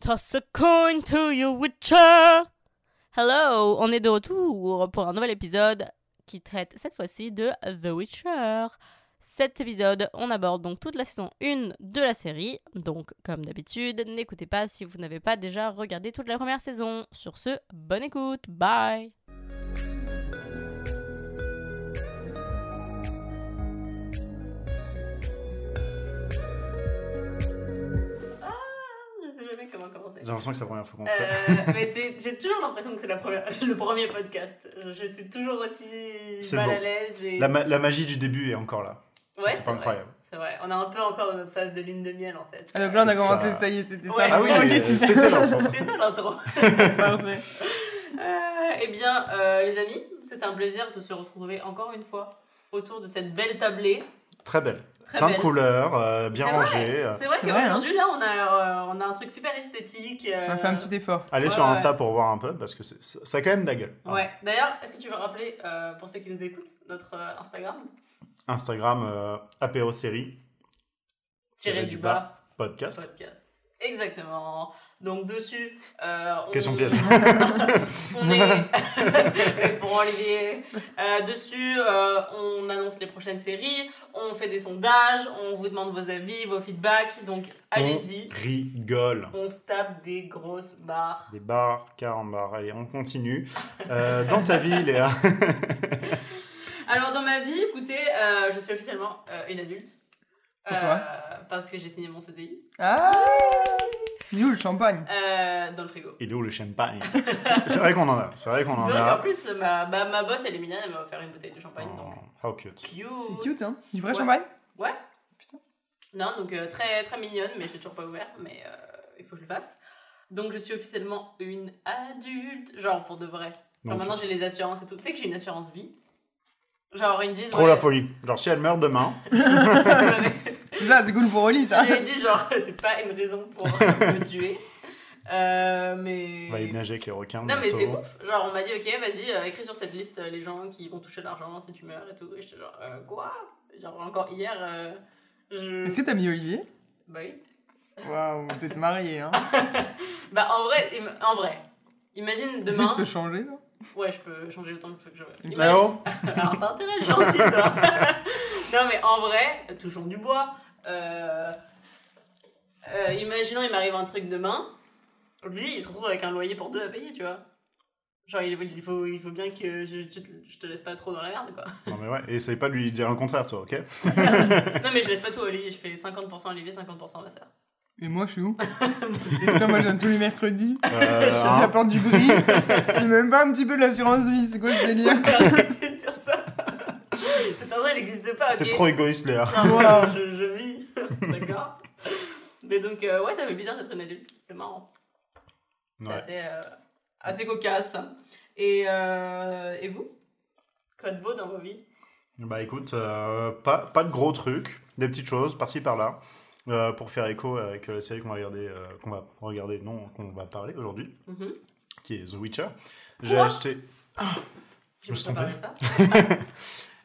Toss a coin to your witcher. Hello, on est de retour pour un nouvel épisode qui traite cette fois-ci de The Witcher. Cet épisode, on aborde donc toute la saison 1 de la série. Donc, comme d'habitude, n'écoutez pas si vous n'avez pas déjà regardé toute la première saison. Sur ce, bonne écoute, bye l'impression que c'est la première fois qu'on le fait. Euh, mais j'ai toujours l'impression que c'est le premier podcast. Je suis toujours aussi mal beau. à l'aise. Et... La, ma- la magie du début est encore là. Ouais, c'est pas incroyable. C'est vrai. On est un peu encore dans notre phase de lune de miel en fait. Ah, donc là, on a commencé, ça y est, c'était Ouais. ça. Ah oui, euh, c'était l'intro. C'est ça l'intro. Parfait. Euh, eh bien, euh, les amis, c'est un plaisir de se retrouver encore une fois autour de cette belle tablée. Très belle. Très Plein belle. de couleurs, euh, bien rangées. euh. C'est vrai qu'aujourd'hui, là, on a, euh, on a un truc super esthétique. euh, On a fait un petit effort. Allez Ouais, sur ouais. Insta pour voir un peu parce que c'est- ça a quand même de la gueule. Ouais. D'ailleurs, est-ce que tu veux rappeler, euh, pour ceux qui nous écoutent, notre euh, Instagram? Instagram, euh, apéro série, Tiré du bas. podcast. podcast. Exactement. Donc dessus, euh, on... Question piège. on est pour Olivier. Euh, dessus, euh, on annonce les prochaines séries, on fait des sondages, on vous demande vos avis, vos feedbacks. Donc allez-y, On rigole. on se tape des grosses barres. Des bars, 40 bars. Allez, on continue. Euh, dans ta vie, Léa. Alors dans ma vie, écoutez, euh, je suis officiellement euh, une adulte. Pourquoi? parce que j'ai signé mon CDI Ah Il est où le champagne euh, dans le frigo. Il est où le champagne C'est vrai qu'on en a. C'est vrai qu'on en a. plus, ma, ma, ma boss, elle est mignonne, elle m'a offert une bouteille de champagne. Donc, Oh, how cute. cute. C'est cute, hein Du vrai Ouais. champagne Ouais. Putain. Non, donc euh, très, très mignonne, mais je l'ai toujours pas ouvert, mais euh, il faut que je le fasse. Donc je suis officiellement une adulte, genre pour de vrai. Genre maintenant j'ai les assurances et tout. Tu sais que j'ai une assurance vie Genre ils me disent. Trop ouais, la folie. Genre, si elle meurt demain, C'est ça, c'est cool pour Oli, ça. Je lui ai dit genre c'est pas une raison pour me tuer. Euh, mais. on va y nager avec les requins. Non mais c'est ouf, genre on m'a dit ok vas-y euh, écris sur cette liste euh, les gens qui vont toucher l'argent si tu meurs et tout et j'étais genre euh, quoi? Genre encore hier euh, je... Est-ce que t'as mis Olivier? Bah oui. Waouh, vous êtes mariés, hein Bah en vrai, im- en vrai, imagine demain. peux changer, là? Ouais, je peux changer autant que je veux. Une oh Alors t'as intérêt gentil toi. non mais en vrai, touchons du bois. Euh... euh, imaginons il m'arrive un truc demain. Lui, il se retrouve avec un loyer pour deux à payer, tu vois. Genre il il faut, il faut bien que je, je te, je te laisse pas trop dans la merde quoi. Non mais ouais, et essaye pas de lui dire le contraire, toi, ok? Non mais je laisse pas tout à Olivier, je fais 50% Olivier, 50% ma soeur. Et moi, je suis où? Putain, moi, je viens tous les mercredis. Euh, J'apporte du. J'ai même pas un petit peu de l'assurance vie, c'est quoi ce délire? Arrêtez de dire ça. Il n'existe pas, T'es trop égoïste, Léa. Non, je, je vis, d'accord Mais donc, euh, ouais, ça fait bizarre d'être une adulte, c'est marrant. C'est Ouais. assez, euh, assez cocasse. Et, euh, et vous? Quoi de beau dans vos vies? Bah écoute, euh, pas, pas de gros trucs, des petites choses par-ci par-là, pour faire écho avec la série qu'on va regarder, qu'on va regarder, non, qu'on va parler aujourd'hui, Mhm. qui est The Witcher. J'ai acheté, Je me suis trompé. ça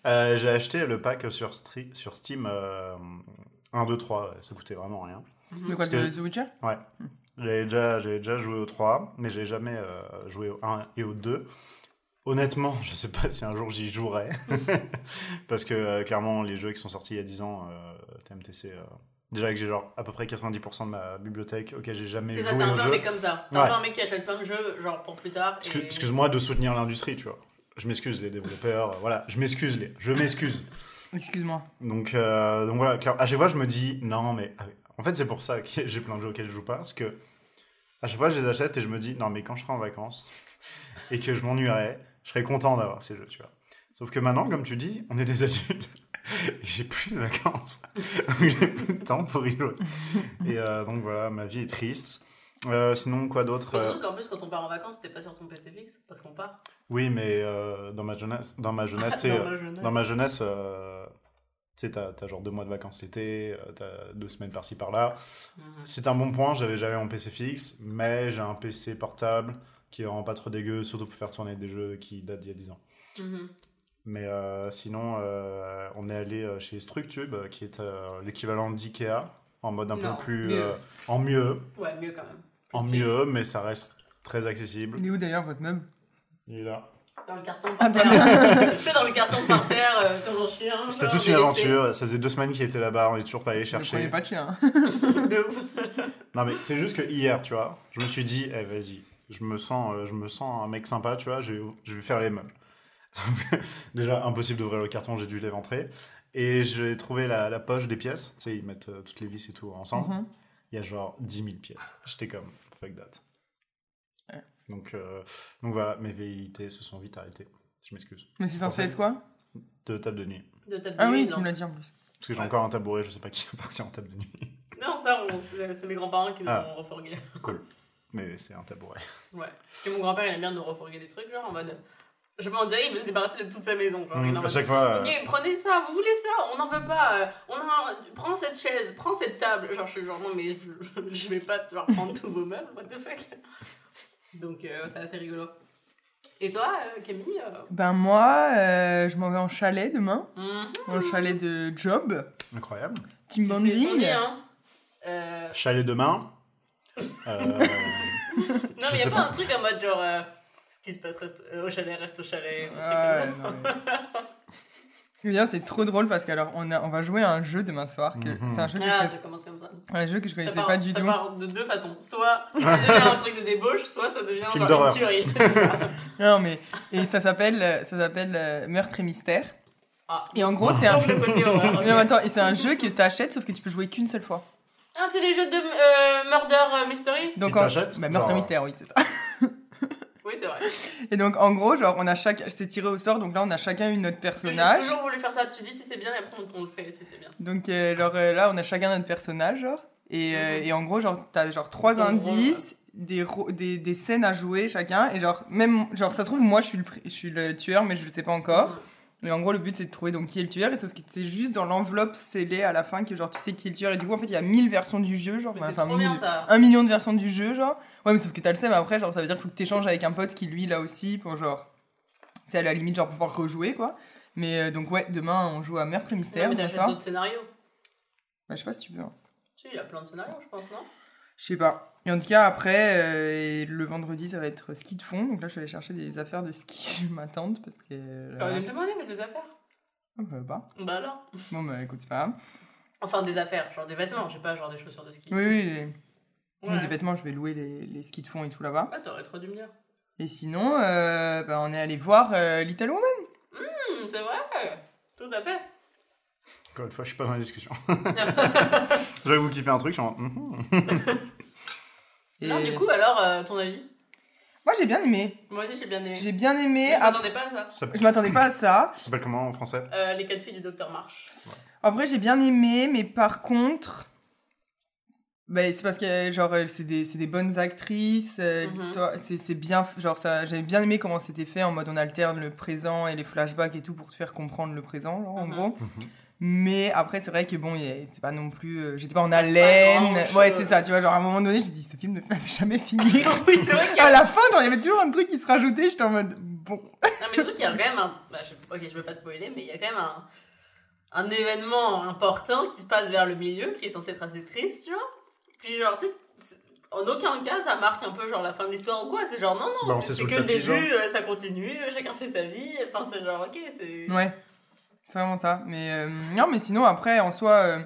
euh, j'ai acheté le pack sur, Stri- sur Steam euh, 1, 2, 3, ouais, ça coûtait vraiment rien. De quoi, Parce de que- The Witcher? J'avais déjà, j'avais déjà joué au 3, mais j'ai jamais euh, joué au 1 et au 2. Honnêtement, je sais pas si un jour j'y jouerai. Parce que euh, clairement, les jeux qui sont sortis il y a 10 ans, euh, TMTC, euh, déjà que j'ai genre à peu près 90% de ma bibliothèque, ok, j'ai jamais C'est ça, t'es joué un au peu un jeu. mec comme ça. T'es un Ouais. peu un mec qui achète plein de jeux, genre pour plus tard. Excu- et- Excuse-moi de soutenir l'industrie, tu vois. Je m'excuse les développeurs, euh, voilà, je m'excuse les, je m'excuse. Excuse-moi. Donc, euh, donc voilà, à chaque fois je me dis, non mais, ah, en fait c'est pour ça que j'ai plein de jeux auxquels je joue pas, parce que à chaque fois je les achète et je me dis, non mais quand je serai en vacances et que je m'ennuierai, je serai content d'avoir ces jeux, tu vois. Sauf que maintenant, comme tu dis, on est des adultes et j'ai plus de vacances, j'ai plus de temps pour y jouer. Et euh, donc voilà, ma vie est triste. Euh, sinon, quoi d'autre Mais euh, surtout qu'en plus, quand on part en vacances, t'es pas sur ton PC fixe, parce qu'on part. Oui, mais euh, dans ma jeunesse, dans ma jeunesse, Dans ma jeunesse. dans ma jeunesse, euh, tu sais, t'as, t'as genre deux mois de vacances l'été, t'as deux semaines par-ci par-là. Mhm. C'est un bon point, j'avais jamais mon PC fixe, mais j'ai un PC portable qui vraiment pas trop dégueu, surtout pour faire tourner des jeux qui datent d'il y a 10 ans. Mhm. Mais sinon, on est allé chez Structube, qui est l'équivalent d'IKEA, en mode un Non, peu plus. mieux. en mieux. Ouais, mieux quand même. En mieux, mais ça reste très accessible. Il est où d'ailleurs votre meuble? Il est là. Dans le carton Ah, par terre. Je fais dans le carton par terre, euh, comme un chien. C'était toute une laissé. aventure. Ça faisait deux semaines qu'il était là-bas. On est toujours pas allé Ne chercher. pas de chien. hein. De ouf. Non, mais c'est juste que hier, tu vois, je me suis dit, eh, vas-y, je me sens, euh, je me sens un mec sympa, tu vois, je, vais- je vais faire les meubles. Déjà, impossible d'ouvrir le carton, j'ai dû l'éventrer. Et j'ai trouvé la, la poche des pièces. Tu sais, ils mettent euh, toutes les vis et tout ensemble. Mhm. Il y a genre 10 000 pièces. J'étais comme, fuck that. Ouais. Donc, euh, donc voilà, mes velléités se sont vite arrêtées. Je m'excuse. Mais c'est censé être quoi? De table de nuit. De table Ah de oui, nuit, tu non. me l'as dit en plus. Parce que j'ai Ouais. encore un tabouret, je sais pas qui appartient en table de nuit. Non, ça, c'est mes grands-parents qui nous Ah. ont refourgué. Cool. Mais c'est un tabouret. Ouais. Et mon grand-père, il aime bien nous refourguer des trucs, genre en mode. Je pas, on dirait qu'il veut se débarrasser de toute sa maison. Il en Mmh, à chaque fois. euh, Ok, prenez ça, vous voulez ça, on n'en veut pas. euh, On a Prends cette chaise, prends cette table. Genre, je suis genre, non, mais je, je vais pas genre, prendre tous vos meubles, what the fuck. Donc, euh, c'est assez rigolo. Et toi, euh, Camille euh, Ben moi, euh, je m'en vais en chalet demain. mhm, En chalet de job. Incroyable. Team bonding. dit, hein. Euh, Chalet demain. Euh, Non, mais y a pas pas. un truc en mode genre. Euh, ce qui se passe reste, euh, au chalet reste au chalet. Ah, mais- D'ailleurs, c'est trop drôle parce qu'alors on, a- on va jouer à un jeu demain soir. que- Mhm. C'est un jeu que Ah, je commence comme ça. un jeu que je connaissais part, pas du ça tout. part de deux façons. Soit ça devient un truc de débauche, soit ça devient Film genre une tuerie. Non mais et ça s'appelle euh, ça s'appelle euh, Meurtre et mystère. Ah. Et en gros, c'est un. Non, mais attends, et c'est un jeu que t'achètes sauf que tu peux jouer qu'une seule fois. Ah, c'est les jeux de euh, Murder Mystery? Donc Tu en- t'achètes bah, Meurtre et Genre- mystère, oui, c'est ça. Oui, c'est vrai. Et donc en gros, genre on a chaque c'est tiré au sort donc là on a chacun une notre J'ai personnage. toujours voulu faire ça. Tu dis si c'est bien et après on, on le fait si c'est bien. Donc euh, alors, euh, là, on a chacun notre personnage, genre. Et, euh, Mhm. et en gros, genre, t'as genre trois indices, des, des, des scènes à jouer chacun. Et genre, même, genre, ça se trouve, moi, je suis le, je suis le tueur, mais je le sais pas encore. Mhm. Et en gros, le but, c'est de trouver donc qui est le tueur. Et sauf que c'est juste dans l'enveloppe scellée à la fin que genre, tu sais qui est le tueur. Et du coup, en fait, il y a 1000 versions du jeu, genre. Mais enfin, c'est trop bien 1000 ça. un million de versions du jeu, genre. Ouais, mais sauf que t'as le seum après, genre, ça veut dire qu'il faut que t'échanges avec un pote qui, lui, là aussi, pour genre. C'est à la limite, genre, pouvoir rejouer, quoi. Mais euh, donc, ouais, demain, on joue à Meurtre et Non, Mystère. mais t'achètes d'autres scénarios. Bah, je sais pas si tu veux. hein. Si, il y a plein de scénarios, je pense, non? Je sais pas. Et en tout cas, après, euh, le vendredi, ça va être ski de fond. Donc là, je vais aller chercher des affaires de ski, je m'attends. Parce que. euh, dû me demander, mais tes affaires? Ah, bah, pas. Bah alors. Bon, bah écoute, c'est pas grave. Enfin, des affaires, genre des vêtements, j'ai pas genre des chaussures de ski. Oui, oui, Ouais. des vêtements, je vais louer les, les skis de fond et tout là-bas. Ah, t'aurais trop dû me dire. Et sinon, euh, bah, on est allé voir euh, Little Woman. Hum, c'est vrai. Tout à fait. Encore une fois, je suis pas dans la discussion. J'avoue vous kiffer un truc, je suis en. Et Non, du coup, alors, euh, ton avis? Moi, j'ai bien aimé. Moi aussi, j'ai bien aimé. J'ai bien aimé. Mais je m'attendais pas à ça. Ça Je m'attendais pas à ça. ça s'appelle comment en français? Euh, les quatre filles du docteur March. En vrai, j'ai bien aimé, mais par contre. Bah, c'est parce que genre euh, c'est des, c'est des bonnes actrices, euh, Mhm. l'histoire c'est c'est bien genre ça j'avais bien aimé comment c'était fait en mode on alterne le présent et les flashbacks et tout pour te faire comprendre le présent genre, en Mhm. gros. Mhm. Mais après c'est vrai que bon y a- c'est pas non plus euh, j'étais pas en pas haleine. Ouais, c'est ça, tu vois genre à un moment donné, j'ai dit ce film ne va jamais finir. oui, c'est vrai la fin, genre il y avait toujours un truc qui se rajoutait, j'étais en mode bon. Non, mais surtout qu'il y a quand même un... Bah, je... Ok, je veux pas spoiler, mais il y a quand même un... un événement important qui se passe vers le milieu, qui est censé être assez triste, genre. Puis genre, tu sais, c'est- en aucun cas ça marque un peu genre la fin de l'histoire ou quoi, c'est genre non, non, c'est que le début, euh, ça continue, chacun fait sa vie, enfin c'est genre ok, c'est... Ouais, c'est vraiment ça. Mais euh, non, mais sinon, après, en soi, euh,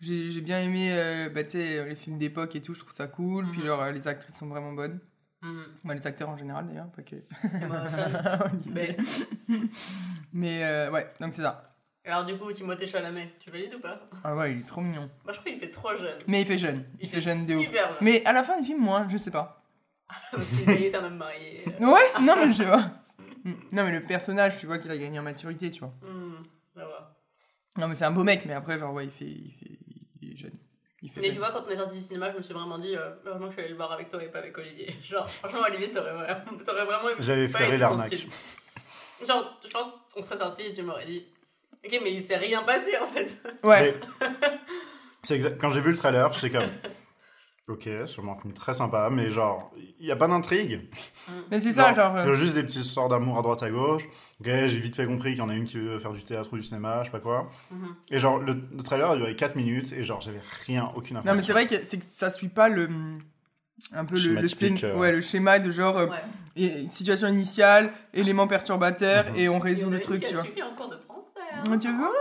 j'ai bien aimé euh, bah, tu sais, les films d'époque et tout, je trouve ça cool. Puis Mhm. genre, euh, les actrices sont vraiment bonnes. Mhm. Bah, les acteurs en général d'ailleurs, pas que. Mais... Mais euh, ouais, donc c'est ça. Alors du coup, Timothée Chalamet, tu valides ou pas Ah ouais, il est trop mignon. Moi je trouve qu'il fait trop jeune. Mais il fait jeune. Il, fait, jeune de ouf. super jeune. Mais à la fin du film, moi, je sais pas. Parce qu'il ça y est, c'est un homme marié. euh. Ouais, non, mais je sais pas. Non, mais le personnage, tu vois qu'il a gagné en maturité, tu vois. Hmm, bah ouais. Non, mais c'est un beau mec, mais après, genre, ouais, il fait. Il, fait, il est jeune. Il fait Mais jeune. tu vois, quand on est sorti du cinéma, je me suis vraiment dit, euh, heureusement que je suis allée le voir avec toi et pas avec Olivier. Genre, franchement, Olivier, t'aurais vraiment, ça aurait vraiment J'avais flairé l'arnaque. Genre, je pense qu'on serait sorti et tu m'aurais dit, ok, mais il s'est rien passé en fait. Ouais. C'est exact- Quand j'ai vu le trailer, j'étais comme. Ok, sûrement un film très sympa, mais genre, il n'y a pas d'intrigue. Mais c'est ça, genre. euh, a juste des petites histoires d'amour à droite à gauche. Ok, j'ai vite fait compris qu'il y en a une qui veut faire du théâtre ou du cinéma, je sais pas quoi. Mhm. Et genre, le, le trailer a duré 4 minutes et genre, j'avais rien, aucune Non, information. mais c'est vrai que, c'est que ça suit pas le. un peu le, le, euh. ouais, le schéma de genre euh, Ouais. et- situation initiale, éléments perturbateurs Mhm. et on résout le truc, tu vois. Tu vois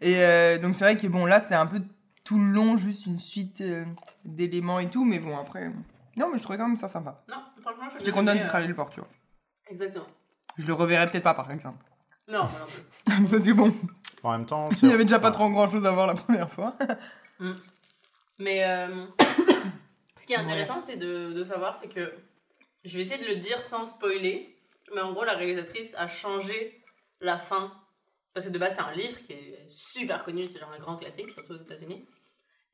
Et euh, donc c'est vrai que bon là c'est un peu tout le long juste une suite euh, d'éléments et tout, mais bon après. euh, Non mais je trouvais quand même ça sympa. Non, franchement, je J'étais contente d'être euh, allé le voir, tu vois. Exactement. Je le reverrai peut-être pas par exemple. Non, moi non plus. Parce que bon, En même temps, il y avait déjà pas trop grand chose à voir la première fois. Mais euh, ce qui est intéressant, c'est de, de savoir, c'est que je vais essayer de le dire sans spoiler, mais en gros, la réalisatrice a changé la fin. Parce que de base, c'est un livre qui est super connu, c'est genre un grand classique, surtout aux États-Unis.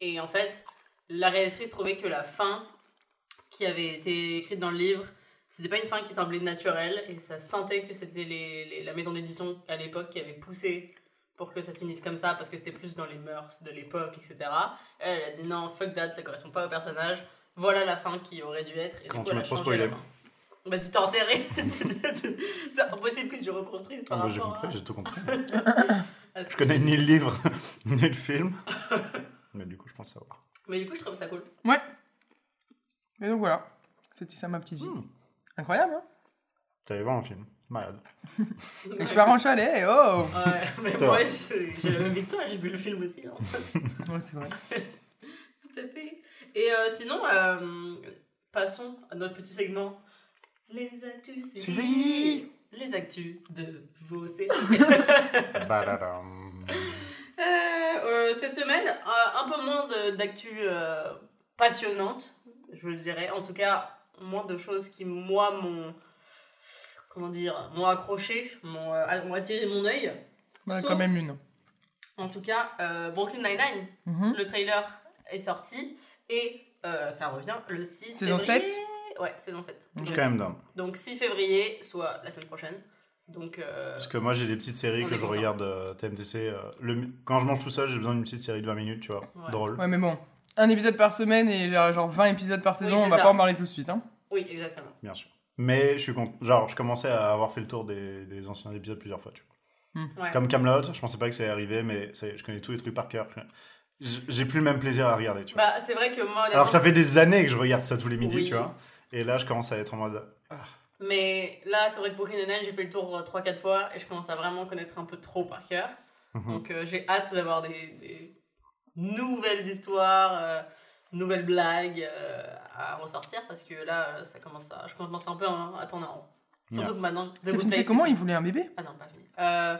Et en fait, la réalisatrice trouvait que la fin qui avait été écrite dans le livre, c'était pas une fin qui semblait naturelle, et ça se sentait que c'était les, les- la maison d'édition à l'époque qui avait poussé pour que ça se finisse comme ça, parce que c'était plus dans les mœurs de l'époque, etc. Elle, elle a dit non, fuck that, ça correspond pas au personnage. Voilà la fin qui aurait dû être. Et Quand du tu m'as trop spoilé. Bah, tu t'en serré. c'est impossible que tu reconstruises par Ah, bah, j'ai rapport compris, à- j'ai tout compris. Je connais ni le livre, ni le film. Mais du coup, je pense savoir. Mais du coup, je trouve ça cool. Et donc voilà, c'était ça ma petite vie. Hmm. Incroyable, hein T'allais voir un film. Malade. Et je pars en chalet, oh Ouais, mais moi, j'ai j'ai la même vie que toi, j'ai vu le film aussi. hein. Ouais, c'est vrai. Tout à fait. Et euh, sinon, euh, passons à notre petit segment. Les actus. Les actus de vos séries. Euh, euh, cette semaine, euh, un peu moins d'actu euh, passionnantes, je dirais. En tout cas, moins de choses qui, moi, m'ont. Comment dire M'ont accroché, m'ont euh, attiré mon œil. Bah, Sauf- quand même une. En tout cas, Brooklyn Nine-Nine, Mhm. le trailer est sorti et ça revient le 6 Saison février. Ouais, saison 7. Je suis quand même down. Donc 6 février, soit la semaine prochaine. Donc. euh, Parce que moi, j'ai des petites séries On que est je content. regarde euh, TMTC. euh, le... Quand je mange tout seul, j'ai besoin d'une petite série de 20 minutes, tu vois. Ouais. Drôle. Ouais, mais bon, un épisode par semaine et genre genre 20 épisodes par saison, Oui, on va ça. pas en parler tout de suite. Hein. Oui, exactement. Bien sûr. Mais je suis content. Genre, je commençais à avoir fait le tour des, des anciens épisodes plusieurs fois, tu vois. Ouais. Comme Camelot, je pensais pas que ça allait arriver, mais ça y est, je connais tous les trucs par cœur. J'ai plus le même plaisir à regarder, tu vois. Bah, c'est vrai que moi. Alors que ça fait des années que je regarde ça tous les midis, Oui. tu vois. Et là, je commence à être en mode. Mais là, c'est vrai que Brooklyn Nine-Nine, j'ai fait le tour 3-4 fois et je commence à vraiment connaître un peu trop par cœur. Mhm. Donc euh, j'ai hâte d'avoir des, des nouvelles histoires, euh, nouvelles blagues euh, à ressortir parce que là, euh, ça commence à, je commence un peu à, à tourner en rond. Surtout Yeah. que maintenant, C'est comment il voulait un bébé? Ah non, pas fini. Euh,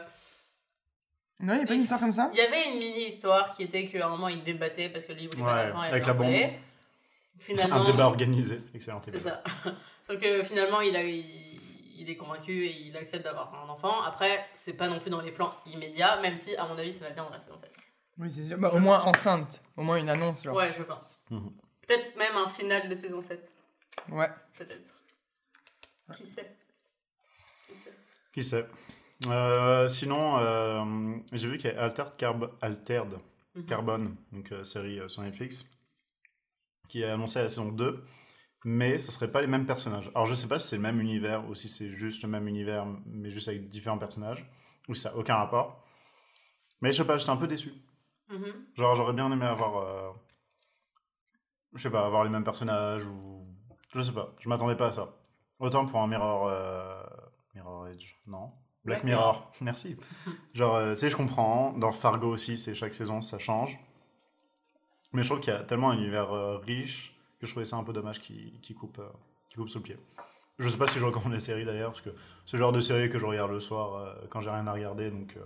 Non, il y a pas une histoire comme ça? Il y avait une mini-histoire qui était qu'à un moment il débattait parce que lui il voulait pas Ouais, d'enfant et avec la bombe. Finalement, Un débat organisé. Excellent. c'est ça. Sauf que finalement il, a, il, il est convaincu et il accepte d'avoir un enfant. Après, c'est pas non plus dans les plans immédiats, même si à mon avis ça va bien dans la saison 7. Oui, c'est sûr. Bah, au moins enceinte, au moins une annonce. Genre. Ouais, je pense. Mhm. Peut-être même un final de saison 7. Ouais. Peut-être. Qui sait? Qui sait? Qui sait? Euh, Sinon, euh, j'ai vu qu'il y a Altered, Carb- Altered Mhm. Carbone, donc euh, série euh, sur Netflix, qui a annoncé la saison 2, mais ça serait pas les mêmes personnages. Alors je sais pas si c'est le même univers ou si c'est juste le même univers, mais juste avec différents personnages, ou si ça n'a aucun rapport. Mais je sais pas, j'étais un peu déçu. Mhm. Genre j'aurais bien aimé avoir, euh, je sais pas, avoir les mêmes personnages ou je sais pas, je m'attendais pas à ça. Autant pour un Mirror, euh, Mirror Edge, non? Black Black Mirror, merci. Genre, euh, tu sais, je comprends. Dans Fargo aussi, c'est chaque saison, ça change. Mais je trouve qu'il y a tellement un univers euh, riche que je trouvais ça un peu dommage qu'il qu'il coupe, euh, coupe sous le pied. Je sais pas si je recommande les séries d'ailleurs, parce que c'est le genre de série que je regarde le soir euh, quand j'ai rien à regarder, donc euh,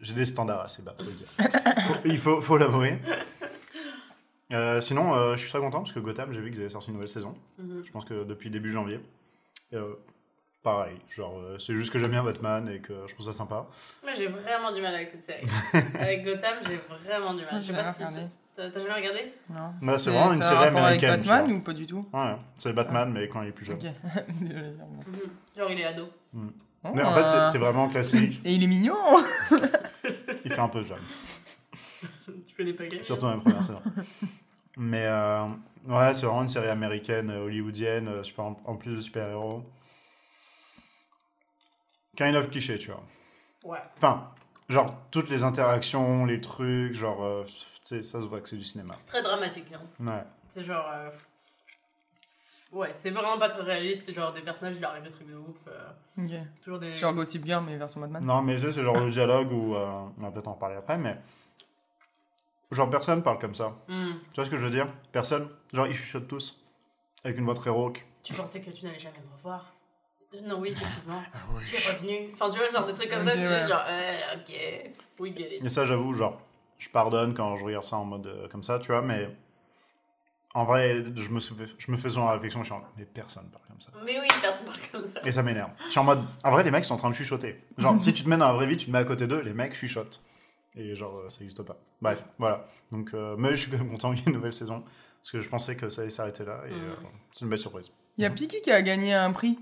j'ai- des standards assez bas, faut le dire. Faut- il faut, faut l'avouer. Euh, sinon, euh, je suis très content parce que Gotham, j'ai vu qu'ils avaient sorti une nouvelle saison. Mhm. Je pense que depuis début janvier. Et, euh, pareil, genre, euh, c'est juste que j'aime bien Batman et que je trouve ça sympa. Moi j'ai vraiment du mal avec cette série. avec Gotham, j'ai vraiment du mal. Moi, Je sais pas si. T'as jamais regardé? Non. Bah, c'est vraiment une série américaine, Avec Batman ou pas du tout? Ouais, c'est Batman, mais quand il est plus jeune. Ok. Désolé, pardon. Mhm. Genre il est ado. Mais en fait, c'est- vraiment classique. Et il est mignon Il fait un peu jeune, tu connais pas Camille surtout dans la première saison. Mais euh, ouais, c'est vraiment une série américaine, euh, hollywoodienne, euh, super, en, en plus de super-héros. Kind of cliché, tu vois. Ouais. Enfin, genre, toutes les interactions, les trucs, genre, euh, tu sais, ça se voit que c'est du cinéma. C'est très dramatique. Hein. Ouais. C'est genre. euh, Ouais, c'est vraiment pas très réaliste. C'est genre des personnages, il arrive des trucs de ouf. euh, Ok. toujours des. Genre Gossip Girl, mais version Batman. Non, mais c'est le genre de dialogue où. euh, on va peut-être en reparler après, mais. Genre, personne parle comme ça. Hmm. Tu vois ce que je veux dire? Personne. Genre, ils chuchotent tous. Avec une voix très rauque. Tu pensais que tu n'allais jamais me revoir? Non, oui, effectivement. Ah Tu es revenu. Enfin, tu vois, genre des trucs comme ça, tu ouais. dis genre, euh, ok, we get it. Et ça, j'avoue, genre, je pardonne quand je regarde ça en mode euh, comme ça, tu vois, mais. En vrai, je me, souviens- je me fais souvent la réflexion, je suis en mais personne parle comme ça. Mais oui, personne parle comme ça. Et ça m'énerve. Je suis en mode, en vrai, les mecs sont en train de chuchoter. Genre, si tu te mets dans la vraie vie, tu te mets à côté d'eux, les mecs chuchotent. Et genre, euh, ça n'existe pas. Bref, voilà. Donc, euh, mais je suis quand même content qu'il y ait une nouvelle saison. Parce que je pensais que ça allait s'arrêter là. Et Mhm. euh, c'est une belle surprise. Il y a Piki qui a gagné un prix.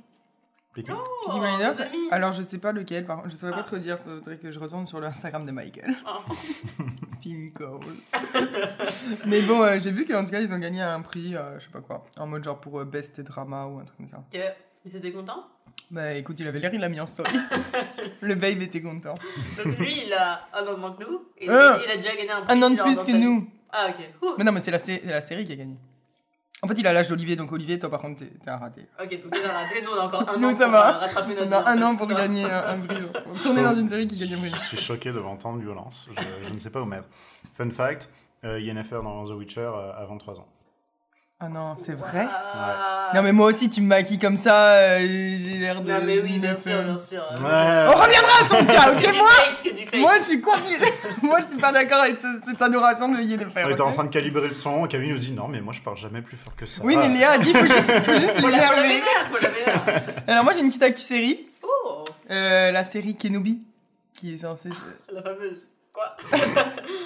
Oh, Peaky Blinders. amis. Alors je sais pas lequel, par contre, je saurais Ah. pas trop dire, faudrait que je retourne sur l'Instagram de Michael. Oh. Mais bon, euh, j'ai vu qu'en tout cas ils ont gagné un prix, euh, je sais pas quoi, en mode genre pour euh, best drama ou un truc comme ça. Ok. Ils étaient contents Bah écoute, il avait l'air, il l'a mis en story. Le babe était content. Donc lui, il a un an de moins que nous. Et Ah. il a déjà gagné un prix. Un an de plus que nous. Ah, ok. Ouh. Mais non, mais c'est la, sé- c'est la série qui a gagné. En fait, il a l'âge d'Olivier, donc Olivier, toi par contre, t'es t'es un raté. Ok, donc déjà raté, nous on a encore un Nous, an ça pour va. euh, rattraper notre On a vie, en un fait, an pour ça. gagner un, un. Pour tourner dans une série qui gagne un prix. Je suis choqué devant tant de violence. Je, je ne sais pas où mettre. Fun fact euh, Yennefer dans The Witcher euh, a 23 ans. Ah non, c'est vrai Ah. Non mais moi aussi, tu me maquilles comme ça, euh, j'ai l'air de... Non, mais oui, bien de- sûr, bien sûr. Ouais. On reviendra à son cas, ok moi. Moi, je suis confiée. moi, je suis pas d'accord avec ce- cette adoration de Yennefer. On était ok en train de calibrer le son. Camille nous dit non, mais moi je parle jamais plus fort que ça. Oui, mais Léa a dit, faut juste, faut juste Faut la, faut la l'énerver. vénère, faut la vénère. Alors moi, j'ai une petite actu série. Oh, Euh, la série Kenobi, qui est censée... la fameuse. Quoi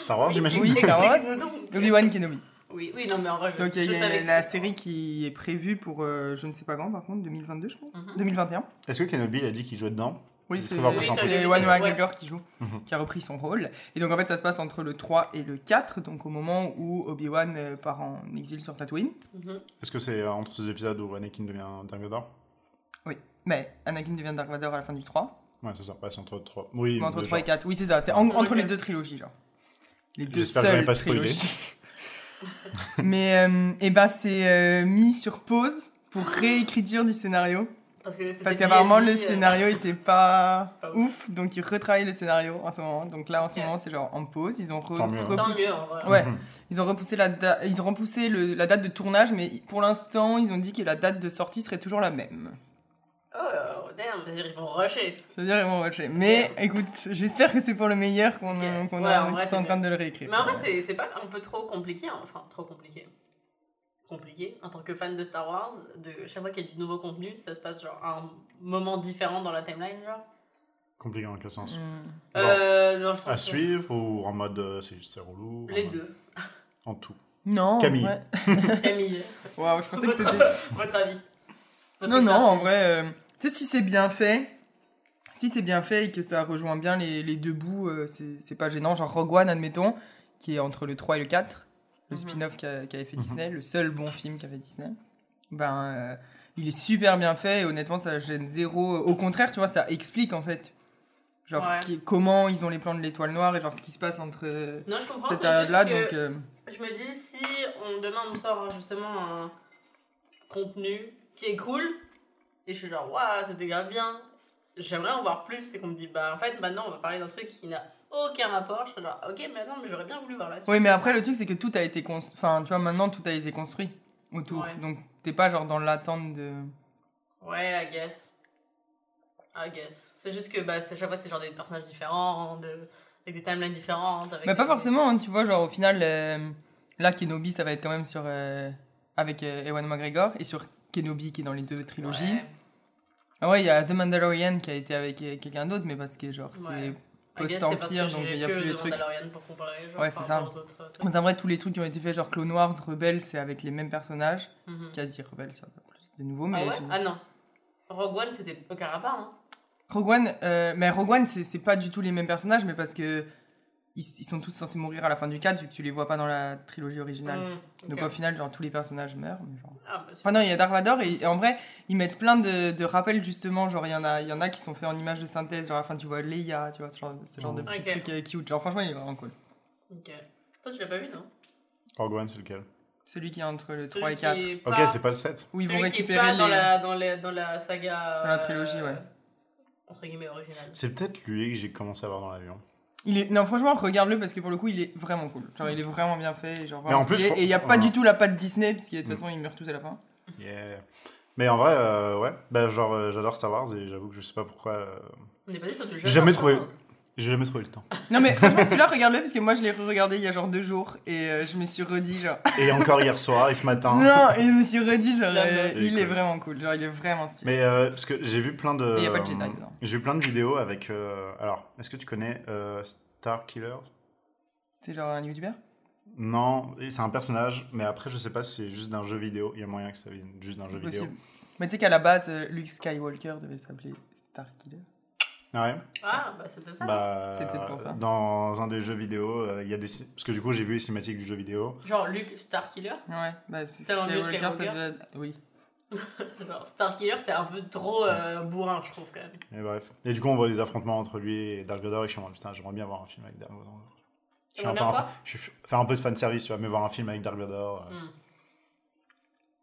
Star Wars, j'imagine Oui, Star Wars. Explique-nous donc. Obi-Wan Kenobi. Oui, oui, non, mais en vrai, je, Donc je il y savais a que la c'était- série qui est prévue pour, euh, je ne sais pas quand par contre, 2022 je crois Mhm. 2021 Est-ce que Kenobi a dit qu'il jouait dedans? Oui, c'est Ewan. McGregor qui joue, Mhm. qui a repris son rôle. Et donc en fait ça se passe entre le 3 et le 4, donc au moment où Obi-Wan euh, part en exil sur Tatooine. Mhm. Est-ce que c'est euh, entre ces épisodes où Anakin devient Dark Vador? Oui, mais Anakin devient Dark Vador à la fin du 3, Ouais, c'est ça. Ouais, c'est entre 3. Oui, ou entre déjà. 3 et 4. Oui, c'est ça, c'est en- entre les deux trilogies genre. Les deux J'espère que seules pas spoilé. mais euh, et ben c'est euh, mis sur pause pour réécriture du scénario. Parce que c'était Parce qu'apparemment le euh, scénario était pas, Pas ouf. donc ils retravaillent le scénario en ce moment. Donc là en ce moment c'est genre en pause. Ils ont re- Tant mieux. repoussé, mieux. Ouais. Ils ont repoussé la da- ils ont repoussé le- la date de tournage, mais pour l'instant ils ont dit que la date de sortie serait toujours la même. Oh, damn, c'est-à-dire ils vont rusher. C'est-à-dire ils vont rusher. Mais écoute, j'espère que c'est pour le meilleur qu'on Ok. qu'on Ouais, a- en train de le réécrire. Mais en vrai, c'est c'est pas un peu trop compliqué, hein. enfin, trop compliqué. Compliqué. En tant que fan de Star Wars, de chaque fois qu'il y a du nouveau contenu, ça se passe genre à un moment différent dans la timeline, genre. Compliqué en quel sens? Hmm. Genre, Euh, dans le sens À suivre ou en mode euh, c'est c'est relou Les en mode- deux. En tout. Non. Camille. vrai- Camille, Waouh, je pensais que c'était. votre avis. Votre Non, non, en vrai, euh, tu sais, si c'est bien fait, si c'est bien fait et que ça rejoint bien les, les deux bouts, euh, c'est pas gênant. Genre Rogue One, admettons, qui est entre le 3 et le 4, le Mhm. spin-off qu'a- qu'avait fait Mhm. Disney, le seul bon film qu'avait Disney, ben, euh, il est super bien fait et honnêtement, ça gêne zéro. Au contraire, tu vois, ça explique en fait. Genre Ouais. ce qui, comment ils ont les plans de l'étoile noire et genre ce qui se passe entre Non, je comprends, cette période-là. Donc, euh, je me dis, si on, demain on sort justement un contenu qui est cool, et je suis genre, waouh, c'était grave bien, j'aimerais en voir plus, et qu'on me dit, bah en fait, maintenant on va parler d'un truc qui n'a aucun rapport, je suis genre, ok, mais attends, mais j'aurais bien voulu voir la suite. Oui, mais après, ça. le truc, c'est que tout a été construit. Enfin, tu vois, maintenant, tout a été construit autour. Ouais. Donc, t'es pas genre dans l'attente de. Ouais, I guess. I guess. C'est juste que bah, chaque fois, c'est genre des personnages différents, de... avec des timelines différentes. Avec Mais pas des- forcément, hein, tu vois, genre au final, euh, là, Kenobi, ça va être quand même sur. euh, avec euh, Ewan McGregor et sur Kenobi qui est dans les deux trilogies. Ouais. Ah ouais, il y a The Mandalorian qui a été avec euh, quelqu'un d'autre, mais parce que genre c'est Ouais. Post-empire, donc il j'ai y a plus les trucs. Mandalorian pour comparer, genre, Ouais, c'est ça. aux autres vrai, tous les trucs qui ont été faits, genre Clone Wars, Rebels, c'est avec les mêmes personnages. Mhm. Quasi Rebels, c'est de nouveau, Ah mais. ouais je- Ah non. Rogue One, c'était aucun rapport, hein Rogue One, euh, mais Rogue One, c'est pas du tout les mêmes personnages, mais parce que ils, ils sont tous censés mourir à la fin du 4 vu que tu les vois pas dans la trilogie originale. Mm, Donc au final, genre tous les personnages meurent. Mais genre... Ah, bah, Enfin non, il y a Dark Vador et, et en vrai, ils mettent plein de, de rappels justement. Genre il y en a, il y en a qui sont faits en images de synthèse. Genre à la fin tu vois Leia, tu vois ce genre, ce genre de petits Ok. trucs euh, cute. Genre franchement, il est vraiment cool. Ok. Toi, tu l'as pas vu, non? Rogue One, c'est lequel? Celui qui est entre le Celui 3 et qui 4. est Ok, c'est pas le 7. Où ils vont celui qui est récupérer pas les. dans, la, dans, les- dans la saga. Dans la trilogie, euh, ouais. Entre guillemets, originale. C'est peut-être lui que j'ai commencé à voir dans l'avion. Il est... Non, franchement, regarde-le parce que pour le coup, il est vraiment cool. Genre, il est vraiment bien fait. et Genre, Mais vraiment en plus, stylé. faut- Et il n'y a pas ouais. du tout la patte Disney, parce que de toute Mm. façon, ils meurent tous à la fin. Yeah. Mais en vrai, euh, ouais, bah, genre, euh, j'adore Star Wars et j'avoue que je sais pas pourquoi. euh, On est passé sur du jeu. J'ai jamais Star trouvé. J'ai jamais trouvé le temps. Non, mais franchement, celui-là, regarde-le parce que moi, je l'ai regardé il y a genre deux jours et euh, je me suis redit, genre. Et encore hier soir et ce matin. Non, et je me suis redit, genre, euh, il Il est vraiment cool. Genre, il est vraiment stylé. Mais euh, parce que j'ai vu plein de. Mais y a pas de Jedi dedans. J'ai vu plein de vidéos avec. euh, alors, est-ce que tu connais euh, Star Killer? C'est genre un youtubeur? Non, c'est un personnage, mais après, je sais pas si c'est juste d'un jeu vidéo. Il y a moyen que ça vienne juste d'un jeu vidéo. Mais tu sais qu'à la base, Luke Skywalker devait s'appeler Starkiller. Ah ouais Ah, bah c'est peut-être ça. Bah, C'est peut-être pour ça. Dans un des jeux vidéo, euh, il y a des. Parce que du coup, j'ai vu les cinématiques du jeu vidéo. Genre Luke Starkiller. Ouais, bah c'est Luke Skywalker, ça Skywalker. devait être- Oui. Genre Starkiller, c'est un peu trop euh, bourrin, je trouve quand même. Et bref. Et du coup, on voit des affrontements entre lui et Dark Vador. Et je suis en mode, putain, j'aimerais bien voir un film avec Dark Vador. Je suis un peu un fan- je suis faire un peu de fanservice, tu vois, mais voir un film avec Dark Vador, euh, Hmm.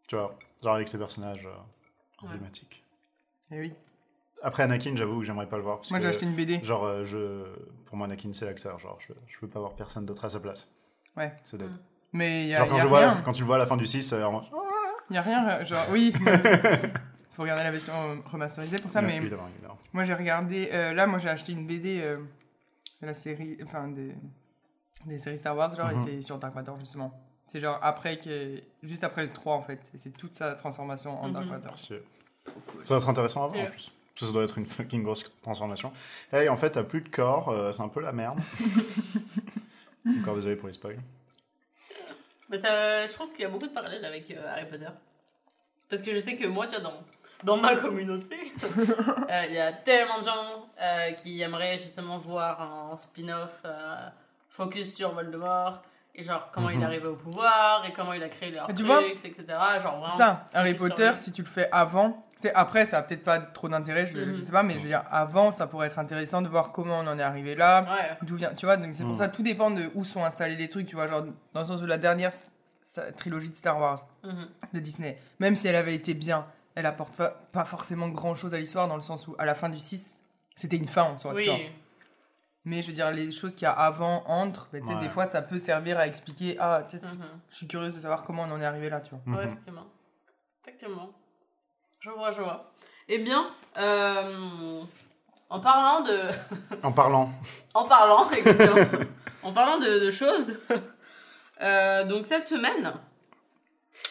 tu vois, genre avec ses personnages euh, emblématiques. Et Eh oui. Après Anakin, j'avoue que j'aimerais pas le voir. parce Moi, j'ai acheté une BD. Genre, euh, je... pour moi, Anakin, c'est l'acteur. Genre, je... je veux pas voir personne d'autre à sa place. Ouais. C'est dead. Mm. Mais il y a, Genre, quand, y a je vois, quand tu le vois à la fin du 6, euh, en mode, Il y a rien. euh, Genre, oui. Faut regarder la version euh, remasterisée pour ça, mais Évidemment, évidemment. moi j'ai regardé. euh, là, moi j'ai acheté une BD euh, de la série. Enfin, des, des séries Star Wars, genre, Mhm. et c'est sur Dark Vador justement. C'est genre après, que, juste après le 3 en fait. Et c'est toute sa transformation en Dark Mhm. Trop cool. Ça doit être intéressant à voir en plus. Que ça doit être une fucking grosse transformation. Et en fait, t'as plus de corps, euh, c'est un peu la merde. Encore désolé pour les spoils. Mais ça, je trouve qu'il y a beaucoup de parallèles avec euh, Harry Potter. Parce que je sais que moi, tiens, dans, dans ma communauté, euh, il y a tellement de gens euh, qui aimeraient justement voir un spin-off euh, focus sur Voldemort. Et genre, comment il Mhm. est arrivé au pouvoir, et comment il a créé leurs trucs, vois, etc. Genre, C'est vraiment, ça, Harry sur Potter, si tu le fais avant, sais, après ça a peut-être pas trop d'intérêt, je, Mhm. je sais pas, mais je veux dire, avant ça pourrait être intéressant de voir comment on en est arrivé là, Ouais. d'où vient, tu vois, donc c'est pour Mhm. ça, tout dépend de où sont installés les trucs, tu vois, genre dans le sens où la dernière trilogie de Star Wars Mhm. de Disney, même si elle avait été bien, elle apporte pas, pas forcément grand chose à l'histoire dans le sens où à la fin du 6, c'était une fin en soi, tu vois. Oui. Mais je veux dire, les choses qu'il y a avant, entre, tu sais, Ouais. des fois ça peut servir à expliquer, ah, tu sais, Mhm. je suis curieuse de savoir comment on en est arrivé là, tu vois. Ouais, Mhm. effectivement. Effectivement. Je vois, je vois. Eh bien, euh, en parlant de. En parlant, En parlant, exactement. en parlant de, de choses. euh, donc, cette semaine,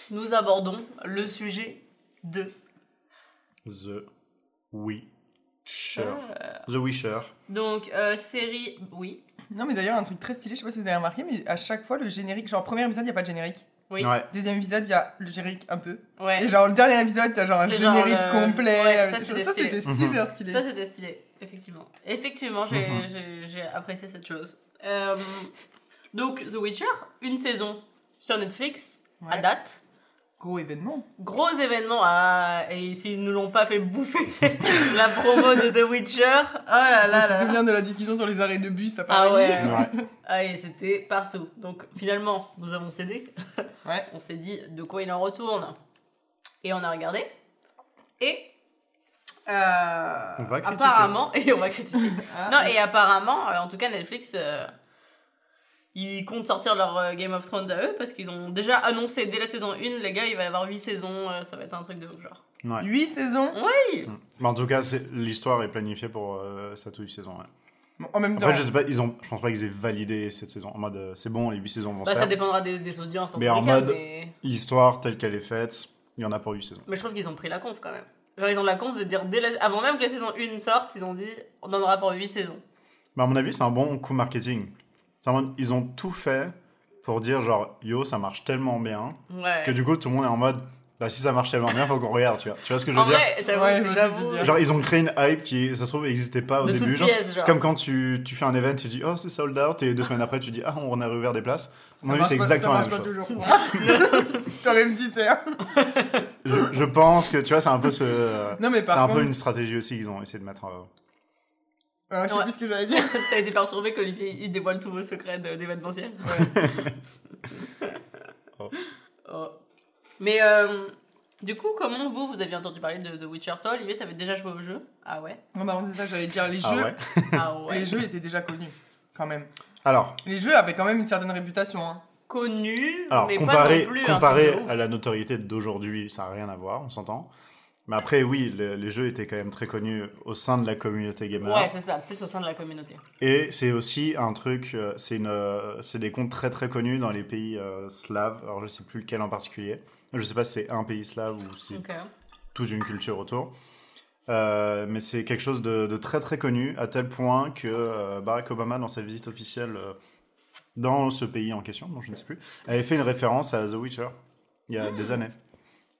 nous abordons le sujet de. The Witcher. Euh, The Witcher. donc, euh, série. Oui. Non, mais d'ailleurs, un truc très stylé, je sais pas si vous avez remarqué, mais à chaque fois, le générique, genre, premier épisode, il n'y a pas de générique. Oui. Ouais. Deuxième épisode, il y a le générique un peu. Ouais. Et genre, le dernier épisode, il y a genre un C'est genre générique le- complet. ouais, avec- ça, ça, c'était super stylé. Ça, c'était stylé, effectivement. Effectivement, j'ai Mhm. apprécié cette chose. Euh, donc, The Witcher, une saison sur Netflix, à date. Gros événement. Gros événement, ah, et s'ils ne l'ont pas fait bouffer la promo de The Witcher, oh là là On se là. souvient de la discussion sur les arrêts de bus à Ah Paris. ouais, Ouais. ah, et c'était partout. Donc finalement, nous avons cédé. Ouais. On s'est dit de quoi il en retourne. Et on a regardé. Et. euh, On va critiquer. apparemment, et on va critiquer. Ah, Non, et apparemment, euh, en tout cas, Netflix, euh, ils comptent sortir leur euh, Game of Thrones à eux parce qu'ils ont déjà annoncé dès la saison 1, les gars, il va y avoir 8 saisons, euh, ça va être un truc de ouf, genre. Ouais. 8 saisons? Oui Mais en tout cas, l'histoire est planifiée pour euh, cette ou huit saisons. ouais. Bon, en même temps, Après, je sais pas, ils ont, je pense pas qu'ils aient validé cette saison. En mode, euh, c'est bon, les 8 saisons vont Bah, se ça dépendra des, des audiences Mais en cas, mode- mais... L'histoire telle qu'elle est faite, il y en a pour 8 saisons. mais je trouve qu'ils ont pris la conf quand même. Genre, ils ont la conf de dire, dès la- avant même que la saison 1 sorte, ils ont dit, on en aura pour 8 saisons. Mais à mon avis, c'est un bon coup marketing. C'est en mode, ils ont tout fait pour dire genre, yo, ça marche tellement bien, Ouais. que du coup, tout le monde est en mode, bah si ça marche tellement bien, faut qu'on regarde, tu vois. Tu vois ce que je veux En dire? vrai, j'avoue, Ouais. Genre, ils ont créé une hype qui, ça se trouve, n'existait pas au De début. Genre, c'est genre. comme quand tu, tu fais un event, tu dis, oh, c'est sold out, et deux semaines après, tu dis, ah, on a réouvert des places. À mon avis, c'est exactement la même chose. dit ça. Je, je pense que, tu vois, c'est un peu ce. Non, mais C'est un contre, peu une stratégie aussi qu'ils ont essayé de mettre. euh, euh, je sais Ouais. plus ce que j'allais dire. T'as été perturbé qu'Olivier il dévoile tous vos secrets de- d'événementiel Oh. Mais euh, du coup, comment vous, vous aviez entendu parler de The Witcher Toi, Olivier, t'avais déjà joué au jeu? Ah ouais? Non, bah, c'est ça que j'allais dire. Les Ah jeux, ouais Ah ouais les jeux étaient déjà connus, quand même. Alors, Les jeux avaient quand même une certaine réputation. Hein. Connu, alors mais pas comparé, non plus un comparé de à la notoriété d'aujourd'hui, ça n'a rien à voir, on s'entend. Mais après, oui, le- les jeux étaient quand même très connus au sein de la communauté gamer. Ouais, c'est ça, plus au sein de la communauté. Et c'est aussi un truc, euh, c'est euh, c'est des comptes très très connus dans les pays euh, slaves. Alors je sais plus lequel en particulier. Je sais pas si c'est un pays slave ou si Ok. toute une culture autour. Euh, mais c'est quelque chose de, de très très connu à tel point que euh, Barack Obama dans sa visite officielle dans ce pays en question, dont je ne sais plus, avait fait une référence à The Witcher il y a des années.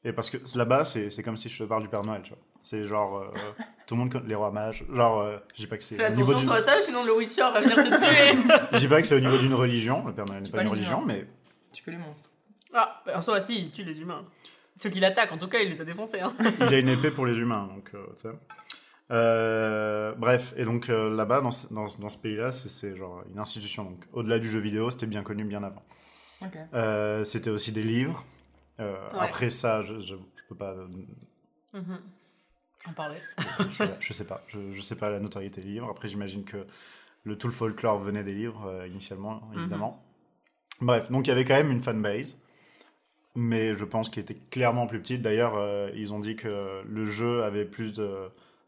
Et parce que là-bas, c'est c'est comme si je te parle du Père Noël, tu vois. C'est genre euh, tout le monde connaît les rois mages. Genre, euh, je dis pas que c'est Fais au niveau attention ça, sinon le Witcher va venir te tuer. je dis pas que c'est au niveau d'une religion, le Père Noël n'est pas pas une religion, humains. mais Tu que les monstres. ah, en soi, si, il tue les humains. Ceux qui l'attaquent, en tout cas, il les a défoncés. Hein. il a une épée pour les humains, donc euh, tu sais. Euh, bref, et donc euh, là-bas, dans, ce- dans, dans ce pays-là, c'est- c'est genre une institution. Donc au-delà du jeu vidéo, c'était bien connu bien avant. Ok. Euh, c'était aussi des livres. Euh, Ouais. Après ça, je, je, je peux pas, Mhm. En parler. je, je sais pas, je, sais pas la notoriété des livres. Après, j'imagine que le tout le folklore venait des livres euh, initialement, évidemment. Bref, donc il y avait quand même une fanbase, mais je pense qu'elle était clairement plus petite. D'ailleurs, euh, ils ont dit que le jeu avait plus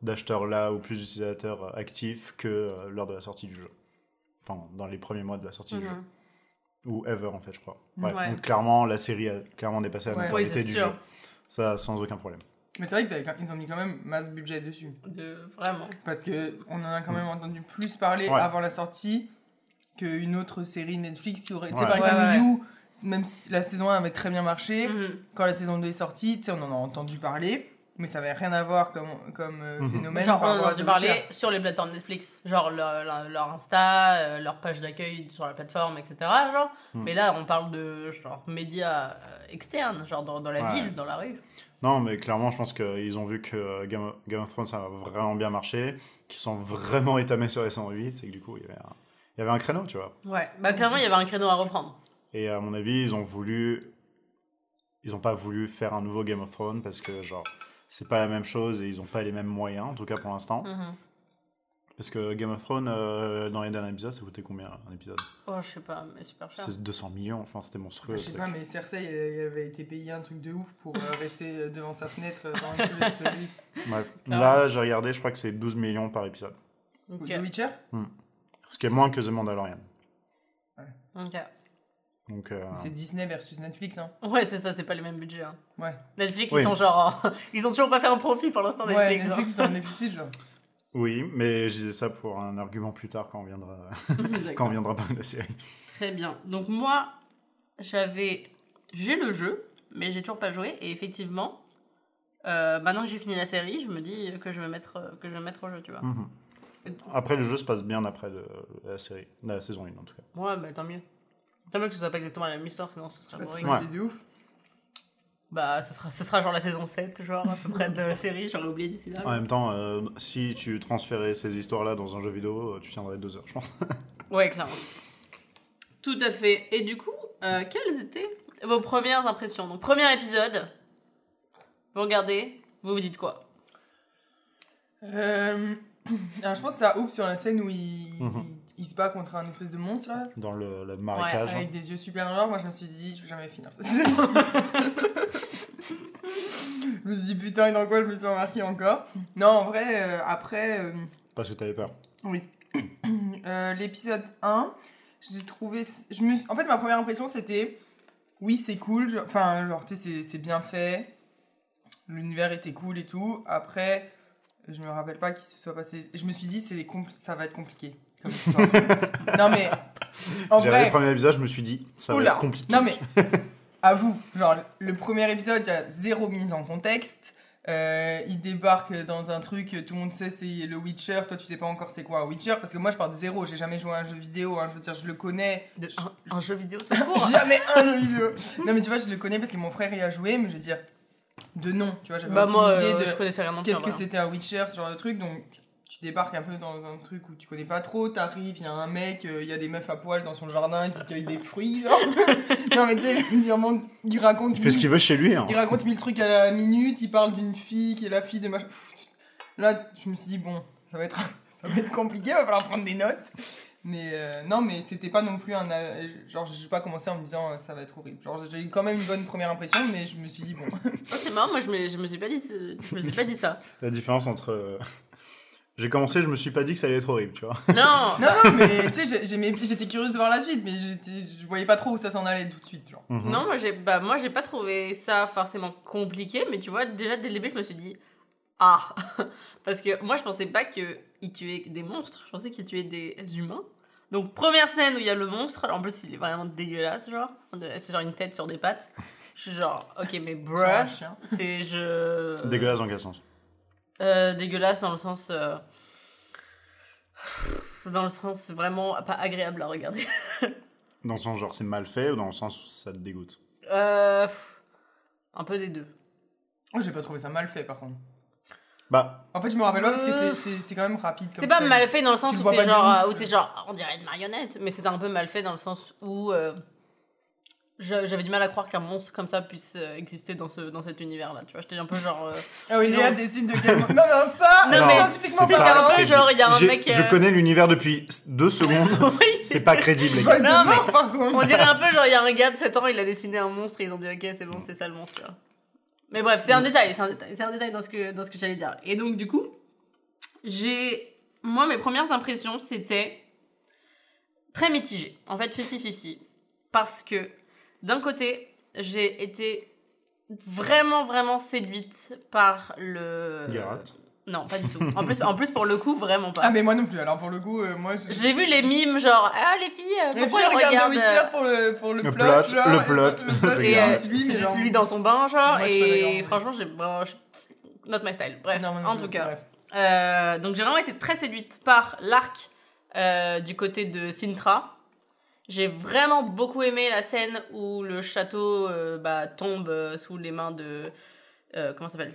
d'acheteurs là ou plus d'utilisateurs actifs que euh, lors de la sortie du jeu. Enfin, dans les premiers mois de la sortie du jeu. Ou ever, en fait, je crois. Bref, Ouais. donc clairement, la série a clairement dépassé la Ouais. Oui, du sûr. jeu. Ça, sans aucun problème. Mais c'est vrai qu'ils ont mis quand même masse budget dessus. De... Vraiment. Parce que on en a quand même entendu plus parler Ouais. avant la sortie qu'une autre série Netflix qui aurait. Tu sais, Ouais. par exemple, Ouais, ouais, You, même si la saison 1 avait très bien marché, Mhm. quand la saison 2 est sortie, tu sais, on en a entendu parler, mais ça avait rien à voir comme, comme euh, Mhm. phénomène. Genre, par on a parler sur les plateformes Netflix. Genre leur, leur, leur Insta, euh, leur page d'accueil sur la plateforme, etc. Genre. Hmm. Mais là, on parle de genre médias euh, externes, genre dans, dans la Ouais. ville, dans la rue. Non, mais clairement, je pense qu'ils ont vu que Game of, Game of Thrones ça a vraiment bien marché, qu'ils sont vraiment étamés sur les 108, c'est que du coup, il y avait un, il y avait un créneau, tu vois. Ouais. Bah, clairement, il y avait un créneau à reprendre. Et à mon avis, ils ont voulu. Ils n'ont pas voulu faire un nouveau Game of Thrones parce que, genre, c'est pas la même chose et ils n'ont pas les mêmes moyens, en tout cas pour l'instant. Mhm. Parce que Game of Thrones, euh, dans les derniers épisodes, ça coûtait combien un épisode? Oh, je sais pas, mais super cher. C'est 200 millions, enfin, c'était monstrueux. Je sais pas, mais Cersei, elle, elle avait été payée un truc de ouf pour euh, rester devant sa fenêtre euh, pendant le série. Bref, Ah. là, j'ai regardé, je crois que c'est 12 millions par épisode. Ok. The Witcher? Ce qui est moins que The Mandalorian. Ok. Donc, euh, C'est Disney versus Netflix, hein. Ouais, c'est ça, c'est pas les mêmes budgets. hein. Ouais. Netflix, Oui. ils sont genre. en- ils ont toujours pas fait un profit pour l'instant, Ouais, Netflix. Netflix, c'est un déficit, genre. oui, mais je disais ça pour un argument plus tard quand on viendra, quand on viendra parler de la série. Très bien. Donc, moi, j'avais. J'ai le jeu, mais j'ai toujours pas joué. Et effectivement, euh, maintenant que j'ai fini la série, je me dis que je vais mettre, que je vais mettre au jeu, tu vois. Mhm. Après, le jeu se passe bien après de la série, la saison 1 en tout cas. Ouais, bah tant mieux. Tant mieux que ce soit pas exactement la même histoire, sinon ce serait de boring. de ouf. Bah, ce sera, ce sera genre la saison 7, genre à peu près de la série, j'aurais oublié d'ici là. En même temps, euh, si tu transférais ces histoires-là dans un jeu vidéo, euh, tu tiendrais deux heures, je pense. Ouais, clairement. Tout à fait. Et du coup, euh, quelles étaient vos premières impressions? Donc, premier épisode, vous regardez, vous vous dites quoi? Euh, Alors, je pense que ça ouvre sur la scène où il, Mhm. Il se bat contre un espèce de monstre, là. Dans le, le marécage. Avec des yeux super noirs, moi je me suis dit, je vais jamais finir cette série. je me suis dit, putain, et dans quoi je me suis remarqué encore? Non, en vrai, euh, après, euh, Parce que t'avais peur. oui. Euh, L'épisode 1, j'ai trouvé. Je me, en fait, ma première impression c'était, oui, c'est cool, enfin, genre, tu sais, c'est- c'est bien fait, l'univers était cool et tout. Après, je me rappelle pas qu'il se soit passé. Je me suis dit, c'est compl- ça va être compliqué comme histoire. non, mais. En J'ai regardé vrai. le premier épisode, je me suis dit, ça Oula. va être compliqué. Non mais, à vous, genre le premier épisode, il y a zéro mise en contexte. Euh, il débarque dans un truc, tout le monde sait c'est le Witcher. Toi, tu sais pas encore c'est quoi un Witcher parce que moi je pars de zéro. J'ai jamais joué à un jeu vidéo. hein, je veux dire, je le connais. de, un, un jeu vidéo tout court Jamais un jeu vidéo. Non mais tu vois, je le connais parce que mon frère y a joué, mais je veux dire de nom. Tu vois, j'avais Bah, aucune moi, idée euh, de je connaissais rien qu'est-ce que c'était un Witcher, ce genre de truc. Donc tu débarques un peu dans un truc où tu connais pas trop, t'arrives, il y a un mec, euh, il y a des meufs à poil dans son jardin qui cueillent des fruits, genre. non mais tu sais, vraiment, il raconte. Il fait ce qu'il veut chez lui. Hein. Il raconte mille trucs à la minute, il parle d'une fille qui est la fille de machin. Là, je me suis dit, bon, ça va être, ça va être compliqué, va falloir prendre des notes. Mais euh, non, mais c'était pas non plus un. euh, Genre, j'ai pas commencé en me disant euh, ça va être horrible. Genre, j'ai eu quand même une bonne première impression, mais je me suis dit, bon. Oh, c'est marrant, moi je me, je me suis pas dit, je me suis pas dit ça. La différence entre. J'ai commencé, je me suis pas dit que ça allait être horrible, tu vois. Non, Non, non, mais tu sais, j'étais curieuse de voir la suite, mais je voyais pas trop où ça s'en allait tout de suite. Genre. Mhm. non, moi j'ai, bah moi j'ai pas trouvé ça forcément compliqué, mais tu vois déjà dès le début je me suis dit ah, parce que moi je pensais pas que il tuait des monstres, je pensais qu'il tuait des humains. Donc première scène où il y a le monstre, en plus il est vraiment dégueulasse genre, c'est genre une tête sur des pattes. Je suis genre ok mais bruh, chien. c'est je Dégueulasse dans quel sens? Euh, dégueulasse dans le sens. euh, Dans le sens vraiment pas agréable à regarder. Dans le sens genre c'est mal fait ou dans le sens où ça te dégoûte? Euh, pff, un peu des deux. Moi, j'ai pas trouvé ça mal fait par contre. Bah, En fait, je me rappelle pas parce que Euh, c'est- c'est c'est quand même rapide. comme C'est pas scène. mal fait dans le sens Tu le où vois t'es pas de genre, ouf. euh, où t'es genre, on dirait une marionnette, mais c'était un peu mal fait dans le sens où euh, j'avais du mal à croire qu'un monstre comme ça puisse euh, exister dans, ce, dans cet univers-là. Tu vois, j'étais un peu genre. euh, Ah oui. Léa décide de quel. Non, non, ça Non, non, mais scientifiquement c'est pas un parlant. peu genre, il y a un mec. Je euh, connais l'univers depuis deux secondes. oui, c'est pas crédible, les gars. Non, mais- par contre. On dirait un peu genre, il y a un gars de 7 ans, il a dessiné un monstre et ils ont dit, ok, c'est bon, c'est ça le monstre. tu vois. Mais bref, c'est un détail, c'est un détail, c'est un détail dans ce que, dans ce que j'allais dire. Et donc, du coup, j'ai. Moi, mes premières impressions, c'était très mitigé. En fait, 50-50. Parce que, d'un côté, j'ai été vraiment, vraiment séduite par le. Geralt. Non, pas du tout. En plus, en plus, pour le coup, vraiment pas. Ah, mais moi non plus. Alors, pour le coup, euh, moi. J'ai vu les mimes, genre, ah, les filles, euh, pourquoi elles regarde regardent. The euh, Witcher pour le, pour le, Le plot. plot, genre, le plot. le plot, c'est euh, juste lui, genre- dans son bain, genre, Moi, et franchement, j'ai je- Not my style. Bref, Non, en tout cas. bref. Euh, donc, j'ai vraiment été très séduite par l'arc euh, du côté de Sintra. J'ai vraiment beaucoup aimé la scène où le château euh, bah, tombe euh, sous les mains de. euh, comment ça s'appelle?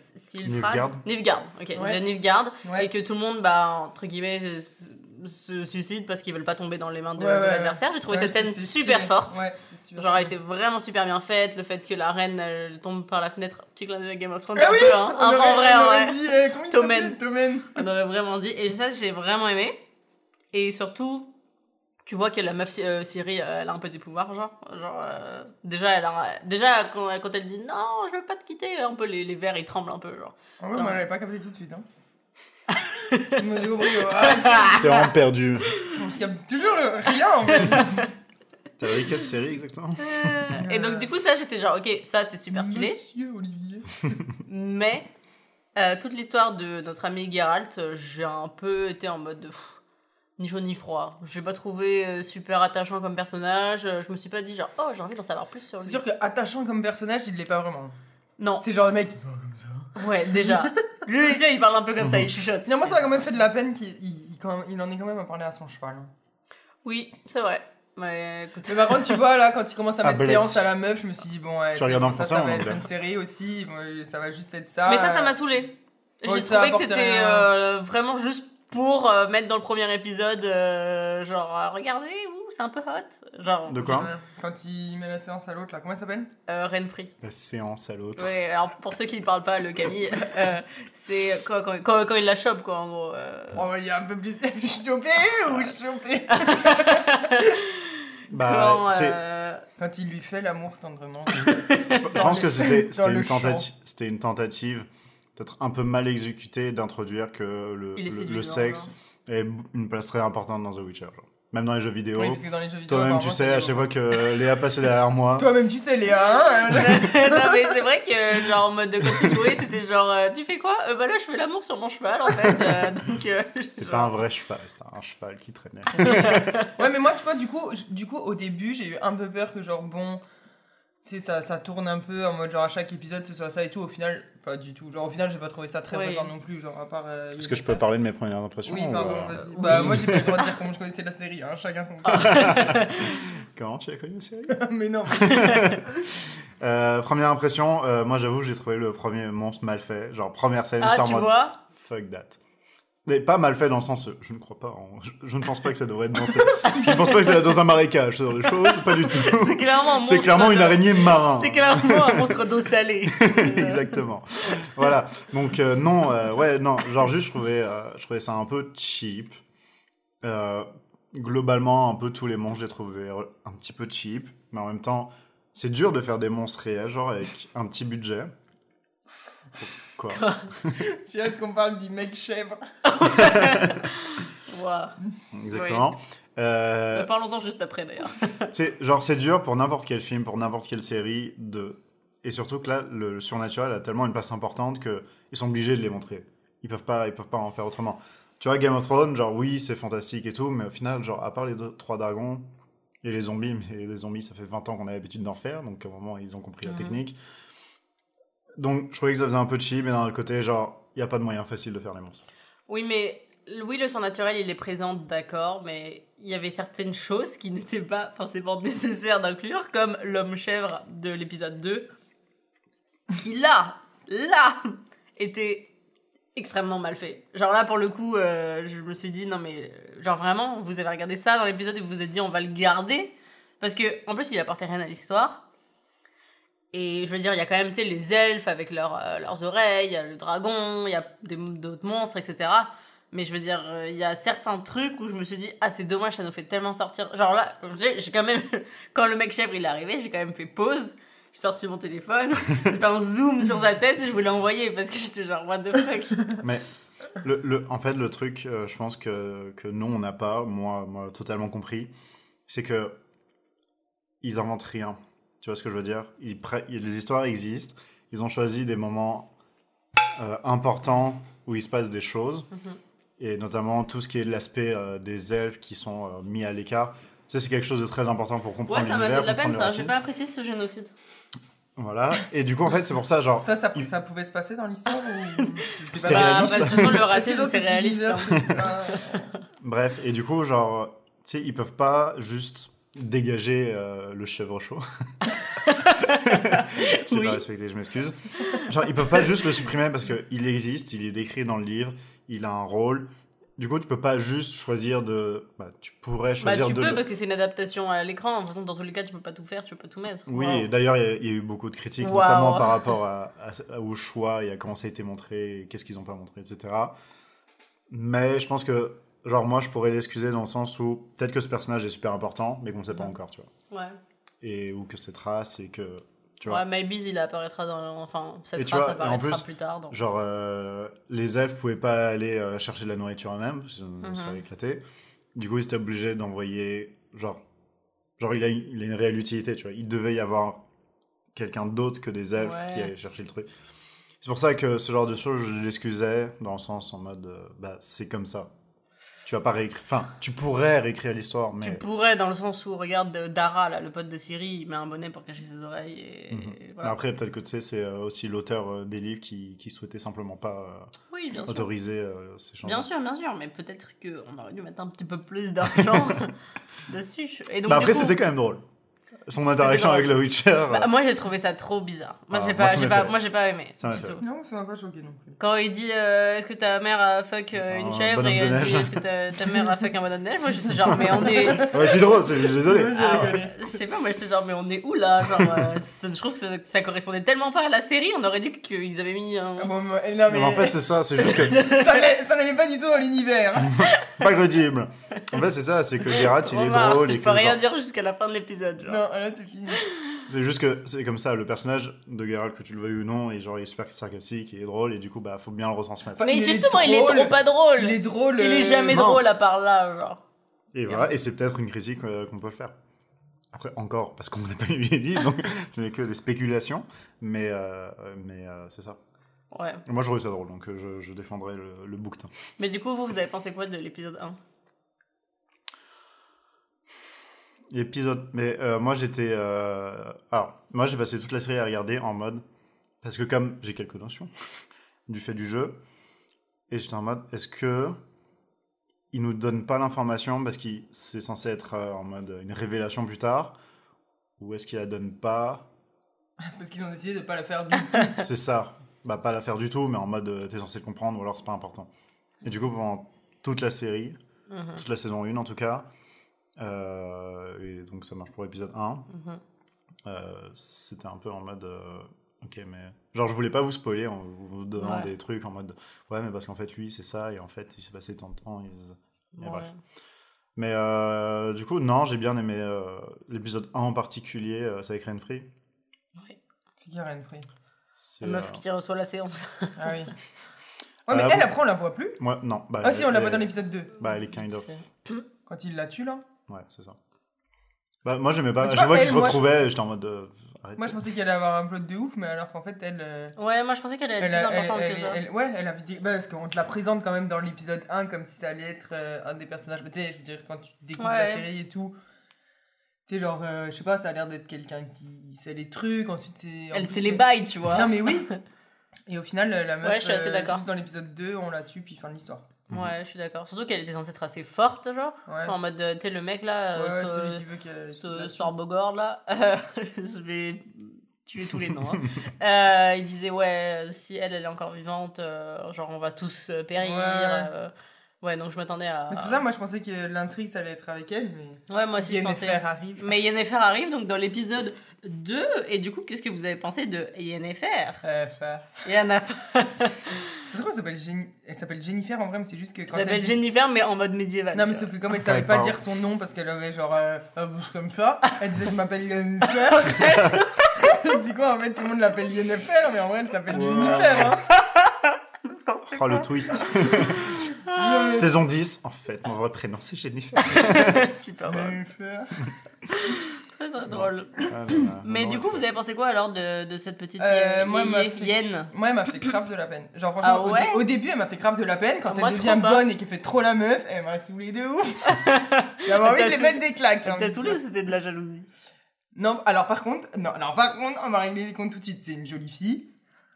Nilfgaard. Nilfgaard, ok. Ouais. De. Ouais. Et que tout le monde, bah, entre guillemets, se, se suicide parce qu'ils veulent pas tomber dans les mains de, Ouais, de ouais, l'adversaire. J'ai trouvé cette scène super stylé. forte. Ouais, c'était super Genre, elle était vraiment super bien faite. Le fait que la reine elle tombe par la fenêtre, petit clin d'œil à Game of Thrones, Ah un oui, peu, hein. On En- aurait- en vrai, on aurait dit, euh, Tommen. Tommen. On aurait vraiment dit. Et ça, j'ai vraiment aimé. Et surtout, tu vois que la meuf euh, Siri, euh, elle a un peu des pouvoirs, genre. genre euh, déjà, elle a, déjà quand, elle- quand elle dit non, je veux pas te quitter, un peu les, les verres ils tremblent un peu, genre. En vrai, Attends. moi, je l'avais pas capté tout de suite. Hein. Il m'a dit, oh, brio, ah, T'es vraiment perdu. on se capte toujours rien en fait. T'as regardé quelle série exactement Et donc, du coup, ça, j'étais genre, ok, ça c'est super stylé. Monsieur Olivier. Mais euh, toute l'histoire de notre ami Geralt, euh, j'ai un peu été en mode de, pff, ni chaud ni froid. J'ai pas trouvé euh, super attachant comme personnage. euh, Je me suis pas dit genre oh j'ai envie d'en savoir plus sur C'est lui. sûr que attachant comme personnage, il l'est pas vraiment. Non, C'est le genre de mec qui parle comme ça. ouais déjà. lui vois, il parle un peu comme ça, il chuchote. Tiens, moi, ça m'a quand même fait de la peine qu'il il, il- quand- il en est quand même à parler à son cheval. hein. Oui, c'est vrai. Mais écoute, Mais par contre, tu vois, là, quand il commence à Ah, mettre séance à la meuf, je me suis dit, bon, ouais, Tu c'est regardes bon, en ça, ça en va être une série aussi, ça va juste être ça. mais ça ça m'a saoulé. J'ai ça trouvé que c'était euh, vraiment juste pour euh, mettre dans le premier épisode euh, genre euh, regardez ouh, c'est un peu hot genre De quoi Quand il met la séance à l'autre, là, comment elle s'appelle euh, Renfree. La séance à l'autre. Ouais, alors pour ceux qui ne parlent pas le Camille, euh, c'est quand, quand, quand, quand il la chope, quoi, en gros. euh. Oh, il y a un peu plus chopé ou chopé? Bah, Quand, c'est- euh, Quand il lui fait l'amour tendrement. je pense que c'était dans c'était le une, champ. tentative, c'était une tentative peut-être un peu mal exécutée d'introduire que le, le- sexe genre. est une place très importante dans The Witcher. genre. Même dans les jeux vidéo. oui, parce que dans les jeux vidéo. Toi-même, tu sais, à chaque fois que Léa passait derrière moi, Toi-même, tu sais, Léa. hein non, mais c'est vrai que, genre, en mode de quand c'était genre, euh, tu fais quoi? Euh, Bah là, je fais l'amour sur mon cheval, en fait. euh, donc, euh, c'était genre- pas un vrai cheval, c'était un cheval qui traînait. Ouais, mais moi, tu vois, du coup, du coup au début, j'ai eu un peu peur que, genre, bon, tu sais, ça, ça tourne un peu en mode, genre, à chaque épisode, ce soit ça et tout. Au final, pas du tout. Genre, au final, j'ai pas trouvé ça très présent non plus. Genre, à part. euh, Est-ce que je peux parler de mes premières impressions Oui, ou, pardon, euh, vas-y. oui. Bah, moi, j'ai pas le droit de dire comment je connaissais la série, hein, chacun son Comment tu as connu la série? Mais non. Euh, Première impression, euh, moi j'avoue, j'ai trouvé le premier monstre mal fait. Genre, première scène, Ah, j'étais en tu mode vois? fuck that. Mais pas mal fait dans le sens, euh, je ne crois pas, en- je, je ne pense pas que ça devrait être dansé. je ne pense pas que c'est dans un marécage, ce genre de choses, pas du tout. C'est clairement un une araignée marin. C'est clairement un monstre d'eau salée. Exactement. voilà. Donc euh, non, euh, ouais, non, genre juste je trouvais, euh, je trouvais ça un peu cheap. Globalement, un peu tous les monstres, j'ai trouvé un petit peu cheap, mais en même temps, c'est dur de faire des monstres réels, genre avec un petit budget. Quoi J'ai hâte qu'on parle du mec chèvre. Wow. Exactement. Euh, Euh, Parlons-en juste après d'ailleurs. c'est genre c'est dur pour n'importe quel film, pour n'importe quelle série de et surtout que là le surnaturel a tellement une place importante que ils sont obligés de les montrer. Ils peuvent pas ils peuvent pas en faire autrement. Tu vois Game of Thrones, genre oui, c'est fantastique et tout, mais au final genre à part les deux, trois dragons et les zombies, mais les zombies ça fait 20 ans qu'on a l'habitude d'en faire, donc à un moment ils ont compris la Mhm. technique. Donc je trouvais que ça faisait un peu cheap mais d'un autre côté genre il y a pas de moyen facile de faire les monstres. Oui, mais oui, le surnaturel, il est présent, d'accord, mais il y avait certaines choses qui n'étaient pas forcément nécessaires d'inclure, comme l'homme chèvre de l'épisode 2, qui là, là, était extrêmement mal fait. Genre là, pour le coup, euh, je me suis dit, non mais, genre vraiment, vous avez regardé ça dans l'épisode et vous vous êtes dit, on va le garder, parce que en plus, il apportait rien à l'histoire. Et je veux dire, il y a quand même, tu sais, les elfes avec leurs, euh, leurs oreilles, il y a le dragon, il y a d'autres monstres, etc. Mais je veux dire, euh, il y a certains trucs où je me suis dit, ah, c'est dommage, ça nous fait tellement sortir. Genre là, j'ai quand même, quand le mec chèvre il est arrivé, j'ai quand même fait pause. J'ai sorti mon téléphone, j'ai fait un zoom sur sa tête je voulais envoyer parce que j'étais genre, what the fuck. Mais le, le- en fait, le truc, euh, je pense que, que nous, on n'a pas, moi, moi, totalement compris, c'est que ils inventent rien. Tu vois ce que je veux dire? Ils Les histoires existent, ils ont choisi des moments euh, importants où il se passe des choses, Mhm. et notamment tout ce qui est l'aspect euh, des elfes qui sont euh, mis à l'écart. Tu sais, c'est quelque chose de très important pour Ouais, comprendre ça m'a fait l'univers, de la peine ça, j'ai pas apprécié ce génocide. Voilà. Et du coup, en fait, c'est pour ça, genre, Ça, ça, Il- ça pouvait se passer dans l'histoire ou C'était pas- réaliste. Bah, de toute façon, le racisme, c'est réaliste. hein. pas- Bref, et du coup, genre, tu sais, ils peuvent pas juste dégager euh, le chèvre chaud. J'ai Oui. pas respecté, je m'excuse. Genre, ils peuvent pas juste le supprimer parce qu'il existe, il est décrit dans le livre, il a un rôle. Du coup, tu peux pas juste choisir de. Bah, tu pourrais Bah, choisir tu de. peux le- parce que c'est une adaptation à l'écran. Toute façon, dans tous les cas, tu peux pas tout faire, tu peux pas tout mettre. Oui, Wow. d'ailleurs, il y, a- il y a eu beaucoup de critiques, Wow. notamment par rapport à, à- au choix et à comment ça a été montré, qu'est-ce qu'ils ont pas montré, etc. Mais je pense que, genre, moi, je pourrais l'excuser dans le sens où peut-être que ce personnage est super important, mais qu'on ne sait pas encore, tu vois. Ouais. Et ou que cette race, et que. Tu Ouais, vois, Maybe il apparaîtra dans. Enfin, cette Et race vois, en apparaîtra plus, plus tard. Dans... genre, euh, les elfes pouvaient pas aller euh, chercher de la nourriture eux-mêmes, parce que ça Mhm. serait éclaté. Du coup, ils étaient obligés d'envoyer. Genre, genre il, a, il a une réelle utilité, tu vois. Il devait y avoir quelqu'un d'autre que des elfes Ouais. qui allait chercher le truc. C'est pour ça que ce genre de choses, je l'excusais, dans le sens en mode, euh, bah, c'est comme ça. Tu vas pas réécrire. Enfin, tu pourrais réécrire l'histoire, mais. Tu pourrais, dans le sens où, regarde, euh, Dara, là, le pote de Siri, il met un bonnet pour cacher ses oreilles. Et, Mhm. et Mais voilà. Après, peut-être que tu sais, c'est euh, aussi l'auteur euh, des livres qui, qui souhaitait simplement pas Oui, bien sûr. autoriser ces changements. Bien sûr, bien sûr, mais peut-être qu'on aurait dû mettre un petit peu plus d'argent dessus. Et donc, Bah après, coup- c'était quand même drôle. Son interaction avec le Witcher. Bah, euh, moi j'ai trouvé ça trop bizarre. Moi Ah, j'ai pas, pas, moi j'ai pas aimé. Ça m'a du fait. tout. Non, ça m'a pas choqué non plus. Quand il dit euh, est-ce que ta mère a fuck euh, Un une chèvre bonhomme et elle dit est-ce que ta, ta mère a fuck un bonhomme de neige, moi j'étais genre mais on est, Ouais, je suis drôle, je suis désolé. Ah, je sais pas, moi j'étais genre mais on est où là? Genre, euh, ça- je trouve que ça, ça correspondait tellement pas à la série, on aurait dit qu'ils avaient mis un. Ah bon, Non, mais mais en fait, c'est ça, c'est juste que. ça n'allait pas du tout dans l'univers. pas crédible. En fait, c'est ça, c'est que Geralt, il est Remarque, drôle et Je que. peux rien dire jusqu'à la fin de l'épisode. Genre. Non, là c'est fini. C'est juste que c'est comme ça, le personnage de Geralt, que tu le veuilles ou non, et genre, il est super sarcastique, il est drôle, et du coup, bah, faut bien le retransmettre. Mais Il est justement, il est trop pas drôle. Il est drôle. Il est euh, jamais non. drôle à part là, genre. Et voilà, et c'est peut-être une critique euh, qu'on peut faire. Après, encore, parce qu'on n'a pas lu les livres, donc ce n'est que des spéculations, mais, euh, mais euh, c'est ça. Ouais. Moi, je trouve ça drôle, donc je, je défendrai le, le bouquetin. Mais du coup, vous, vous avez pensé quoi de l'épisode 1 Épisode. Mais euh, moi, j'étais. euh, Alors, moi, j'ai passé toute la série à regarder en mode. Parce que, comme j'ai quelques notions du fait du jeu, et j'étais en mode, est-ce que. Il nous donne pas l'information parce que c'est censé être euh, en mode une révélation plus tard Ou est-ce qu'il la donne pas? Parce qu'ils ont décidé de pas la faire du tout. C'est ça. Bah, pas la faire du tout, mais en mode euh, t'es censé le comprendre ou alors c'est pas important. Et du coup, pendant toute la série, Mhm, toute la saison 1 en tout cas, et donc ça marche pour l'épisode 1, mhm. euh, c'était un peu en mode. euh, ok, mais. Genre, je voulais pas vous spoiler en vous donnant Ouais. des trucs en mode. Ouais, mais parce qu'en fait, lui, c'est ça, et en fait, il s'est passé tant de temps. il- Et Ouais. bref. Mais euh, du coup, non, j'ai bien aimé euh, l'épisode 1 en particulier, euh, c'est avec Renfree. C'est qui Renfree C'est, La meuf euh, qui reçoit la séance. Ah oui. Ouais, mais Euh, elle, bon. après, on la voit plus? Moi, non. Bah, Ah si, on la elle- voit dans l'épisode 2. Bah, elle est kind of. Quand il la tue, là? Ouais, c'est ça. Bah, moi, j'aimais pas. Je vois vois, qu'ils elle, se retrouvaient, j'étais en mode. euh, arrêtez. Moi, je pensais qu'elle allait avoir un plot de ouf, mais alors qu'en fait, elle... euh, Ouais, moi je pensais qu'elle allait Elle, être a- plus elle- importante elle- que ça. elle- ouais, elle a vidé- bah, parce qu'on te la présente quand même dans l'épisode 1 comme si ça allait être euh, un des personnages. Mais tu sais, je veux dire, quand tu découvres la série et tout, tu sais, genre, euh, je sais pas, ça a l'air d'être quelqu'un qui sait les trucs, ensuite c'est. en Elle, plus, c'est les bails, tu vois. Non, mais oui! Et au final, la meuf, Ouais, je suis assez euh, d'accord. juste dans l'épisode 2, on la tue, puis fin de l'histoire. Ouais, je suis d'accord. Surtout qu'elle était censée être assez forte, genre. Ouais. En mode, euh, tu sais, le mec là, Ouais, euh, ouais, ce- celui qui veut qu'elle. ce la tue. Sorbogor là, je vais tuer tous les noms. hein. Euh, il disait ouais, si elle elle est encore vivante, euh, genre on va tous euh, périr. Ouais. euh, ouais, donc je m'attendais à. Mais c'est pour ça, moi, je pensais que l'intrigue, ça allait être avec elle, mais. Ouais, moi aussi je pensais. Yennefer arrive. Mais Yennefer arrive donc dans l'épisode 2 et du coup qu'est-ce que vous avez pensé de Yennefer enfin, Yennefer. C'est qu'elle s'appelle Jenny- elle s'appelle Jennifer en vrai, mais c'est juste que quand Elle elle s'appelle dit- Jennifer mais en mode médiéval. Non, mais vois. que comme elle Quand savait elle pas dire son nom parce qu'elle avait genre euh, la bouche comme ça, elle disait je m'appelle Yennefer. du coup, en fait, tout le monde l'appelle Yennefer, mais en vrai, elle s'appelle. Jennifer. Hein. Oh, le twist. Saison 10, en fait, mon vrai prénom, c'est Jennifer. Super. Jennifer. Très très drôle. Ah là là, Mais non, du coup, vous avez pensé quoi alors de, de cette petite Euh, Yen- moi, elle m'a fait- Moi, elle m'a fait grave de la peine. Genre, franchement, Ah au, ouais dé- au début, elle m'a fait grave de la peine. Quand Ah, moi, elle devient bonne et qu'elle fait trop la meuf, elle m'a saoulé de ouf. J'avais envie de les sou- mettre des claques. T'as de saoulé dire. ou c'était de la jalousie? Non, alors par contre, non, alors par contre, on va régler les comptes tout de suite. C'est une jolie fille,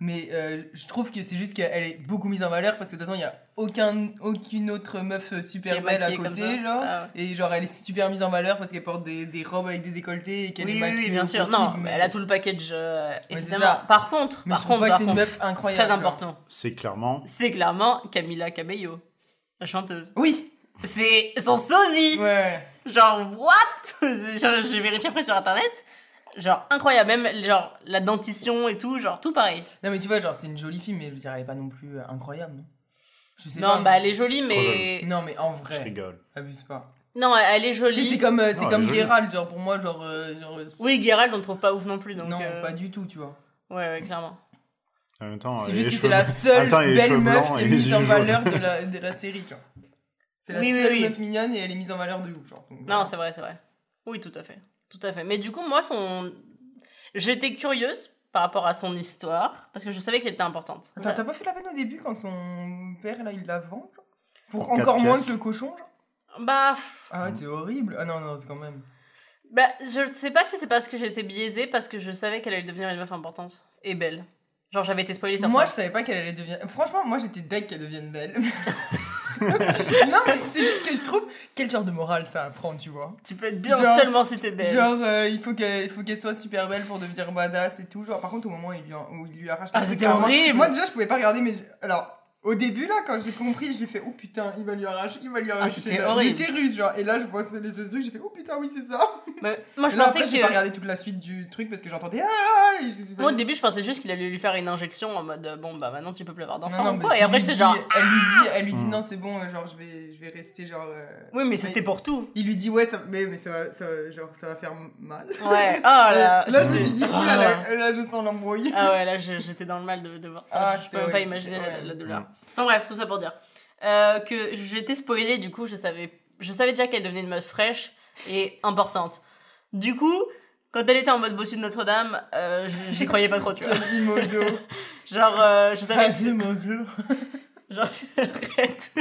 mais euh, je trouve que c'est juste qu'elle est beaucoup mise en valeur parce que de toute façon, il y a aucun, aucune autre meuf super belle à côté, genre. Ah ouais. Et genre, elle est super mise en valeur parce qu'elle porte des, des robes avec des décolletés et qu'elle Oui, est oui, maquillée. oui, bien sûr. possible, Non, mais elle a tout le package, euh, évidemment. Par contre, Mais par je trouve contre, par c'est une contre, meuf incroyable. très important. C'est clairement. C'est clairement Camila Cabello, la chanteuse. Oui, C'est son sosie ouais. Genre, what? J'ai vérifié après sur internet. Genre, incroyable. Même, genre, la dentition et tout, genre, tout pareil. Non, mais tu vois, genre, c'est une jolie fille, mais je veux dire, elle est pas non plus euh, incroyable, non? Je sais Non, pas. bah, elle est jolie, mais. Non, mais en Je vrai, rigole. abuse pas. Non, elle est Tu sais, jolie. c'est comme, euh, c'est comme. Geralt, genre, pour moi, genre. euh, genre Oui, Geralt, on ne trouve pas ouf non plus. Donc, non, euh, pas du tout, tu vois. Ouais, ouais, clairement. En même temps, C'est juste que c'est la seule même temps, belle meuf qui est mise en valeur de la, de la série, tu vois. C'est la Oui, oui, seule oui. meuf mignonne et elle est mise en valeur de ouf, genre. Donc, Non, c'est vrai, c'est vrai. Oui, tout à fait. Tout à fait. Mais du coup, moi, son. J'étais curieuse par rapport à son histoire, parce que je savais qu'elle était importante. Attends, t'as pas fait la peine au début quand son père, là, il la vend, genre Pour Quatre encore moins que le cochon, genre Bah. pff, Ah ouais, c'est horrible. Ah non, non, c'est quand même. Bah, je sais pas si c'est parce que j'étais biaisée, parce que je savais qu'elle allait devenir une meuf importante et belle. Genre, j'avais été spoilée sur Moi, je ça. savais pas qu'elle allait devenir. Franchement, moi, j'étais deg qu'elle devienne belle. non, mais c'est juste que je trouve quel genre de morale ça apprend, tu vois. Tu peux être bien Genre- seulement si t'es belle. Genre, euh, il faut qu'elle soit super belle pour devenir badass et tout. Genre, par contre, au moment où il lui, en- où il lui arrache Ah, la c'était truc, moi- horrible. Moi, déjà, je pouvais pas regarder, mais. Alors, au début, là, quand j'ai compris, j'ai fait, oh putain, il va lui arracher, il va lui arracher Ah, le- horrible. l'utérus, genre. Et là, je vois ce- l'espèce de truc, j'ai fait, oh putain, oui, c'est ça. Mais moi, je là, pensais après, j'ai que. pas regardé toute la suite du truc parce que j'entendais, ah, et j'ai fait, Moi, au début, je pensais juste qu'il allait lui faire une injection en mode euh, bon, bah maintenant tu peux plus avoir d'enfant ou. Et elle après, lui j'étais dit- genre. Elle lui dit, elle lui dit Hmm. non, c'est bon, genre je vais, je vais rester genre. euh, Oui, mais mais- c'était pour tout. Il lui dit ouais, ça, mais, mais ça, va, ça, va- genre, ça va faire mal. Ouais, oh là. là, je me suis dit, oh là là, là, je sens l'embrouille. Ah ouais, là j'étais dans le mal de, de voir ça. Ah, je peux même pas imaginer la douleur. Enfin bref, tout ça pour dire euh, que j'étais spoilée, du coup je savais, je savais déjà qu'elle devenait une meuf fraîche et importante. Du coup, quand elle était en mode bossu de Notre-Dame, euh, j'y croyais pas trop, tu vois. Quasimodo. Genre, euh, je savais, Quasimodo. genre, arrête.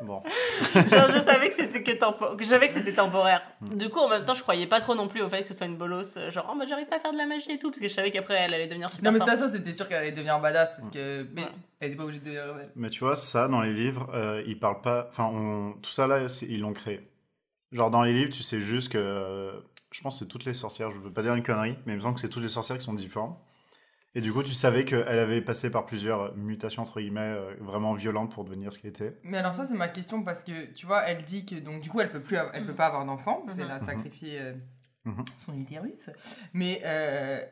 Bon. Genre, je savais que c'était que tempo- que j'avais que c'était temporaire. Mm. Du coup, en même temps, je croyais pas trop non plus au fait que ce soit une bolosse, euh, genre, oh, bah, j'arrive pas à faire de la magie et tout, parce que je savais qu'après, elle allait devenir super Non, mais de toute façon, c'était sûr qu'elle allait devenir badass parce que. Mais Ouais. elle était pas obligée de devenir. Mais tu vois, ça, dans les livres, euh, ils parlent pas. Enfin, on- tout ça là, ils l'ont créé. Genre, dans les livres, tu sais juste que. euh, je pense que c'est toutes les sorcières, je veux pas dire une connerie, mais il me semble que c'est toutes les sorcières qui sont différentes. Et du coup, tu savais qu'elle avait passé par plusieurs mutations, entre guillemets, euh, vraiment violentes pour devenir ce qu'elle était. Mais alors ça c'est ma question parce que tu vois elle dit que donc du coup elle peut plus av- elle peut pas avoir d'enfant parce qu'elle a Mhm. sacrifié euh, Mhm. son utérus mais euh,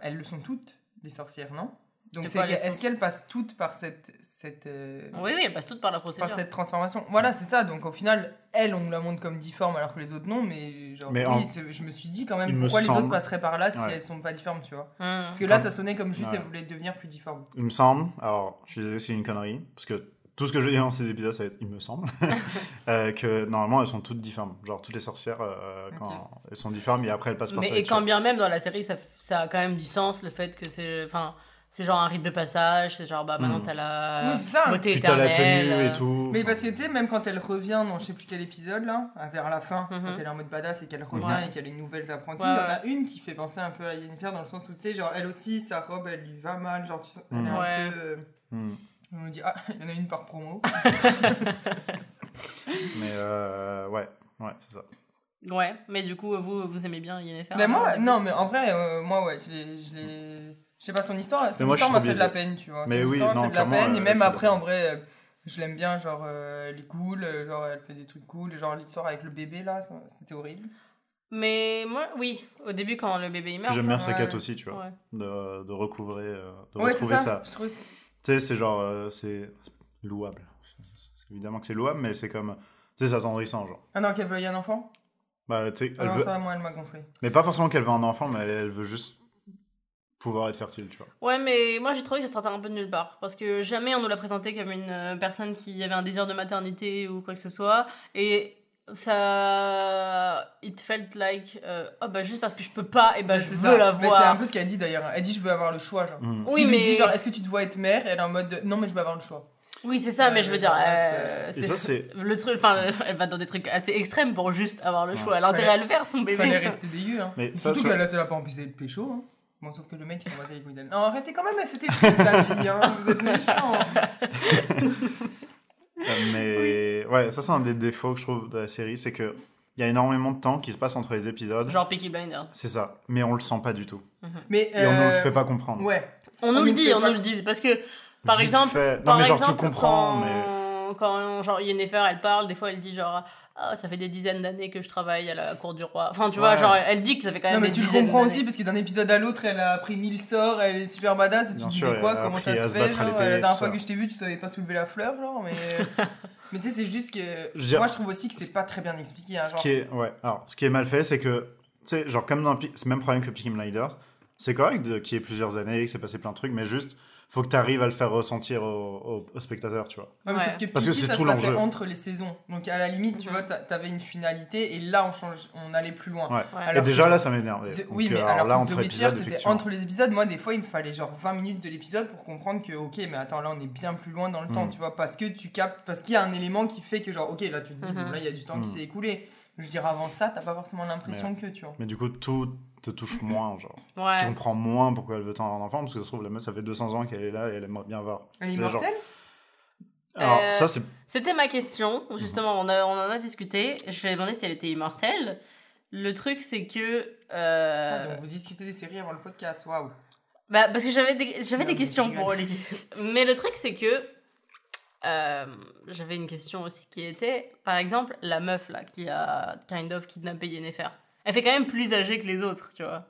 elles le sont toutes les sorcières non? Donc est-ce sont- qu'elles passent toutes par cette cette euh, Oui, oui, elles passent toutes par la procédure. par cette transformation voilà c'est ça donc au final elle on nous la montre comme difforme alors que les autres non mais genre Mais oui en- je me suis dit quand même pourquoi les semble- autres passeraient par là si Ouais. elles sont pas difformes tu vois Mmh. parce que là Comme- ça sonnait comme juste Ouais. elles voulaient devenir plus difformes Il me semble, alors je suis désolé, c'est une connerie, parce que tout ce que je vais dire dans ces épisodes, ça va être il me semble, euh, que normalement elles sont toutes difformes. Genre toutes les sorcières, euh, quand elles sont difformes, et après elles passent par Mais ça. et quand bien même dans la série, ça, ça a quand même du sens le fait que c'est. Enfin, c'est genre un rite de passage, c'est genre, bah maintenant Mm. t'as la Oui, c'est ça. beauté Puis t'as la éternelle. tenue et tout. Mais parce que tu sais, même quand elle revient dans je sais plus quel épisode là, vers la fin, Mhm. quand elle est en mode badass et qu'elle revient Ouais. et qu'elle a une nouvelle apprentie, Ouais, il y en a une qui fait penser un peu à Yennefer dans le sens où tu sais, genre elle aussi, sa robe elle lui va mal, genre tu sens, elle est Mhm. un Ouais. peu. euh, Hmm. on me dit, ah, il y en a une par promo. Mais euh, ouais, ouais, c'est ça. Ouais, mais du coup, vous, vous aimez bien Yennefer Mais moi, non, mais en vrai, euh, moi ouais, je l'ai. je l'ai- Je sais pas, son histoire, son moi, histoire m'a fait de la peine, tu vois. Mais son oui, histoire m'a non, fait de la peine, et elle même après, en vrai, euh, je l'aime bien, genre, euh, elle est cool, euh, genre, elle fait des trucs cool, genre, l'histoire avec le bébé là, c'était horrible. Mais moi, oui, au début, quand le bébé il meurt. J'aime bien sa quête aussi, tu vois, Ouais. de, de recouvrer, euh, de Ouais, retrouver ça. Tu sais, c'est genre, euh, c'est louable. Évidemment que c'est louable, mais c'est comme, tu sais, c'est attendrissant, genre. Ah non, qu'elle veuille un enfant? Bah, tu sais, Ah elle non, veut, ça, moi, elle m'a gonflé. mais pas forcément qu'elle veut un enfant, mais elle, elle veut juste pouvoir être fertile, tu vois. Ouais, mais moi j'ai trouvé que ça sortait un peu de nulle part. Parce que jamais on nous l'a présenté comme une euh, personne qui avait un désir de maternité ou quoi que ce soit. Et ça. It felt like. euh, oh bah juste parce que je peux pas, et bah Mais je c'est veux ça. la Mais C'est un peu ce qu'elle dit d'ailleurs. Elle dit, je veux avoir le choix, genre. Parce Oui, qu'il lui mais- dit, genre, est-ce que tu te vois être mère? Elle est en mode, de, non, mais je veux avoir le choix. Oui, c'est ça, mais je veux dire. Euh, euh, Et ça, c'est. Le truc, enfin, elle va dans des trucs assez extrêmes pour juste avoir le Ouais. choix. Elle a intérêt à le faire, son Il bébé. fallait rester dégueu, hein. Mais Surtout tu que vois, là, ça l'a pas empêché de pécho, hein. Bon, sauf que le mec, il battait les couilles d'elle. Non, arrêtez quand même, c'était triste sa vie, hein. Vous êtes méchants. Euh, mais ouais, ça c'est un des défauts que je trouve de la série, c'est que il y a énormément de temps qui se passe entre les épisodes. Genre Peaky Blinders. C'est ça, mais on le sent pas du tout. Mais, Et on ne le euh, fait pas comprendre. Ouais. On On nous le dit, on pas- nous le dit. Parce que, par Vite exemple. fait. Non, par mais genre exemple, tu comprends, quand, mais. Quand, genre, Yennefer, elle parle, des fois, elle dit genre. Ah, ça fait des dizaines d'années que je travaille à la cour du roi. Enfin, tu vois, Ouais. genre, elle dit que ça fait quand même Non, mais des tu le comprends aussi parce que d'un épisode à l'autre, elle a appris 1000 sorts, elle est super badass et tu te dis, sûr, mais quoi, comment ça se se fait genre, La dernière fois que je t'ai vu, tu savais pas soulever la fleur, genre, mais. mais tu sais, c'est juste que. Je veux dire, Moi, je trouve aussi que c'est pas très bien expliqué. Hein, Ce genre, qui est, ouais, alors, ce qui est mal fait, c'est que, tu sais, genre, comme dans c'est le même problème que Blinders, c'est correct qu'il y ait plusieurs années, que c'est passé plein de trucs, mais juste, faut que tu arrives à le faire ressentir au, au- au spectateur, tu vois. Ouais, mais Ouais. que Parce que c'est tout l'enjeu. entre les saisons. Donc à la limite, tu vois, t'a- t'avais une finalité et là on change, on allait plus loin. Ouais. Ouais. Alors et déjà, que- là, ça m'énerve. Oui, euh, mais alors, alors, là, entre épisodes, c'était entre les épisodes. Moi, des fois, il me fallait genre 20 minutes de l'épisode pour comprendre que, ok, mais attends, là, on est bien plus loin dans le temps, Mhm. tu vois, parce que tu captes, parce qu'il y a un élément qui fait que, genre, ok, là, tu te dis, Mhm. bon, là, il y a du temps qui Mhm. s'est écoulé. Je veux dire, avant ça, t'as pas forcément l'impression que, tu vois. Mais du coup, tout te touche moins, genre. Ouais. Tu comprends moins pourquoi elle veut tant avoir un enfant, parce que ça se trouve, la meuf, ça fait 200 ans qu'elle est là et elle aimerait bien voir. Elle est C'est genre- immortelle? Alors, Euh, ça, c'est. C'était ma question, justement, on, a- on en a discuté. Je lui ai demandé si elle était immortelle. Le truc, c'est que. euh, Ah, donc vous discutez des séries avant le podcast, waouh. Bah, parce que j'avais des, j'avais des questions pour. Oli. Mais le truc, c'est que. Euh, j'avais une question aussi qui était, par exemple, la meuf là qui a kind of kidnappé Yennefer. Elle fait quand même plus âgée que les autres, tu vois.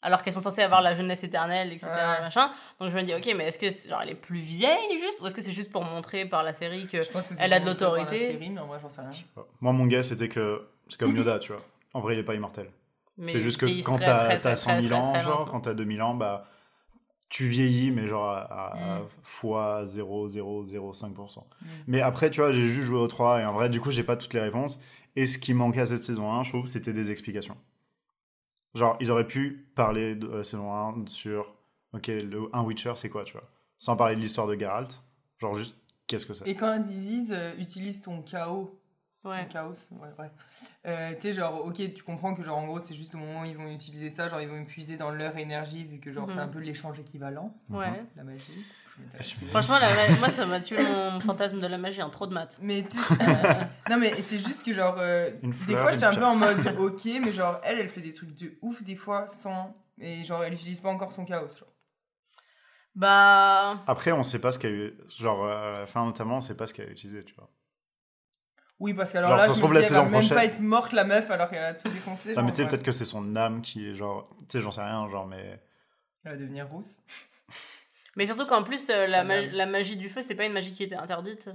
Alors qu'elles sont censées avoir la jeunesse éternelle, etc. Ouais. Machin. Donc je me dis, ok, mais est-ce que c'est- genre, elle est plus vieille juste Ou est-ce que c'est juste pour montrer par la série que. Je pense que c'est Elle a de la l'autorité. j'en. Moi, mon gars, c'était que. C'est comme Yoda, tu vois. En vrai, il est pas immortel. C'est juste que quand t'as très, t'as très, 100 très, 000 très, ans, très genre, quand t'as 2000 ans, bah, tu vieillis, mais genre à, à Mm. fois 0,005%. Mm. Mais après, tu vois, j'ai juste joué au 3, et en vrai, du coup, j'ai pas toutes les réponses. Et ce qui manquait à cette saison 1, je trouve, c'était des explications. Genre, ils auraient pu parler de la saison 1 sur, ok, le, un Witcher, c'est quoi, tu vois? Sans parler de l'histoire de Geralt. Genre, juste, qu'est-ce que c'est? Et quand ils disent euh, utilise ton chaos, Ouais. chaos, ouais, bref. Euh, tu sais, genre, ok, tu comprends que, genre, en gros, c'est juste au moment où ils vont utiliser ça, genre, ils vont puiser dans leur énergie, vu que, genre, Mhm. c'est un peu l'échange équivalent, Ouais. la magie. Franchement, la moi, ça m'a tué mon fantasme de la magie, hein, trop de maths. Mais tu sais, c'est- non, mais c'est juste que, genre, euh, Une des fois, j'étais un peu en mode, ok, mais genre, elle, elle fait des trucs de ouf, des fois, sans. Et genre, elle utilise pas encore son chaos, genre. Bah. Après, on sait pas ce qu'elle a eu. Genre, euh, à la fin, notamment, on sait pas ce qu'elle a utilisé, tu vois. Oui, parce qu'alors Genre, là, ça je se trouve, la saison même pas être morte la meuf alors qu'elle a tout défoncé. Non, genre, mais tu sais, peut-être que c'est son âme qui est genre. Tu sais, j'en sais rien, genre, mais. Elle va devenir rousse. Mais surtout qu'en plus, euh, la, ma- mal. la magie du feu, c'est pas une magie qui était interdite.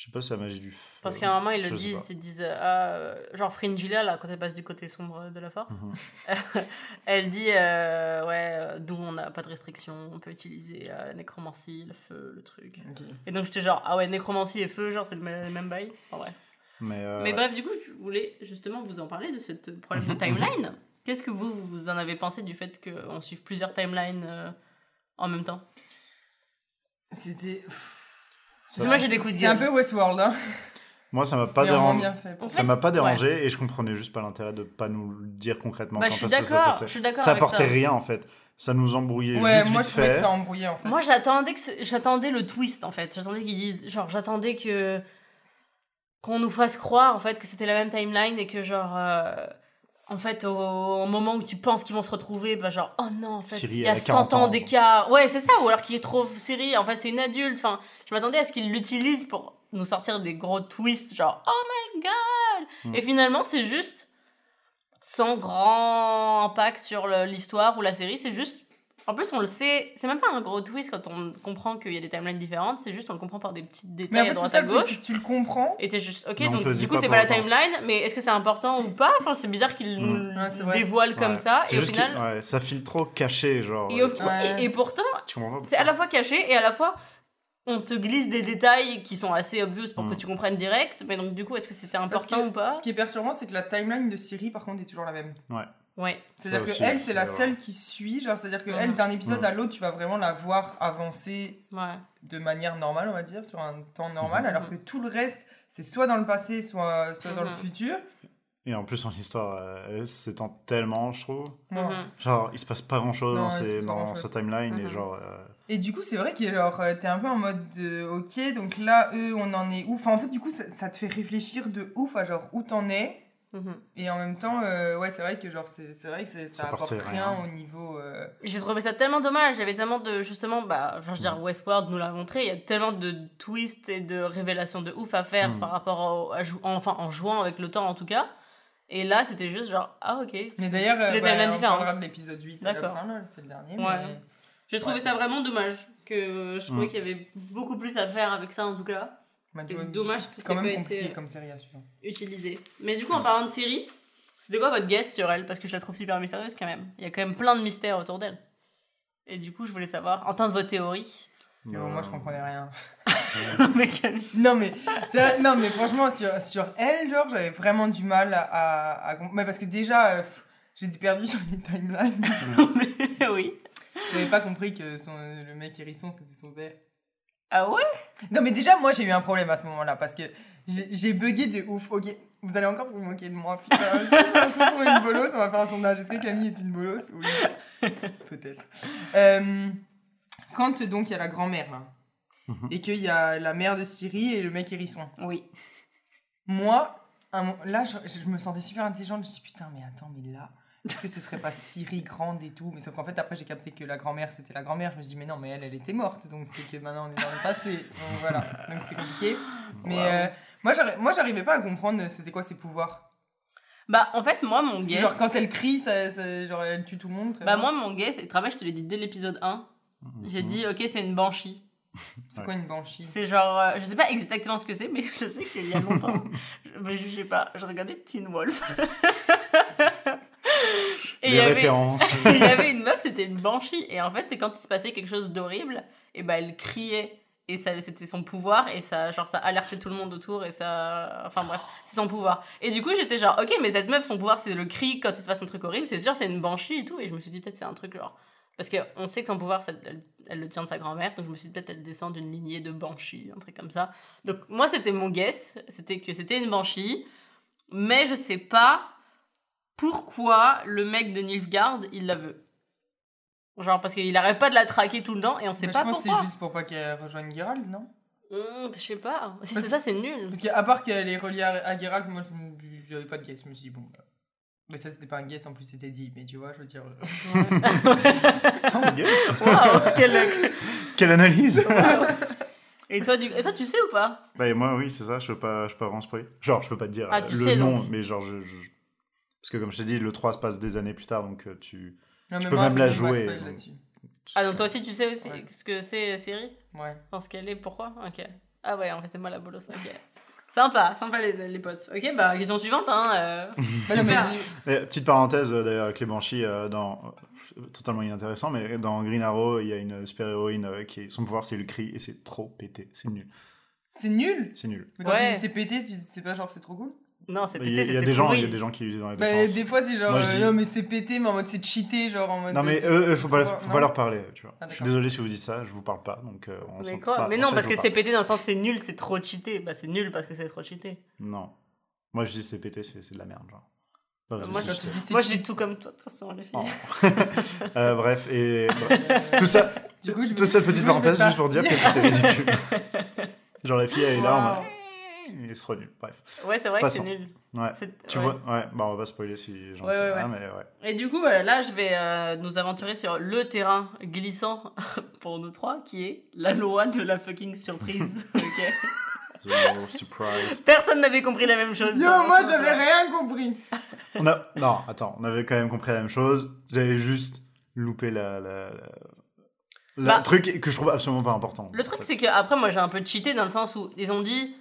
Je sais pas si c'est la magie du feu. Parce qu'à un moment, ils Je le disent, ils disent, euh, ah, euh, genre Fringilla, là, quand elle passe du côté sombre de la force, Mhm. elle dit, euh, ouais, nous, on n'a pas de restriction, on peut utiliser euh, la nécromancie, le feu, le truc. Et donc j'étais genre, ah ouais, nécromancie et feu, genre, c'est le même, bail. En vrai. Mais, euh, Mais bref, du coup, je voulais justement vous en parler de ce problème de timeline. Qu'est-ce que vous, vous en avez pensé du fait qu'on suive plusieurs timelines euh, en même temps? C'était. Parce que moi, j'ai des coups de C'était un gueule. peu Westworld, hein. moi, ça m'a pas fait. En Ça fait, m'a pas ouais. dérangé et je comprenais juste pas l'intérêt de pas nous le dire concrètement Bah, quand je suis ça d'accord, passait. je suis d'accord Ça apportait ça. rien en fait. Ça nous embrouillait Ouais, juste moi vite je trouvais que fait. ça embrouillait en fait. Moi, j'attendais que ce- j'attendais le twist en fait. J'attendais qu'ils disent, genre, j'attendais que qu'on nous fasse croire en fait que c'était la même timeline et que genre, euh, en fait, au, au moment où tu penses qu'ils vont se retrouver, bah genre, oh non, en fait, Siri, il y a a 100 40 ans d'écart. Ouais, c'est ça. Ou alors qu'il trouve Siri, en fait, c'est une adulte. Enfin, je m'attendais à ce qu'ils l'utilisent pour nous sortir des gros twists, genre, oh my god. Hmm. Et finalement, c'est juste sans grand impact sur l'histoire ou la série. C'est juste en plus, on le sait, c'est même pas un gros twist quand on comprend qu'il y a des timelines différentes, c'est juste on le comprend par des petits Mais détails en à fait, c'est droite ça à gauche. tu le comprends. Et t'es juste, ok, Mais donc du coup c'est pas la timeline, mais est-ce que c'est important ou pas? Enfin, c'est bizarre qu'ils Mm. nous Ouais, dévoilent comme Ouais. ça, C'est et au juste final. ouais, ça file trop caché, genre. Et, au- euh, et, et pourtant, c'est à la fois caché et à la fois on te glisse des détails qui sont assez obvious pour que Mm. tu comprennes direct, mais donc du coup, est-ce que c'était important que ou pas? Ce qui est perturbant, c'est que la timeline de Siri, par contre, est toujours la même. Ouais. C'est-à-dire que elle, c'est la vrai. seule qui suit. Genre, c'est-à-dire que elle, d'un épisode à l'autre, tu vas vraiment la voir avancer Ouais. de manière normale, on va dire, sur un temps normal, Mhm. alors que tout le reste, c'est soit dans le passé, soit, soit dans le Mhm. futur. Et en plus, son histoire euh, elle s'étend tellement, je trouve. Mhm. Genre, il se passe pas grand chose Non, dans, ses- grand-chose. sa timeline et genre. euh, Et du coup, c'est vrai que genre, euh, t'es un peu en mode de, ok, donc là, eux, on en est où Enfin, en fait, du coup, ça, ça te fait réfléchir de ouf à genre où t'en es. Mhm. Et en même temps, euh, ouais, c'est vrai que genre, c'est c'est vrai que c'est- ça, Ça apporte rien, rien. au niveau. euh, J'ai trouvé ça tellement dommage. Il y avait tellement de. Justement, bah, enfin, je veux dire, Mm. Westworld nous l'a montré. Il y a tellement de twists et de révélations de ouf à faire Mm. par rapport au, à jou- enfin, en jouant avec le temps en tout cas. Et là, c'était juste genre, ah ok. Mais d'ailleurs, C'est euh, des bah, on parlera de l'épisode 8 à la D'accord. fin, là, c'est le dernier. Ouais. mais- J'ai trouvé Ouais. ça vraiment dommage. Que je trouvais Mm. qu'il y avait beaucoup plus à faire avec ça en tout cas. Bah, vois, dommage que c'est ça quand ait même pas compliqué été- comme série à suivre. Utilisé. Mais du coup, en parlant de série, c'était quoi votre guess sur elle? Parce que je la trouve super mystérieuse quand même. Il y a quand même plein de mystères autour d'elle. Et du coup, je voulais savoir, entendre vos théories. Mais bon, moi, je euh, comprenais rien. Non mais, vrai- non, mais franchement, sur, sur elle, genre, j'avais vraiment du mal à... à, mais parce que déjà, euh, j'étais perdue sur les timelines. oui. J'avais pas compris que son, le mec hérisson, c'était son père. Ah ouais? Non mais déjà, moi, j'ai eu un problème à ce moment-là, parce que j'ai bugué de ouf. Ok, vous allez encore vous moquer de moi, putain. Si on trouve une bolos, on va faire un sondage. Est-ce que Camille est une bolos? Oui. Peut-être. Euh, quand, donc, il y a la grand-mère, là, Mhm. et qu'il y a la mère de Syrie et le mec hérisson. Oui. Moi, un là, je, je me sentais super intelligente. Je me suis dit, putain, mais attends, mais là, est-ce que ce serait pas Siri grande et tout? Mais sauf qu'en fait, après, j'ai capté que la grand-mère, c'était la grand-mère. Je me suis dit, mais non, mais elle, elle était morte. Donc, c'est que maintenant, on est dans le passé. Donc, voilà. Donc, c'était compliqué. Mais Wow. euh, moi, j'arri- moi, j'arrivais pas à comprendre c'était quoi ses pouvoirs? Bah, en fait, moi, mon guess. Genre, quand elle crie, ça, ça- genre, elle tue tout le monde. Bah, bien. moi, mon guess, et travail, je te l'ai dit dès l'épisode 1. J'ai dit, ok, c'est une banshee. C'est quoi une banshee? C'est genre. euh, je sais pas exactement ce que c'est, mais je sais qu'il y a longtemps. je, mais je sais pas, je regardais Teen Wolf. Il y avait. références. il y avait une meuf, c'était une banshee. Et en fait, c'est quand il se passait quelque chose d'horrible, et bah elle criait. Et ça, c'était son pouvoir, et ça, genre, ça alertait tout le monde autour, et ça. Enfin bref, c'est son pouvoir. Et du coup, j'étais genre, ok, mais cette meuf, son pouvoir, c'est le cri quand il se passe un truc horrible, c'est sûr, c'est une banshee et tout. Et je me suis dit, peut-être c'est un truc genre. Parce qu'on sait que son pouvoir, ça- elle, elle le tient de sa grand-mère, donc je me suis dit, peut-être elle descend d'une lignée de banshee, un truc comme ça. Donc moi, c'était mon guess, c'était que c'était une banshee, mais je sais pas pourquoi le mec de Nilfgaard, il la veut. Genre parce qu'il arrête pas de la traquer tout le temps et on sait Mais pas je pense que pourquoi. c'est juste pour pas qu'elle rejoigne Geralt, non? Hum, je sais pas. Si c'est ça, c'est nul. Parce qu'à part qu'elle est reliée à, à Geralt, moi, je- j'avais pas de guess. Je me suis dit, bon, bah, Mais ça, c'était pas un guess, en plus, c'était dit. Mais tu vois, je veux dire. euh, Attends, guess. Waouh, quelle... Quelle analyse Et toi, du... Et toi, tu sais ou pas? Bah, et moi, oui, c'est ça, je peux pas, je peux pas vraiment spoiler. Genre, je peux pas te dire Ah, euh, tu le sais, nom, donc. mais genre, je, je- Parce que, comme je t'ai dit, le 3 se passe des années plus tard, donc euh, tu. Non, Tu mais peux moi, même la jouer, donc. Ah, donc toi aussi, tu sais aussi Ouais. ce que c'est Siri Ouais. Parce qu'elle est, pourquoi? Ok. Ah ouais, en fait, c'est moi la bolos, ok. Sympa, sympa les, les potes. Ok, bah, question suivante, hein. euh. Mais Super. dis- Mais, petite parenthèse, euh, d'ailleurs, avec les Banshee, euh, dans. euh, totalement inintéressant, mais dans Green Arrow, il y a une super-héroïne euh, qui. Son pouvoir, c'est le cri, et c'est trop pété. C'est nul. C'est nul? C'est nul. Mais quand Ouais. tu dis c'est pété, tu- c'est pas genre c'est trop cool? Non, c'est pété, c'est il y a c'est des gens, il y a des gens qui l'utilisent dans les deux Bah, sens. des fois, c'est genre, Moi, je euh, dis- non, mais c'est pété, mais en mode c'est cheaté, genre en mode. Non, mais c'est- eux, eux, faut, c'est pas, trop- faut non pas leur parler, tu vois. Ah, je suis d'accord. désolé si vous dites ça, je vous parle pas, donc euh, on Mais quoi pas- Mais en non, fait, parce je que vous c'est parle. pété dans le sens c'est nul, c'est trop cheaté. Bah, c'est nul parce que c'est trop cheaté. Non. Moi, je dis c'est pété, c'est c'est de la merde, genre. Parce que moi, c'est je- Quand tu cheaté. dis c'est Moi, je cheaté, dis tout comme toi, de toute façon, les filles. Oh. Euh, bref, et tout ça, Du coup, je toute vais- cette du petite coup, je vais parenthèse juste pour dire que partir. c'était ridicule. genre la fille elle est là en mode, Waouh. Et c'est trop nul. Bref, Ouais, c'est vrai que c'est Passons. nul. ouais. C'est- Tu ouais. vois, ouais, bah on va pas spoiler si j'en Ouais, ouais, rien, ouais. mais ouais. Et du coup, euh, là, je vais euh, nous aventurer sur le terrain glissant pour nous trois, qui est la loi de la fucking surprise. ok? The surprise. Personne n'avait compris la même chose. Yo, sur- moi j'avais ça. rien compris. On a, non, attends, on avait quand même compris la même chose. J'avais juste loupé la, la, la- le Bah, truc que je trouve absolument pas important. Le truc, c'est que après, moi, j'ai un peu cheaté dans le sens où ils ont dit.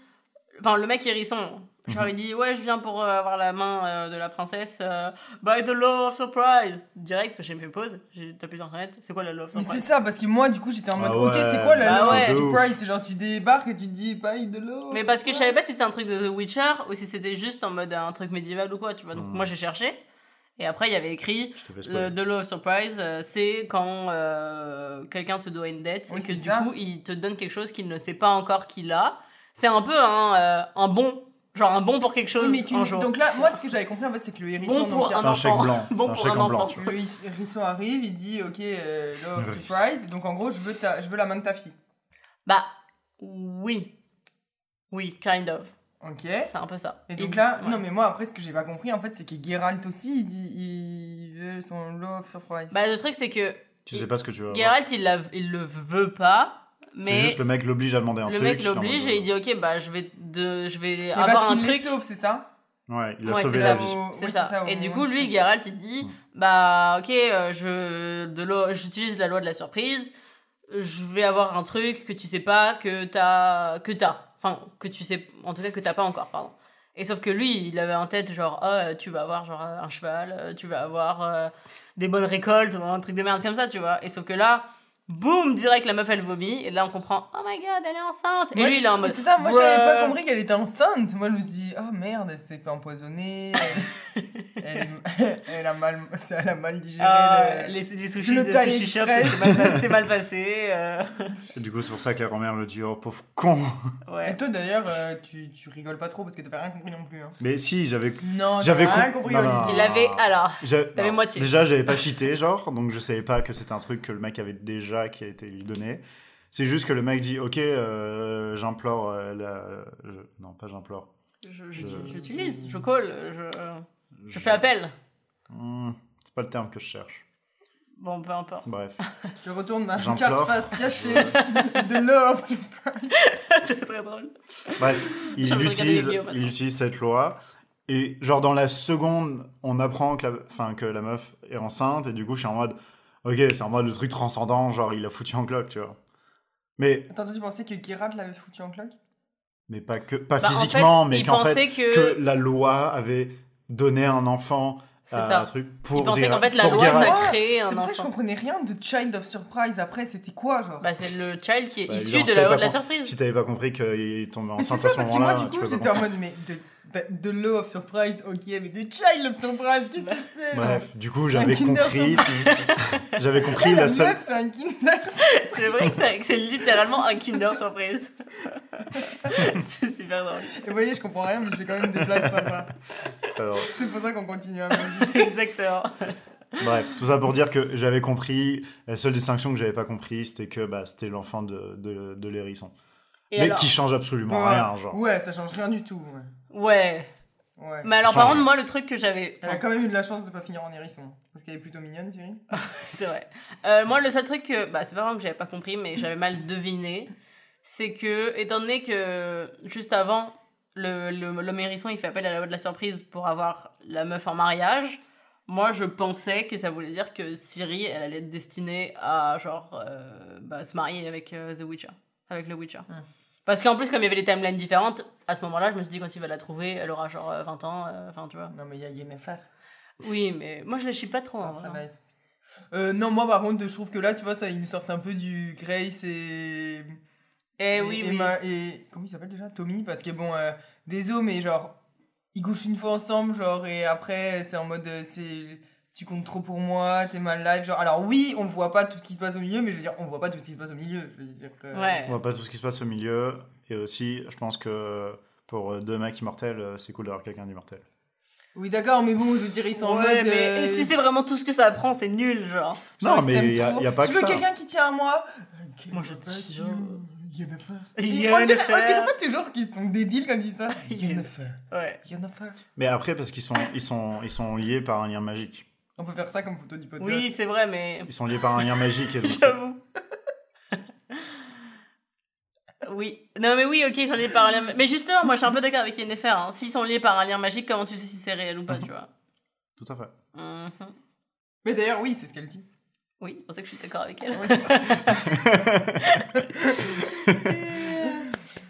Enfin, le mec hérisson, je leur ai dit Ouais, je viens pour euh, avoir la main euh, de la princesse. euh, by the law of surprise. Direct, j'ai fait pause, j'ai tapé sur internet. C'est quoi la law of Mais c'est surprise? ça, parce que moi, du coup, j'étais en mode, Ah ok, ouais. c'est quoi la Bah ouais. De ouf. surprise? C'est genre, tu débarques et tu te dis, pas de l'eau. Mais parce que je savais pas si c'était un truc de The Witcher ou si c'était juste en mode un truc médiéval ou quoi, tu vois. Donc Hmm. moi, j'ai cherché. Et après, il y avait écrit Je te fais le. The Law of Surprise, euh, c'est quand euh, quelqu'un te doit une dette Oui, et que c'est du ça. coup, il te donne quelque chose qu'il ne sait pas encore qu'il a. C'est un peu un, euh, un bon, genre un bon pour quelque chose Oui, mais qu'une- un jour. donc là, moi, ce que j'avais compris, en fait, c'est que le hérisson. Bon pour C'est un chèque enfant. blanc. Bon un pour chèque un blanc, enfant. Le hérisson arrive, il dit, ok, euh, Hérisson. surprise. Donc en gros, je veux, ta, je veux la main de ta fille. Bah, oui. Oui, kind of. Ok. C'est un peu ça. Et donc dit- là, ouais. non, mais moi, après, ce que j'ai pas compris, en fait, c'est que Geralt aussi, il dit, il veut son of surprise. Bah, le truc, c'est que Tu sais pas ce que tu veux. Geralt, il, la- il le veut pas, C'est mais juste le mec l'oblige à demander un le truc. mec suis en l'oblige et il dit Ok, bah, je vais, de, je vais mais avoir parce un truc. sauve, c'est ça Ouais, il a Ouais, sauvé la ça. vie. C'est oui, ça. Et du coup, lui, Geralt, il dit Mm. Bah, ok, euh, je, de j'utilise la loi de la surprise. Je vais avoir un truc que tu sais pas, que t'as. Que t'as. Enfin, que tu sais. En tout cas, que t'as pas encore, pardon. Et sauf que lui, il avait en tête, genre, ah, tu vas avoir genre un cheval, euh, tu vas avoir euh, des bonnes récoltes, un truc de merde comme ça, tu vois. Et sauf que là, boum, direct, la meuf, elle vomit. Et là, on comprend, oh my god, elle est enceinte. Et Moi, lui, il est en mode. C'est ça, moi, j'avais pas compris qu'elle était enceinte. Moi, je me suis dit, oh merde, elle s'est fait empoisonner. Elle, elle, elle a mal, elle a mal digéré. Ah, le- les, les sushis le de sushi shop, c'est mal, passé. euh, Et du coup, c'est pour ça que la grand-mère le dit Oh, pauvre con. ouais. Et toi, d'ailleurs, euh, tu, tu rigoles pas trop parce que t'avais rien compris non plus. Hein. Mais si, j'avais. Non, J'avais rien com- compris, non, non. Il avait. Alors, T'avais moitié. Déjà, j'avais pas cheaté, genre, donc je savais pas que c'était un truc que le mec avait déjà qui a été lui donné. C'est juste que le mec dit Ok, euh, j'implore. euh, la... je- Non, pas j'implore. je, je, Je- j'utilise, je call, je, je fais appel. Hmm, c'est pas le terme que je cherche. Bon, peu importe. Bref. Je retourne ma J'implore. carte face cachée de love. Tu... c'est très drôle. Bref, il utilise, il utilise cette loi. Et genre dans la seconde, on apprend que la, enfin, que la meuf est enceinte. Et du coup, je suis en mode, ok, c'est en mode le truc transcendant, genre il a foutu en cloque, tu vois. Mais, Attends, tu pensais que Geralt l'avait foutu en cloque? Mais pas, que, pas Bah, en physiquement, fait, mais qu'en fait, que. que la loi avait donné un enfant à ça. un truc pour il pensait dire- qu'en fait, la pour loi, Geralt. ça crée un C'est pour ça que je comprenais rien de Child of Surprise. Après, c'était quoi, genre? Bah, c'est le child qui est Bah, issu de si la de la surprise. Si t'avais pas compris qu'il tombait Mais c'est enceinte ça, à ce parce que moi, moment-là, du tu coup, j'étais en mode, mais de, de, de Law of Surprise, ok, mais de Child of Surprise, qu'est-ce que c'est là Bref, du coup, C'est j'avais Kinder compris. j'avais compris la La seule. c'est un Kinder. C'est vrai que c'est- c'est littéralement un Kinder surprise. c'est super drôle. Et vous voyez, je comprends rien, mais je fais quand même des blagues sympas. C'est pour ça qu'on continue à me Exactement. Bref, tout ça pour dire que j'avais compris. La seule distinction que j'avais pas compris, c'était que bah, c'était l'enfant de, de, de l'hérisson. Et Mais alors qui change absolument Ouais. rien, genre. Ouais, ça change rien du tout. ouais. Ouais. Ouais. Mais alors, par contre, moi, le truc que j'avais. Elle a quand même eu de la chance de pas finir en hérisson. Parce qu'elle est plutôt mignonne, Siri. C'est vrai. Euh, moi, le seul truc que. Bah, c'est pas vraiment que j'avais pas compris, mais j'avais mal deviné. C'est que, étant donné que juste avant, le, le, l'homme hérisson, il fait appel à la loi de la surprise pour avoir la meuf en mariage. Moi, je pensais que ça voulait dire que Siri, elle allait être destinée à, genre, euh, bah, se marier avec euh, The Witcher. Avec le Witcher. Hmm. Parce qu'en plus, comme il y avait les timelines différentes, à ce moment-là, je me suis dit, quand il va la trouver, elle aura genre euh, 20 ans. euh, Enfin, tu vois. Non, mais il y a Yennefer. Oui, mais moi, je la chie pas trop. hein, sa vraiment. life. Euh, non, moi par contre, je trouve que là, tu vois, ça, ils nous sortent un peu du Grace et. Eh oui, et, oui. Ma- et- comment il s'appelle déjà? Tommy Parce que bon, euh, désolé, mais genre, ils couchent une fois ensemble, genre, et après, c'est en mode, euh, c'est. Tu comptes trop pour moi, t'es mal live. Genre, alors oui, on voit pas tout ce qui se passe au milieu, mais je veux dire, on voit pas tout ce qui se passe au milieu. Je veux dire que- Ouais. On voit pas tout ce qui se passe au milieu. Et aussi, je pense que pour deux mecs immortels, euh, c'est cool d'avoir quelqu'un d'immortel. Oui, d'accord, mais bon, je veux dire, ils sont en mode. mais euh, si c'est vraiment tout ce que ça apprend, c'est nul, genre. genre, Non, mais il y a, trop. y a pas Je que veux ça. quelqu'un qui tient à moi. Moi, je pas tiens. Yennefer. Yennefer. On dirait, on dirait pas toujours qu'ils sont débiles quand ils disent ça. Yennefer. Ouais. Yennefer. Mais après, parce qu'ils sont, ils sont, ils sont liés par un lien magique. On peut faire ça comme photo du podcast. Oui, c'est vrai, mais. Ils sont liés par un lien magique. J'avoue. oui. Non, mais oui, ok, ils sont liés par un lien. Mais justement, moi, je suis un peu d'accord avec Yennefer. Hein. S'ils sont liés par un lien magique, comment tu sais si c'est réel ou pas, Mhm. tu vois? Tout à fait. Mhm. Mais d'ailleurs, oui, c'est ce qu'elle dit. Oui, c'est pour ça que je suis d'accord avec elle.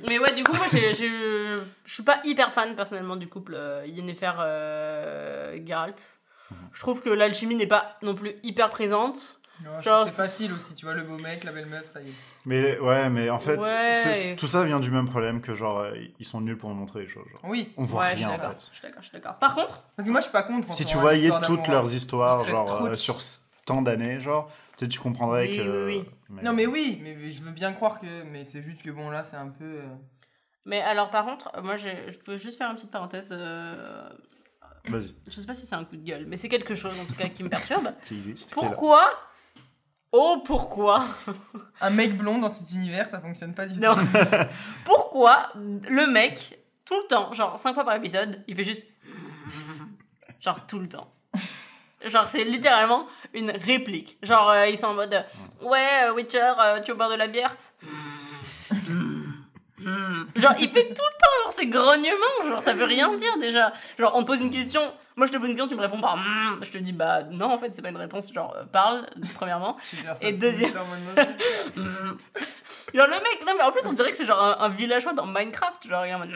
Mais ouais, du coup, moi, je suis pas hyper fan personnellement du couple euh, Yennefer euh, Geralt. Je trouve que l'alchimie n'est pas non plus hyper présente. Je Genre, c'est facile aussi, tu vois, le beau mec, la belle meuf, ça y est. Mais ouais, mais en fait, Ouais. c'est- c'est- tout ça vient du même problème que genre, euh, ils sont nuls pour nous montrer les choses. genre. Oui. On voit ouais, je rien en d'accord. fait. Je suis d'accord, je suis d'accord. Par contre, Parce que moi, je suis pas contre. Si on tu voyais toutes leurs histoires, genre euh, sur tant d'années, genre, tu sais, tu comprendrais Oui, que. oui, oui. Non, mais oui, mais mais je veux bien croire que. Mais c'est juste que bon, là, c'est un peu. euh, mais alors par contre, moi, j'ai- je peux juste faire une petite parenthèse. Vas-y, Je sais pas si c'est un coup de gueule, mais c'est quelque chose en tout cas qui me perturbe. qui existe. Pourquoi Oh, pourquoi Un mec blond dans cet univers, ça fonctionne pas du Non. tout. Pourquoi le mec, tout le temps, genre 5 fois par épisode, il fait juste. Genre tout le temps. Genre c'est littéralement une réplique. Genre euh, ils sont en mode euh, Ouais, euh, Witcher, euh, tu veux boire de la bière Genre il fait tout le temps, genre c'est grognement, genre ça veut rien dire déjà. Genre on te pose une question, moi je te pose une question, tu me réponds par Mm je te dis bah non en fait c'est pas une réponse, genre euh, parle premièrement. Et deuxième- Mm. Genre le mec, non mais en plus on dirait que c'est genre un, un villageois dans Minecraft, genre il est en mode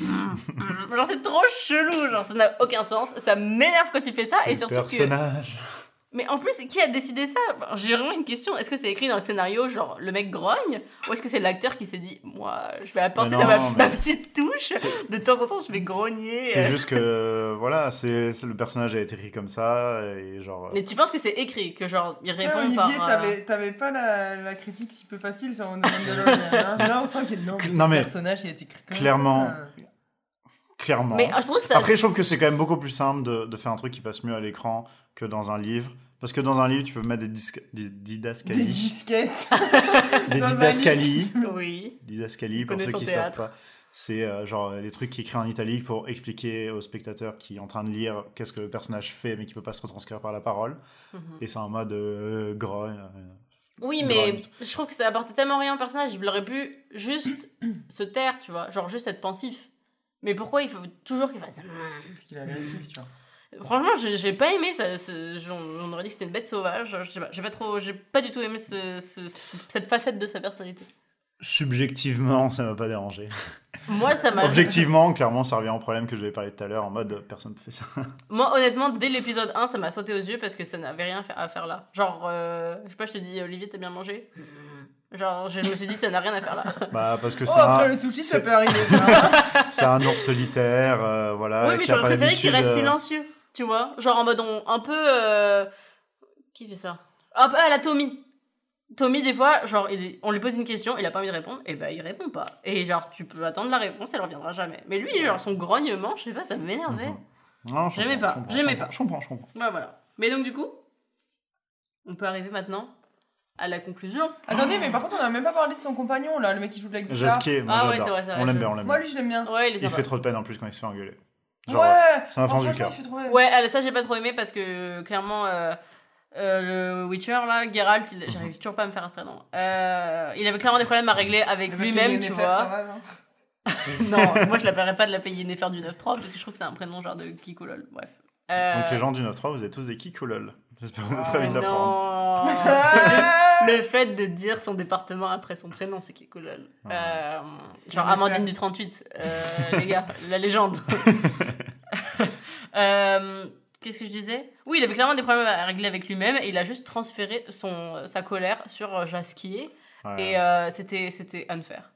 mm, mm, mm. genre c'est trop chelou, genre ça n'a aucun sens, ça m'énerve quand il fait ça et le surtout personnage. que mais en plus qui a décidé ça? Enfin, J'ai vraiment une question, est-ce que c'est écrit dans le scénario genre le mec grogne? Ou est-ce que c'est l'acteur qui s'est dit moi je vais apporter non, ma, mais- ma petite touche, de temps en temps je vais grogner. C'est euh. juste que, voilà, c'est le personnage a été écrit comme ça, et genre. Mais tu penses que c'est écrit, que genre il répond Olivier, par... euh, t'avais t'avais pas la, la critique si peu facile sur Mandalorian. hein? Là, on sent que non, mais Non, mais personnage, il a été écrit comme clairement, ça. Clairement. Mais je trouve que ça... Après, je trouve que c'est quand même beaucoup plus simple de, de faire un truc qui passe mieux à l'écran que dans un livre. Parce que dans un livre, tu peux mettre des, disques- des Des didascalies. disquettes. Des dans un didascalies. Oui. Didascalies, pour ceux qui savent théâtre. pas. C'est euh, genre les trucs écrits en italique pour expliquer au spectateur qui est en train de lire qu'est-ce que le personnage fait mais qui peut pas se retranscrire par la parole. Mhm. Et c'est en mode euh, grogne. euh, Oui, mais je trouve que ça apportait tellement rien au personnage. Il aurait pu juste se taire, tu vois. Genre juste être pensif. Mais pourquoi il faut toujours qu'il fasse. Parce qu'il est agressif, tu vois. Franchement, j'ai j'ai pas aimé ça. j'en aurais dit que c'était une bête sauvage. Je sais pas, j'ai pas trop. J'ai pas du tout aimé ce- ce- ce- cette facette de sa personnalité. Subjectivement, ça m'a pas dérangé. Moi, ça m'a. Objectivement, clairement, ça revient au problème que je vais parler tout à l'heure en mode personne ne fait ça. Moi, honnêtement, dès l'épisode 1, ça m'a sauté aux yeux parce que ça n'avait rien à faire- là. Genre, euh, je sais pas, je te dis, Olivier, t'as bien mangé? Genre, je me suis dit, ça n'a rien à faire là. Bah, parce que Oh, c'est après un, le sushi, ça peut arriver, ça. c'est un ours solitaire, euh, voilà, oui, mais qui a pas j'aurais préféré qu'il l'habitude. reste euh, silencieux, tu vois. Genre en mode on- un peu. euh, Qui fait ça? Ah, bah, la Tommy. Tommy, des fois, genre, il- on lui pose une question, il a pas envie de répondre, et bah il répond pas. Et genre, tu peux attendre la réponse, elle reviendra jamais. Mais lui, genre, son grognement, je sais pas, ça m'énervait. Mhm. Non, je J'aimais comprends, pas, je comprends, j'aimais je pas. comprends, Je comprends, je comprends. Ouais, voilà. Mais donc, du coup, on peut arriver maintenant à la conclusion. Attendez, mais par contre, on a même pas parlé de son compagnon, là, le mec qui joue de la guitare. Jasquier, moi Ah ouais, c'est vrai, c'est vrai, On l'aime bien, on l'aime Moi, lui, je l'aime bien. Ouais, il est Il sympa. fait trop de peine en plus quand il se fait engueuler. Genre, ouais ça m'a fendu le cœur. il fait trop mal. Ouais, alors ça j'ai pas trop aimé parce que clairement euh, euh, le Witcher là, Geralt, il- j'arrive toujours pas à me faire un prénom. Euh, il avait clairement des problèmes à régler avec Mais parce que lui-même, tu ça vois. va, genre non, moi je l'appellerais pas de la payer Yennefer du 9-3 parce que je trouve que c'est un prénom genre de Kikolol. Bref. Euh, Donc les gens du 9-3, vous êtes tous des kicks ou lol J'espère que vous êtes très vite d'apprendre. le fait de dire son département après son prénom, c'est Kikolol. Ouais. Euh, genre. Amandine du 38, euh, les gars, la légende. Euh, Qu'est-ce que je disais? Oui, il avait clairement des problèmes à régler avec lui-même et il a juste transféré son, sa colère sur euh, Jasquier Ouais. et euh, c'était c'était unfair.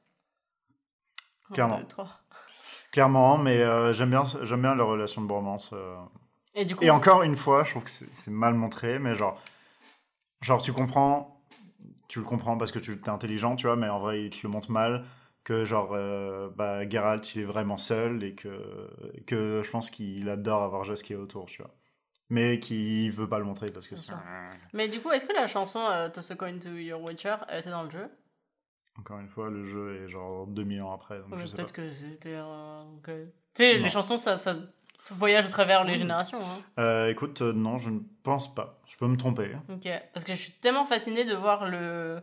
Un, Clairement. deux, trois. Clairement, mais euh, j'aime bien, j'aime bien leur relation de bromance. Et du coup, Et encore une fois, je trouve que c'est mal montré, mais genre, genre tu comprends, tu le comprends parce que tu es intelligent, tu vois, mais en vrai, il te le montre mal que genre, euh, bah, Geralt, il est vraiment seul et que, que je pense qu'il adore avoir Jasquier autour, tu vois. Mais qu'il veut pas le montrer parce que c'est... mais du coup, est-ce que la chanson euh, Toss a Coin to Your Witcher, elle était dans le jeu? Encore une fois, le jeu est genre 2000 ans après, donc Ouais, je sais pas. Peut-être que c'était un. que- Tu sais, les chansons, ça, ça voyage à travers les générations. Hein. Euh, écoute, euh, non, je ne pense pas. Je peux me tromper. Ok. Parce que je suis tellement fascinée de voir le.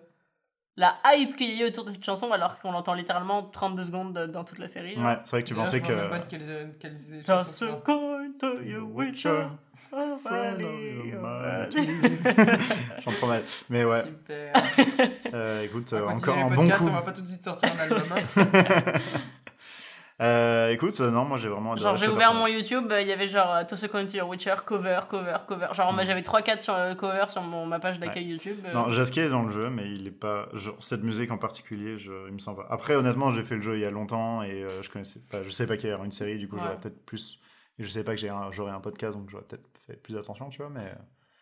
La hype qu'il y a eu autour de cette chanson alors qu'on l'entend littéralement 32 secondes dans toute la série. genre. Ouais, c'est vrai que tu pensais je me rappelle que... pas de quelles, quelles Toss chansons a coin to your Witcher. oh, Friend of. J'en prends mal. Mais ouais, Super. euh, écoute, On euh, encore un le bon podcast, coup. On va pas tout de suite sortir un album. Euh, écoute, euh, non, moi j'ai vraiment adoré Genre, j'ai ouvert mon. YouTube, euh, il y avait genre euh, to your Witcher, cover, cover, cover. Genre, moi Mm. j'avais 3-4 sur, euh, covers sur mon, ma page d'accueil YouTube. Non, Jasquier est dans le jeu, mais il est pas. Genre, cette musique en particulier, je, il me semble pas. Après, honnêtement, j'ai fait le jeu il y a longtemps et euh, je connaissais pas. Je sais pas qu'il y a une série, du coup, Ouais. j'aurais peut-être plus. Je sais pas que j'ai un- j'aurais un podcast, donc j'aurais peut-être fait plus attention, tu vois, mais.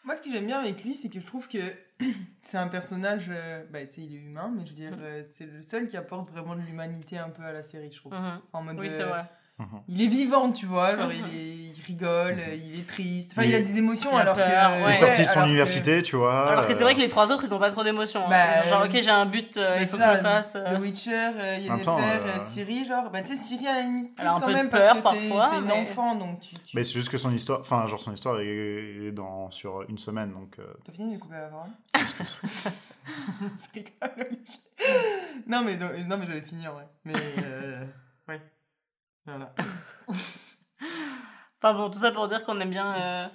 Euh, Moi, ce que j'aime bien avec lui, c'est que je trouve que c'est un personnage. euh, Bah, tu sais, il est humain, mais je veux dire, Mm. euh, c'est le seul qui apporte vraiment de l'humanité un peu à la série, je trouve. Mhm. En mode. Oui, euh, c'est vrai. Mhm. Il est vivant, tu vois. Genre, Mhm. il, est, il rigole, Mhm. il est triste. Enfin, Il- il a des émotions Il a alors peur, que. ouais. Il est sorti de son alors que- université, tu vois. Alors que c'est euh, vrai que les trois autres, ils ont pas trop d'émotions. hein. Bah, Ils sont genre, ok, j'ai un but, euh, il faut ça, que je le fasse. euh. The Witcher, euh, En même temps, Yennefer, euh, euh, Ciri, genre. Bah, tu sais, Ciri à la limite plus a quand même peur parce que c'est parfois, c'est une mais- enfant, donc tu. tu... Mais c'est juste que son histoire, enfin, genre son histoire est, est dans, sur une semaine, donc. euh, T'as fini de couper la parole Je rigole, Olivier. Non, mais, non, non, mais j'avais fini en vrai. Mais. Euh, ouais. Voilà. Enfin bon, tout ça pour dire qu'on aime bien euh.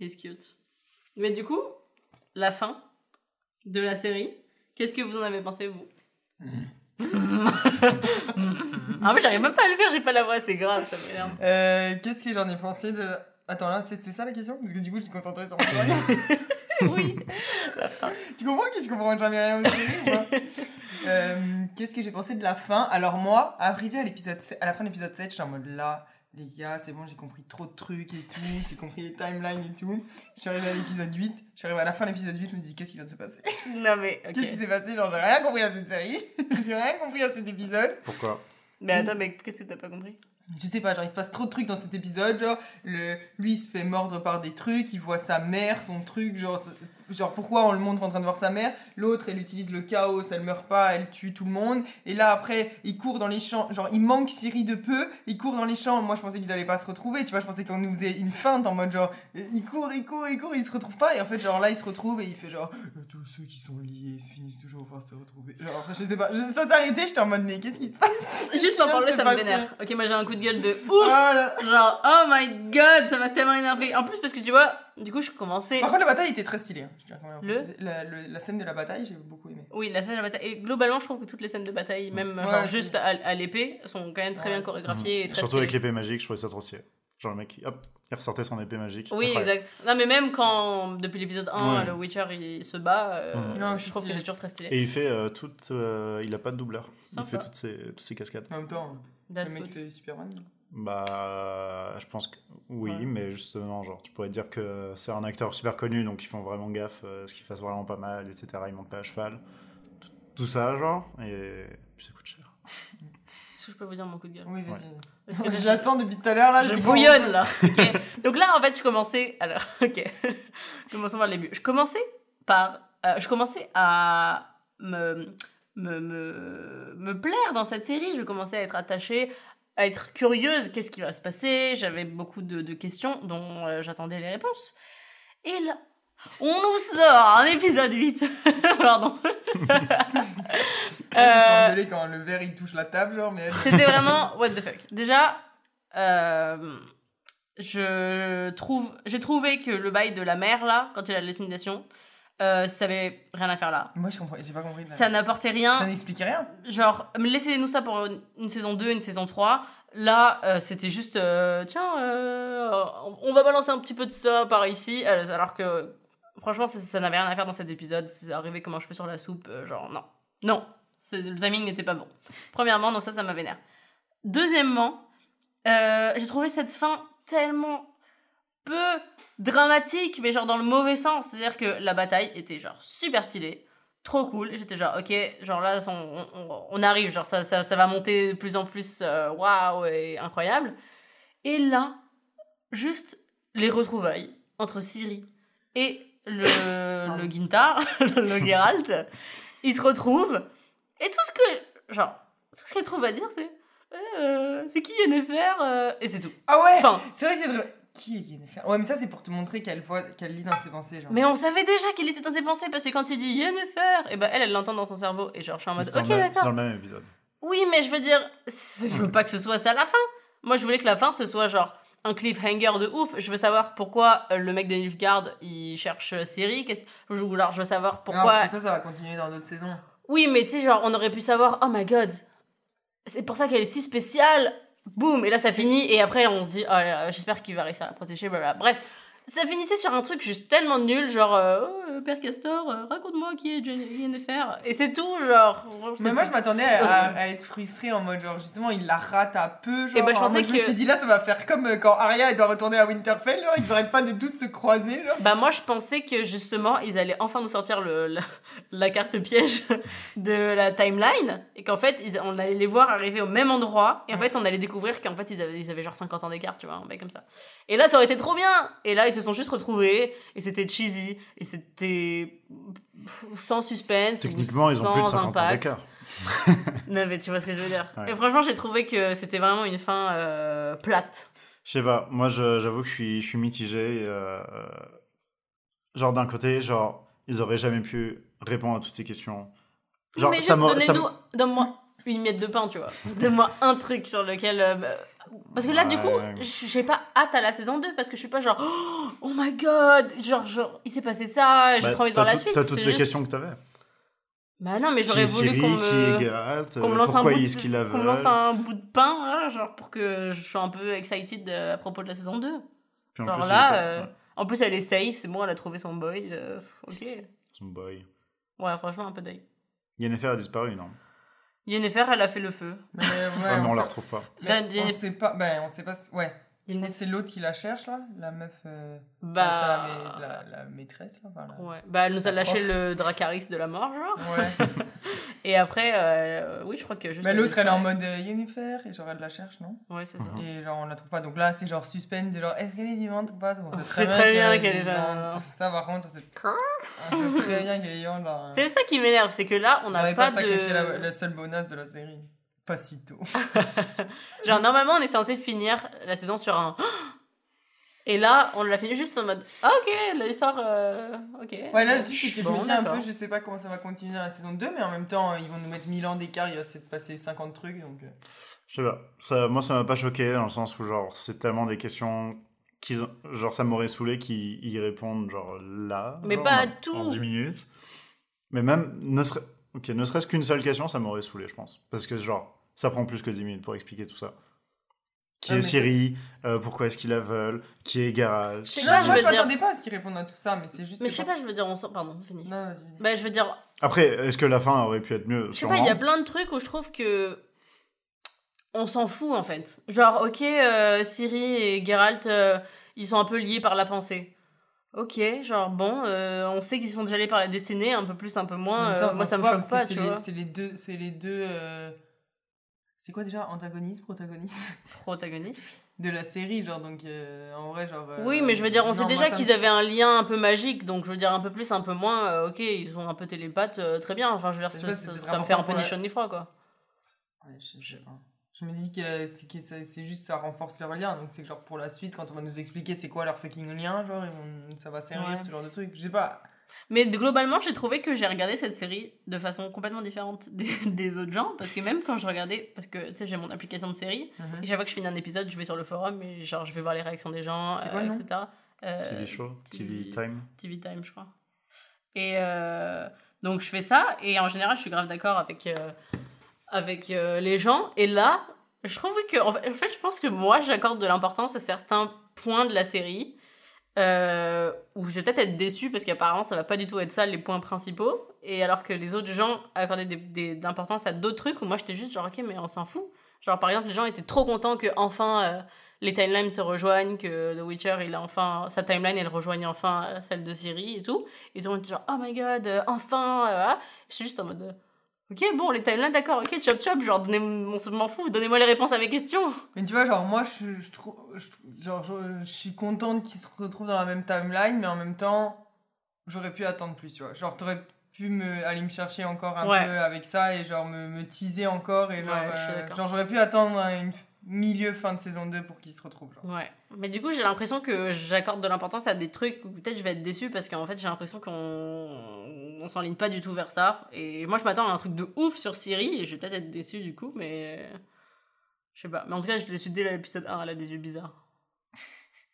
He's cute. Mais du coup, la fin de la série, qu'est-ce que vous en avez pensé, vous? Ah mais j'arrive même pas à le faire, j'ai pas la voix, c'est grave, ça m'énerve. Euh, Qu'est-ce que j'en ai pensé de. la- Attends, là, c'est ça la question? Parce que du coup, je suis concentrée sur mon oui. tu comprends que je comprends jamais rien aux séries pas Euh, Qu'est-ce que j'ai pensé de la fin? Alors, moi, arrivé à, l'épisode à la fin de l'épisode 7, je suis en mode là, les gars, c'est bon, j'ai compris trop de trucs et tout, j'ai compris les timelines et tout. Je suis arrivé à l'épisode 8, je suis arrivé à la fin de l'épisode 8, je me dis, qu'est-ce qui vient de se passer? Non mais. Qu'est-ce qui s'est passé? Genre, j'ai rien compris à cette série, j'ai rien compris à cet épisode. Pourquoi? Mais attends, mais qu'est-ce que t'as pas compris? Je sais pas, genre il se passe trop de trucs dans cet épisode, genre le, lui il se fait mordre par des trucs, il voit sa mère, son truc, genre, genre pourquoi on le montre en train de voir sa mère, l'autre elle utilise le chaos, elle meurt pas, elle tue tout le monde, et là après il court dans les champs, genre il manque Siri de peu, il court dans les champs, moi je pensais qu'ils allaient pas se retrouver, tu vois, je pensais qu'on nous faisait une feinte en mode genre il court, il court, il court, il se retrouve pas, et en fait genre là il se retrouve et il fait genre Euh, tous ceux qui sont liés se finissent toujours par se retrouver, genre je sais pas, je- ça s'est arrêté, j'étais en mode mais qu'est-ce qui se passe? Juste en parler, ça me vénère. Ok, moi j'ai un coup de gueule de ouf. Genre, oh my god, ça m'a tellement énervé. En plus, parce que tu vois, du coup, je commençais. Par contre, la bataille était très stylée. Je quand même Le la, le- la scène de la bataille, j'ai beaucoup aimé. Oui, la scène de bataille. Et globalement, je trouve que toutes les scènes de bataille, même Ouais, genre juste à, à l'épée, sont quand même très Ouais, bien chorégraphiées et très Surtout avec l'épée magique, je trouvais ça trop stylé. Genre le mec, hop, il ressortait son épée magique. Oui, Incroyable. exact. Non, mais même quand, depuis l'épisode 1, Ouais. le Witcher il se bat, euh, Mhm. Non, je trouve que c'est toujours très stylé. Et il fait euh, toute. euh, il a pas de doubleur. Il fait toutes ses, toutes ses cascades. En même temps, That's le mec good. fait Superman. Bah, je pense que oui, Ouais. mais justement, genre, tu pourrais dire que c'est un acteur super connu, donc ils font vraiment gaffe euh, à ce qu'il fasse vraiment pas mal, etc. Il monte pas à cheval. Tout, tout ça, genre, et puis ça coûte cher. Est-ce que je peux vous dire mon coup de gueule? Oui, vas-y. que je la sens depuis tout à l'heure là. Je bouillonne là. Donc là, en fait, je commençais. Alors, ok. Commençons par le début. Je commençais par. euh, je commençais à me, me, me, me plaire dans cette série. Je commençais à être attachée à être curieuse, qu'est-ce qui va se passer? J'avais beaucoup de, de questions dont euh, j'attendais les réponses. Et là, on nous sort un épisode 8. Pardon. Euh, quand le verre il touche la table, genre, mais. C'était vraiment what the fuck. Déjà, euh, je trouve, j'ai trouvé que le bail de la mère là, quand il a l'assimilation, euh, ça avait rien à faire là. Moi, je comprends, j'ai pas compris. Ça n'apportait rien. Ça n'expliquait rien. Genre, laissez-nous ça pour une, une saison 2, une saison 3. Là, euh, c'était juste, euh, tiens, on va balancer un petit peu de ça par ici, alors que, franchement, ça, ça n'avait rien à faire dans cet épisode. C'est arrivé comme un cheveu sur la soupe, genre, non. Non, le timing n'était pas bon. Premièrement, donc ça, ça m'a vénère. Deuxièmement, j'ai trouvé cette fin tellement peu dramatique, mais genre dans le mauvais sens. C'est-à-dire que la bataille était genre super stylée trop cool. J'étais genre, ok, genre là, on, on- on arrive, genre ça, ça, ça va monter de plus en plus, euh, waouh, et incroyable. Et là, juste les retrouvailles entre Siri et le, le Gintar, le Geralt, ils se retrouvent, et tout ce que, genre, tout ce qu'ils trouvent à dire, c'est, euh, c'est qui Yennefer euh, Et c'est tout. Ah ouais Enfin, C'est vrai que c'est. Qui est Yennefer? Ouais, mais ça, c'est pour te montrer qu'elle voit, qu'elle lit dans ses pensées, genre. mais on savait déjà qu'il était dans ses pensées, parce que quand il dit Yennefer, et ben elle, elle l'entend dans son cerveau, et genre, je suis en mode, C'est dans ok, le même- d'accord. c'est dans le même épisode. Oui, mais je veux dire, je veux pas que ce soit ça la fin. Moi, je voulais que la fin, ce soit genre un cliffhanger de ouf. Je veux savoir pourquoi euh, le mec de Nilfgaard, il cherche euh, Ciri. qu'est-ce- Ou alors, je veux savoir Non, pourquoi... parce que ça, ça va continuer dans d'autres saisons. Oui, mais tu sais, genre, on aurait pu savoir, oh my god, c'est pour ça qu'elle est si spéciale. Boum, et là, ça finit, et après, on se dit, oh j'espère qu'il va réussir à la protéger, blablabla. Bref, ça finissait sur un truc juste tellement nul, genre, euh, oh, euh, Père Castor, euh, raconte-moi qui est Jen- Yennefer. Et c'est tout, genre. Mais moi, je m'attendais à, à être frustrée en mode, genre, justement, il la rate à peu, genre. Et ben, je pensais mode, je me que- suis dit, là, ça va faire comme quand Arya, elle doit retourner à Winterfell, genre, ils arrêtent pas de tous se croiser, genre. Bah moi je pensais que justement ils allaient enfin nous sortir le, la, la carte piège de la timeline et qu'en fait ils, on allait les voir arriver au même endroit et en fait on allait découvrir qu'en fait ils avaient, ils avaient genre 50 ans d'écart tu vois un mec comme ça et là ça aurait été trop bien et là ils se sont juste retrouvés et c'était cheesy et c'était sans suspense ou Techniquement, ils ont plus de sans 50 ans impact. non mais tu vois ce que je veux dire Ouais. et franchement j'ai trouvé que c'était vraiment une fin euh, plate Je sais pas, moi j'avoue que je suis, je suis mitigé. euh, genre d'un côté, genre, ils auraient jamais pu répondre à toutes ces questions. Genre, mais ça juste m'a. ça donnez-nous, donne-moi une miette de pain, tu vois. Donne-moi un truc sur lequel. euh, parce que là, du coup, j'ai pas hâte à la saison 2 parce que je suis pas genre, oh my god, genre, genre il s'est passé ça, j'ai Bah, trop envie voir la suite. T'as toutes les juste- questions que t'avais. Bah non, mais j'aurais voulu qu'on me. Qu'on me euh, lance un bout de- me lance un bout de pain, genre pour que je sois un peu excited euh, à propos de la saison 2. Puis en Genre plus, là, euh, ouais, en plus elle est safe, c'est bon, elle a trouvé son boy, euh, ok. son boy. Ouais, franchement, un peu d'œil. Yennefer a disparu, non? Yennefer, elle a fait le feu. Mais, ouais, Ah, mais on la retrouve pas. mais on sait pas, ben, on sait pas, ouais. Je pense Yennefer- que c'est l'autre qui la cherche, là, la meuf, euh, Bah. la, la maîtresse, là, Ouais, bah elle nous a lâché prof. le Dracaris de la mort, genre. Ouais. Et après, euh, oui, je crois que juste. Mais elle l'autre, elle est en mode euh, Yennefer, et genre, elle la cherche, non? Ouais, c'est ça. Mhm. Et genre, on la trouve pas. Donc là, c'est genre suspense, c'est genre, est-ce qu'elle est vivante ou pas? On On sait très bien qu'elle est vivante. Ça, par contre, on sait, on très bien qu'elle est vivante. Genre, C'est ça qui m'énerve, c'est que là, on on n'a n'avait pas, pas sacrifié la, de. la seule bonasse de la série. Pas si tôt. Genre, normalement, on est censé finir la saison sur un. Et là, on l'a fini juste en mode. Ah, ok, l'histoire. euh, Ok. Ouais, là, le truc, c'est que je Bon, me dis un peu, je sais pas comment ça va continuer dans la saison 2, mais en même temps, ils vont nous mettre 1000 ans d'écart, il va se passer 50 trucs, donc... euh, Je sais pas. Ça, moi, ça m'a pas choqué dans le sens où, genre, c'est tellement des questions. qu'ils ont- Genre, ça m'aurait saoulé qu'ils y répondent, genre, là. Mais genre, pas en- à tout. En 10 minutes. Mais même, ne, serait... ok, ne serait-ce qu'une seule question, ça m'aurait saoulé, je pense. Parce que, genre, ça prend plus que 10 minutes pour expliquer tout ça. Qui Ah, est Siri euh, Pourquoi est-ce qu'ils la veulent Qui est Geralt Je sais qui- moi, je je veux dire- m'attendais pas à ce qu'ils répondent à tout ça, mais c'est juste... Mais je sais pas, je veux dire, on sort. Pardon, fini. Non, vas-y. Bah, je veux dire, Après, est-ce que la fin aurait pu être mieux? Je sais pas, il y a plein de trucs où je trouve que on s'en fout en fait. Genre, ok, euh, Ciri et Geralt, euh, ils sont un peu liés par la pensée. Ok, genre bon, euh, on sait qu'ils sont déjà liés par la destinée, un peu plus, un peu moins. Euh, ça, moi, ça me choque pas, tu vois. C'est les deux... C'est les deux... C'est quoi déjà Antagoniste, protagoniste? Protagoniste. De la série, genre, donc, euh, en vrai, genre... euh, Oui, mais je veux dire, on non, sait déjà qu'ils avaient un lien un peu magique, donc je veux dire, un peu plus, un peu moins. euh, ok, ils sont un peu télépathes, très bien. Enfin, je veux dire, Je ça, ça- me fait un peu ni chaud ni froid, quoi. Ouais, je, je sais pas. Je me dis que c'est que ça- c'est juste ça renforce leur lien. Donc c'est que genre pour la suite, quand on va nous expliquer c'est quoi leur fucking lien, genre ça va servir Ouais. ce genre de truc. Je sais pas. Mais globalement, j'ai trouvé que j'ai regardé cette série de façon complètement différente des, des autres gens. Parce que même quand je regardais, parce que tu sais, j'ai mon application de série, Mhm. et chaque fois que je finis un épisode, je vais sur le forum et genre je vais voir les réactions des gens, quoi euh, etc. Euh, TV show, TV TV time. TV Time, je crois. Et euh, donc je fais ça, et en général, je suis grave d'accord avec, euh, avec euh, les gens. Et là, je trouve que, en fait, je pense que moi, j'accorde de l'importance à certains points de la série. Euh, où je vais peut-être être déçue parce qu'apparemment ça va pas du tout être ça les points principaux. Et alors que les autres gens accordaient l'importance à d'autres trucs où moi j'étais juste genre ok mais on s'en fout. Genre par exemple les gens étaient trop contents que enfin euh, les timelines se rejoignent, que The Witcher, il a enfin, sa timeline, elle rejoigne enfin euh, celle de Siri et tout. Et tout le monde était genre, oh my god, euh, enfin, euh, suis juste en mode, ok, bon, les timelines, d'accord, ok, chop chop, genre, donnez, on m'en fout, donnez-moi les réponses à mes questions. Mais tu vois, genre, moi, je, je trouve. je- genre, je, je suis contente qu'ils se retrouvent dans la même timeline, mais en même temps, j'aurais pu attendre plus, tu vois. Genre, t'aurais pu me, aller me chercher encore un Ouais. peu avec ça et, genre, me, me teaser encore. Et, genre, Ouais, euh, genre j'aurais pu attendre une milieu, fin de saison 2 pour qu'ils se retrouvent. Genre. Ouais. Mais du coup, j'ai l'impression que j'accorde de l'importance à des trucs où peut-être je vais être déçue parce qu'en fait, j'ai l'impression qu'on on s'enligne pas du tout vers ça. Et moi, je m'attends à un truc de ouf sur Siri et je vais peut-être être déçue du coup, mais. Je sais pas. Mais en tout cas, je l'ai su dès l'épisode 1, elle a des yeux bizarres.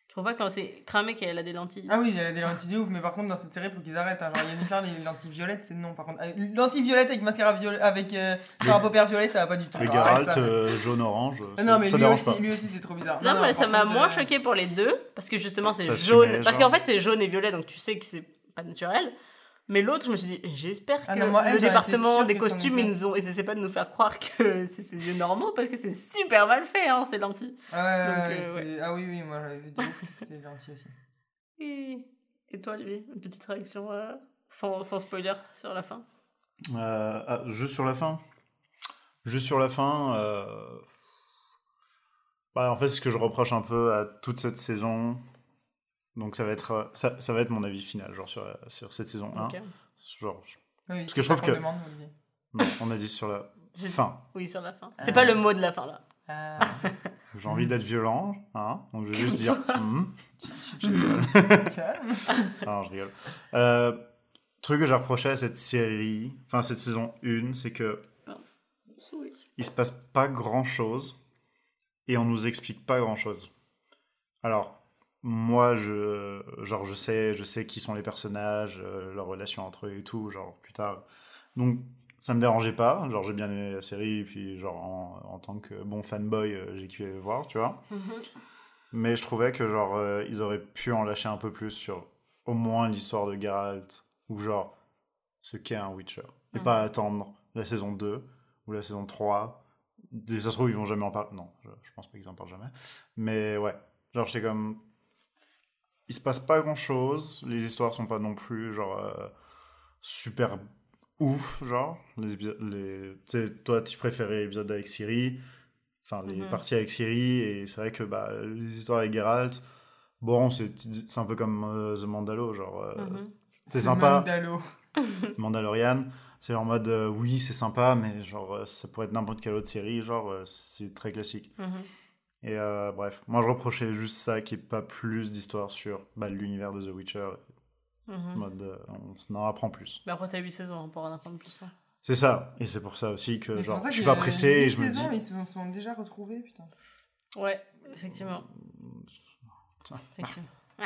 Je trouve pas quand c'est cramé qu'elle a des lentilles? Ah oui, elle a des lentilles de ouf, mais par contre, dans cette série, il faut qu'ils arrêtent. Hein. Genre, Yennefer, les lentilles violettes, c'est non. Par contre, euh, lentilles violettes avec mascara violet, avec euh, genre un paupière violet, ça va pas du tout. Le Alors, arrête Geralt ça. euh, jaune-orange, Ah ça, non, mais ça lui dérange aussi, pas. lui aussi, c'est trop bizarre. Non, mais non, ça m'a contre, moins euh, choqué pour les deux, parce que justement c'est Ça jaune. Parce genre. qu'en fait c'est jaune et violet, donc tu sais que c'est pas naturel. Mais l'autre, je me suis dit, j'espère que Ah non, moi, elle, le département des que costumes, ils nous ont, ils essaient pas de nous faire croire que c'est ses yeux normaux, parce que c'est super mal fait, hein, ces lentilles. Ah, ouais, Donc, ouais, euh, ah oui, oui, moi j'avais vu de ouf que c'était gentil aussi. Et, et toi, Olivier, une petite réaction euh, sans, sans spoiler sur la fin? Euh, ah, juste sur la fin? Juste sur la fin. euh, bah, en fait, ce que je reproche un peu à toute cette saison. Donc, ça va être, euh, ça, ça va être mon avis final, genre sur, euh, sur cette saison 1. Ok. Genre, je- Oui, Parce que je trouve que- demande, Olivier. non, on a dit sur la fin. Oui, sur la fin. Euh. C'est pas le mot de la fin, là. Ah, J'ai envie d'être violent, hein, donc je vais juste dire. tu. Non, je rigole. Euh, truc que j'ai reproché à cette série, enfin cette saison 1, c'est que il se passe pas grand chose et on nous explique pas grand chose. Alors, moi, je, genre, je sais, je sais qui sont les personnages, euh, leurs relations entre eux et tout, genre, plus tard. Donc, ça me dérangeait pas. Genre, j'ai bien aimé la série, et puis, genre, en, en tant que bon fanboy, euh, j'ai kiffé voir, tu vois. Mhm. Mais je trouvais que, genre, euh, ils auraient pu en lâcher un peu plus sur, au moins, l'histoire de Geralt, ou genre, ce qu'est un Witcher. Et Mhm. pas attendre la saison 2 ou la saison 3. Des- Ça se trouve, ils vont jamais en parler. Non, je, je pense pas qu'ils en parlent jamais. Mais ouais, genre, c'est comme. Il se passe pas grand chose. Les histoires sont pas non plus, genre, euh, super ouf, genre. Les. Les... Toi, tu préférais l'épisode avec Siri. Enfin, les Mhm. parties avec Siri. Et c'est vrai que bah, les histoires avec Geralt. Bon, c'est c'est un peu comme euh, The Mandalo, genre. euh, Mhm. C'est sympa. Mandalo. Mandalorian, c'est en mode euh, oui, c'est sympa, mais genre euh, ça pourrait être n'importe quelle autre série, genre euh, c'est très classique. Mhm. Et euh, bref, moi je reprochais juste ça, qu'il n'y ait pas plus d'histoire sur bah, l'univers de The Witcher. En Mhm. mode euh, on en apprend plus. Mais après, t'as 8 saisons hein, pour en apprendre plus. hein. C'est ça, et c'est pour ça aussi que genre pour ça je suis que pas pressé et je me dis. saisons, Ils se sont déjà retrouvés, putain. Ouais, effectivement. effectivement.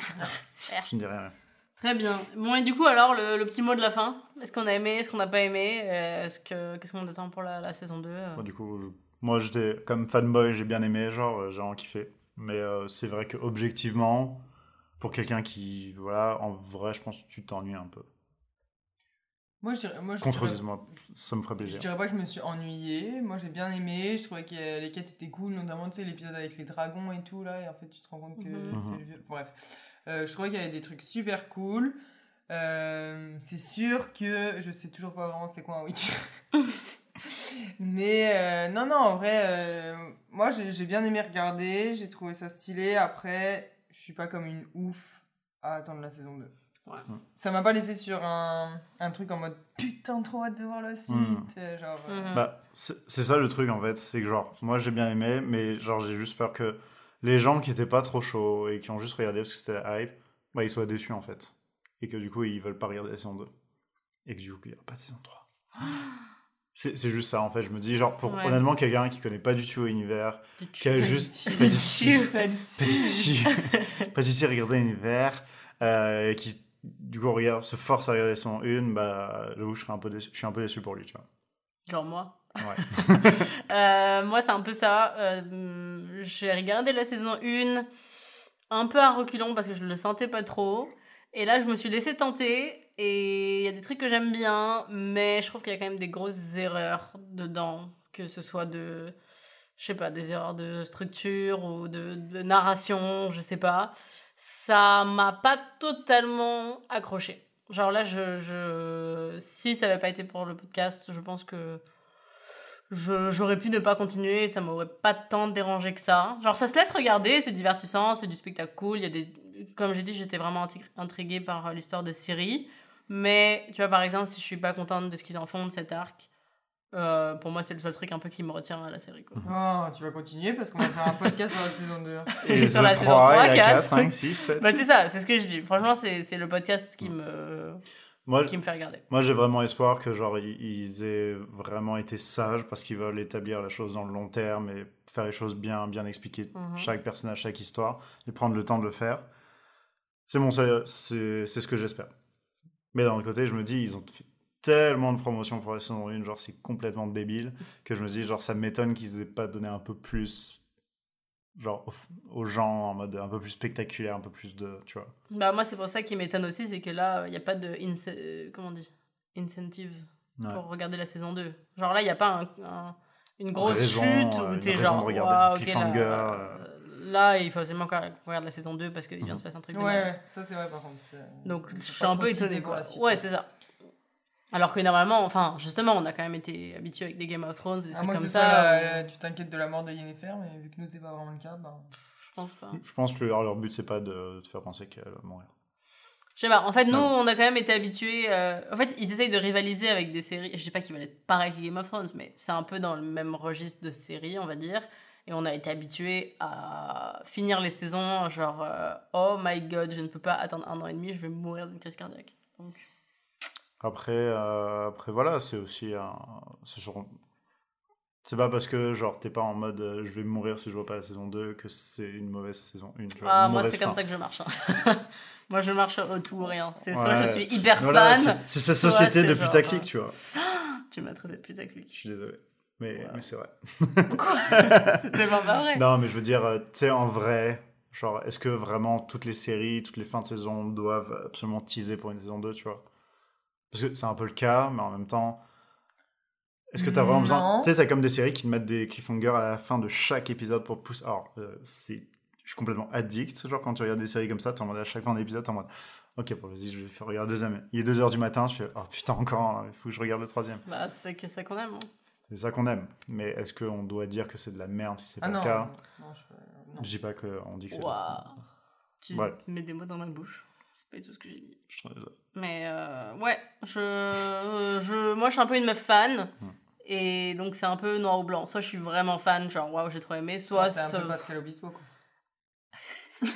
Je ne dis rien. Très bien. Bon, et du coup, alors, le, le petit mot de la fin Est-ce qu'on a aimé? Est-ce qu'on n'a pas aimé? Euh, Est-ce que Qu'est-ce qu'on attend pour la, la saison 2 euh Bon, du coup, je- moi j'étais comme fanboy, j'ai bien aimé, genre euh, j'ai vraiment kiffé. Mais euh, c'est vrai que objectivement, pour quelqu'un qui, voilà, en vrai, je pense que tu t'ennuies un peu. Moi, je dirais- moi, je dirais- Contredisez-moi, ça me ferait Je plaisir. dirais pas que je me suis ennuyée. Moi, j'ai bien aimé. Je trouvais que les quêtes étaient cool, notamment tu sais, l'épisode avec les dragons et tout là. Et en fait, tu te rends compte que Mhm. c'est le vieux. Bref, Euh, je trouvais qu'il y avait des trucs super cool. Euh, c'est sûr que je sais toujours pas vraiment c'est quoi un Witcher. Mais euh, non, non, en vrai, euh, moi j'ai bien aimé regarder. J'ai trouvé ça stylé. Après, je suis pas comme une ouf à attendre la saison 2. Ça m'a pas laissé sur un, un truc en mode putain, trop hâte de voir la suite. Mm. euh, Genre, euh, Mhm. Bah, c'est c'est ça le truc en fait, c'est que genre, moi j'ai bien aimé, mais genre j'ai juste peur que les gens qui étaient pas trop chauds et qui ont juste regardé parce que c'était la hype, bah ils soient déçus en fait. Et que du coup ils veulent pas regarder la saison 2. Et que du coup il y aura pas de saison 3. C'est c'est juste ça en fait, je me dis, genre, pour Ouais. honnêtement quelqu'un qui connaît pas du tout l'univers, qui a juste. du pas du tout. tout- Pas du pas tout. du tout- pas du tout regarder l'univers, euh, et qui du coup regarde, se force à regarder son une, bah là où je, serais un peu déçu, je suis un peu déçu pour lui, tu vois. Genre moi. Ouais. Euh, moi, c'est un peu ça. Euh, J'ai regardé la saison 1 un peu à reculons parce que je le sentais pas trop. Et là, je me suis laissé tenter. Et il y a des trucs que j'aime bien, mais je trouve qu'il y a quand même des grosses erreurs dedans. Que ce soit de. Je sais pas, des erreurs de structure ou de, narration, je sais pas. Ça m'a pas totalement accroché. Genre là, je, je... si ça n'avait pas été pour le podcast, je pense que j'aurais pu ne pas continuer, ça m'aurait pas tant dérangé que ça. Genre, ça se laisse regarder, c'est divertissant, c'est du spectacle cool. Il y a des... Comme j'ai dit, j'étais vraiment intrig- intriguée par l'histoire de Siri. Mais, tu vois, par exemple, si je suis pas contente de ce qu'ils en font de cet arc, euh, pour moi, c'est le seul truc un peu qui me retient à la série. Quoi. Oh, tu vas continuer parce qu'on va faire un podcast sur la saison 2. Et Sur The la saison 3, 3, il y a 4. 4, 5, 6, 7. Bah, c'est ça, c'est ce que je dis. Franchement, c'est c'est le podcast qui me, Moi, qui me fait regarder. moi j'ai vraiment espoir que genre ils, ils aient vraiment été sages parce qu'ils veulent établir la chose dans le long terme et faire les choses bien, bien expliquer Mhm. chaque personnage, chaque histoire et prendre le temps de le faire. C'est bon, c'est c'est ce que j'espère. Mais d'un autre côté, je me dis, ils ont fait tellement de promotions pour la saison 1, genre c'est complètement débile, que je me dis, genre ça m'étonne qu'ils aient pas donné un peu plus, genre aux, gens en mode un peu plus spectaculaire, un peu plus de, tu vois. Bah, moi, c'est pour ça qui m'étonne aussi, c'est que là, il n'y a pas de. ince- euh, Comment on dit Incentive Ouais. pour regarder la saison 2. Genre là, il n'y a pas un, un- une grosse raison, chute euh, où une t'es genre. de regarder Waouh, le ok, cliffhanger, là, euh. Là, il faut absolument qu'on regarde la saison 2 parce qu'il vient de se passer un truc Ouais, de malade. ouais, ça c'est vrai par contre. c'est- Donc je suis un peu pour Quoi. la suite, ouais, c'est ça. Alors que normalement, enfin, justement, on a quand même été habitué avec des Game of Thrones, des À trucs moins que comme ce ça. soit la- où- la- tu t'inquiètes de la mort de Yennefer, mais vu que nous c'est pas vraiment le cas, bah. Je pense pas. Je pense que leur, leur but, c'est pas de te faire penser qu'elle va mourir. Je sais pas, en fait, nous, Non. on a quand même été habitués. euh, En fait, ils essayent de rivaliser avec des séries. Je dis pas qu'ils veulent être pareils que Game of Thrones, mais c'est un peu dans le même registre de séries, on va dire. Et on a été habitués à finir les saisons, genre, euh, oh my god, je ne peux pas attendre un an et demi, je vais mourir d'une crise cardiaque. Donc, Après, euh, après voilà, c'est aussi un. C'est genre- pas parce que genre t'es pas en mode euh, je vais mourir si je vois pas la saison 2 que c'est une mauvaise saison 1. Tu vois, ah, moi, c'est comme ça que je marche. hein. moi, je marche au tout ou rien. C'est soit Ouais. je suis hyper Voilà, fan, c'est sa société de genre, putaclic, tu vois. tu m'as traité de putaclic. Je suis désolé. Mais, c'est vrai. C'est tellement pas vrai. Non, mais je veux dire, euh, tu sais, en vrai, genre, est-ce que vraiment toutes les séries, toutes les fins de saison doivent absolument teaser pour une saison 2, tu vois? Parce que c'est un peu le cas, mais en même temps, est-ce que t'as vraiment besoin. Tu sais, c'est comme des séries qui te mettent des cliffhangers à la fin de chaque épisode pour pousser. Alors, euh, c'est. Je suis complètement addict. Genre, quand tu regardes des séries comme ça, t'es en mode à chaque fin d'épisode, t'es en mode. Ok, bon, vas-y, je vais faire regarder le deuxième. Il est 2h du matin, je fais. Oh putain, encore, il faut que je regarde le troisième. Bah, c'est que ça qu'on aime. hein. C'est ça qu'on aime. Mais est-ce qu'on doit dire que c'est de la merde si c'est pas Ah le non. cas? Non, je, non. Je dis pas qu'on dit que c'est. de la merde. Waouh. Tu Ouais. mets des mots dans ma bouche. C'est pas du tout ce que j'ai dit. Je Mais euh, ouais, je, je, moi je suis un peu une meuf fan. Hmm. Et donc c'est un peu noir ou blanc. Soit je suis vraiment fan, genre waouh, j'ai trop aimé. Soit. Ah, T'es un ça- peu Pascal Obispo quoi.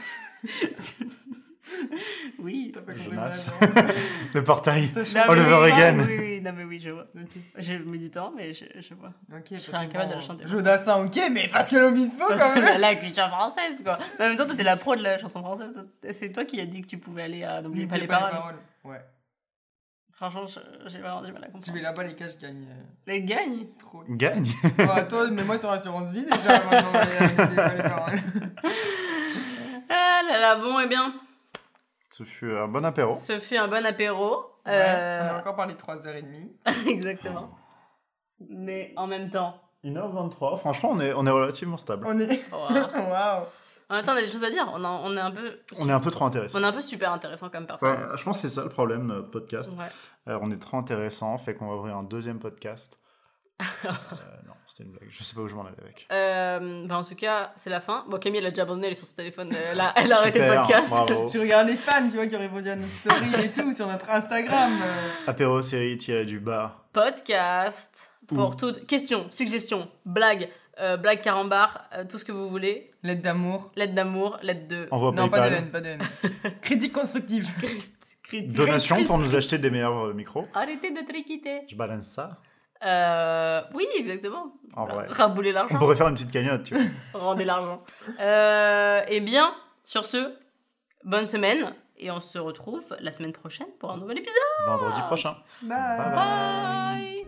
oui. Pas Jonas. Le portail. Oliver Reagan. Oui, oui, non, mais oui, je vois. Ok. J'ai mis du temps, mais je, je vois. Ok, Je serais incapable de la chanter. Jodassin, ok, mais Pascal Obispo quand même. la culture française, quoi. Mais en même temps, toi, t'es la pro de la chanson française. C'est toi qui as dit que tu pouvais aller à N'oubliez pas les paroles. Ouais. Franchement, j'ai vraiment du mal à comprendre. vais là-bas, les cas, je gagne euh, Les gagne trop. Gagne. Ouais, toi, mets-moi sur l'assurance vie déjà avant N'oubliez pas les paroles. Ah là là, bon, et bien, Ce fut un bon apéro. ce fut un bon apéro. Ouais, Euh, On a encore parlé 3h30. Exactement. Mais en même temps. 1h23. Franchement, on est, on est relativement stable. On est. wow. Waouh. En même temps, on a des choses à dire. On, a- on est un peu. On est un peu trop intéressant. On est un peu super intéressant comme personne. Ouais, je pense que c'est ça le problème de notre podcast. Ouais. Euh, on est trop intéressant, fait qu'on va ouvrir un deuxième podcast. Euh, non, c'était une blague. Je sais pas où je m'en allais avec. Euh, bah, en tout cas, c'est la fin. Bon, Camille, elle a déjà abandonné, elle est sur son téléphone. Elle a, elle a arrêté le podcast. Bravo. Tu regardes les fans, tu vois, qui ont répondu à notre story et tout sur notre Instagram. euh. Apéro série tiré du bas. Podcast. Pour Ouh. toutes questions, suggestions, blagues, euh, blagues carambar, euh, tout ce que vous voulez. Lettre d'amour. Lettre d'amour, lettre de. Envoie Non, pas de haine, pas de haine. Critique constructive. Christ, critique. Donation Christ, pour nous acheter des meilleurs euh, micros. Arrêtez de triquiter. Je balance ça. Euh, oui, exactement. En vrai. Rabouler On l'argent. pourrait faire une petite cagnotte, tu vois. Rendez l'argent. Euh, eh bien, sur ce, bonne semaine. Et on se retrouve la semaine prochaine pour un nouvel épisode. Vendredi prochain. Bye. Bye Bye.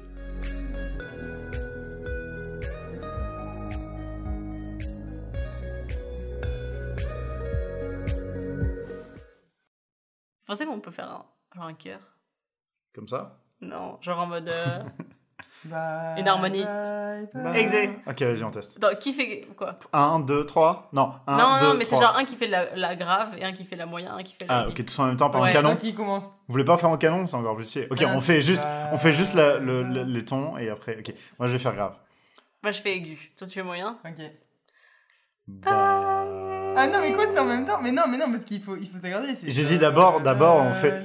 Vous pensez qu'on peut faire un, genre un cœur Comme ça? Non, genre en mode. euh, Bye, Une harmonie. bye, bye. Exact. Ok, vas-y, on teste. Attends, qui fait quoi? 1, 2, 3. Non, 1, Non, 2, non, mais c'est 3. genre un qui fait la, la grave et un qui fait la moyenne, un qui fait la. Ah, ok, tous en même temps, par Ouais. un canon. Qui commence. Vous voulez pas faire en canon? C'est encore plus stylé. Ok, on fait juste, on fait juste la- le- le- les tons et après. Ok, moi je vais faire grave. Moi je fais aigu. Toi tu fais moyen? Ok. Ah non, mais quoi, c'était en même temps? Mais non, mais non, parce qu'il faut, il faut s'accorder. c'est- J'ai dit d'abord- d'abord, on fait-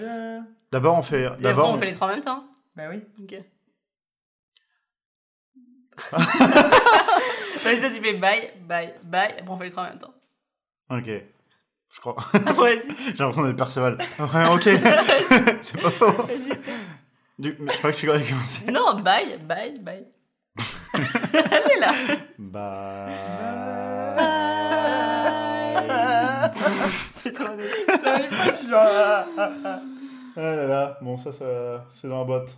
D'abord on fait. Et après D'abord on on fait les trois en même temps Bah oui. Ok. Vas-y, toi tu fais bye, bye, bye, après on fait les trois en même temps. Ok. Je crois. J'ai l'impression d'être Perceval. Ouais, ok. c'est pas faux. Vas-y. Du... mais Je crois que c'est quoi qui. Non, bye, bye, bye. Là. C'est trop nul. Ça arrive pas, je suis genre. ah, ah, ah. Ah là là. Bon, ça, ça c'est dans la boîte.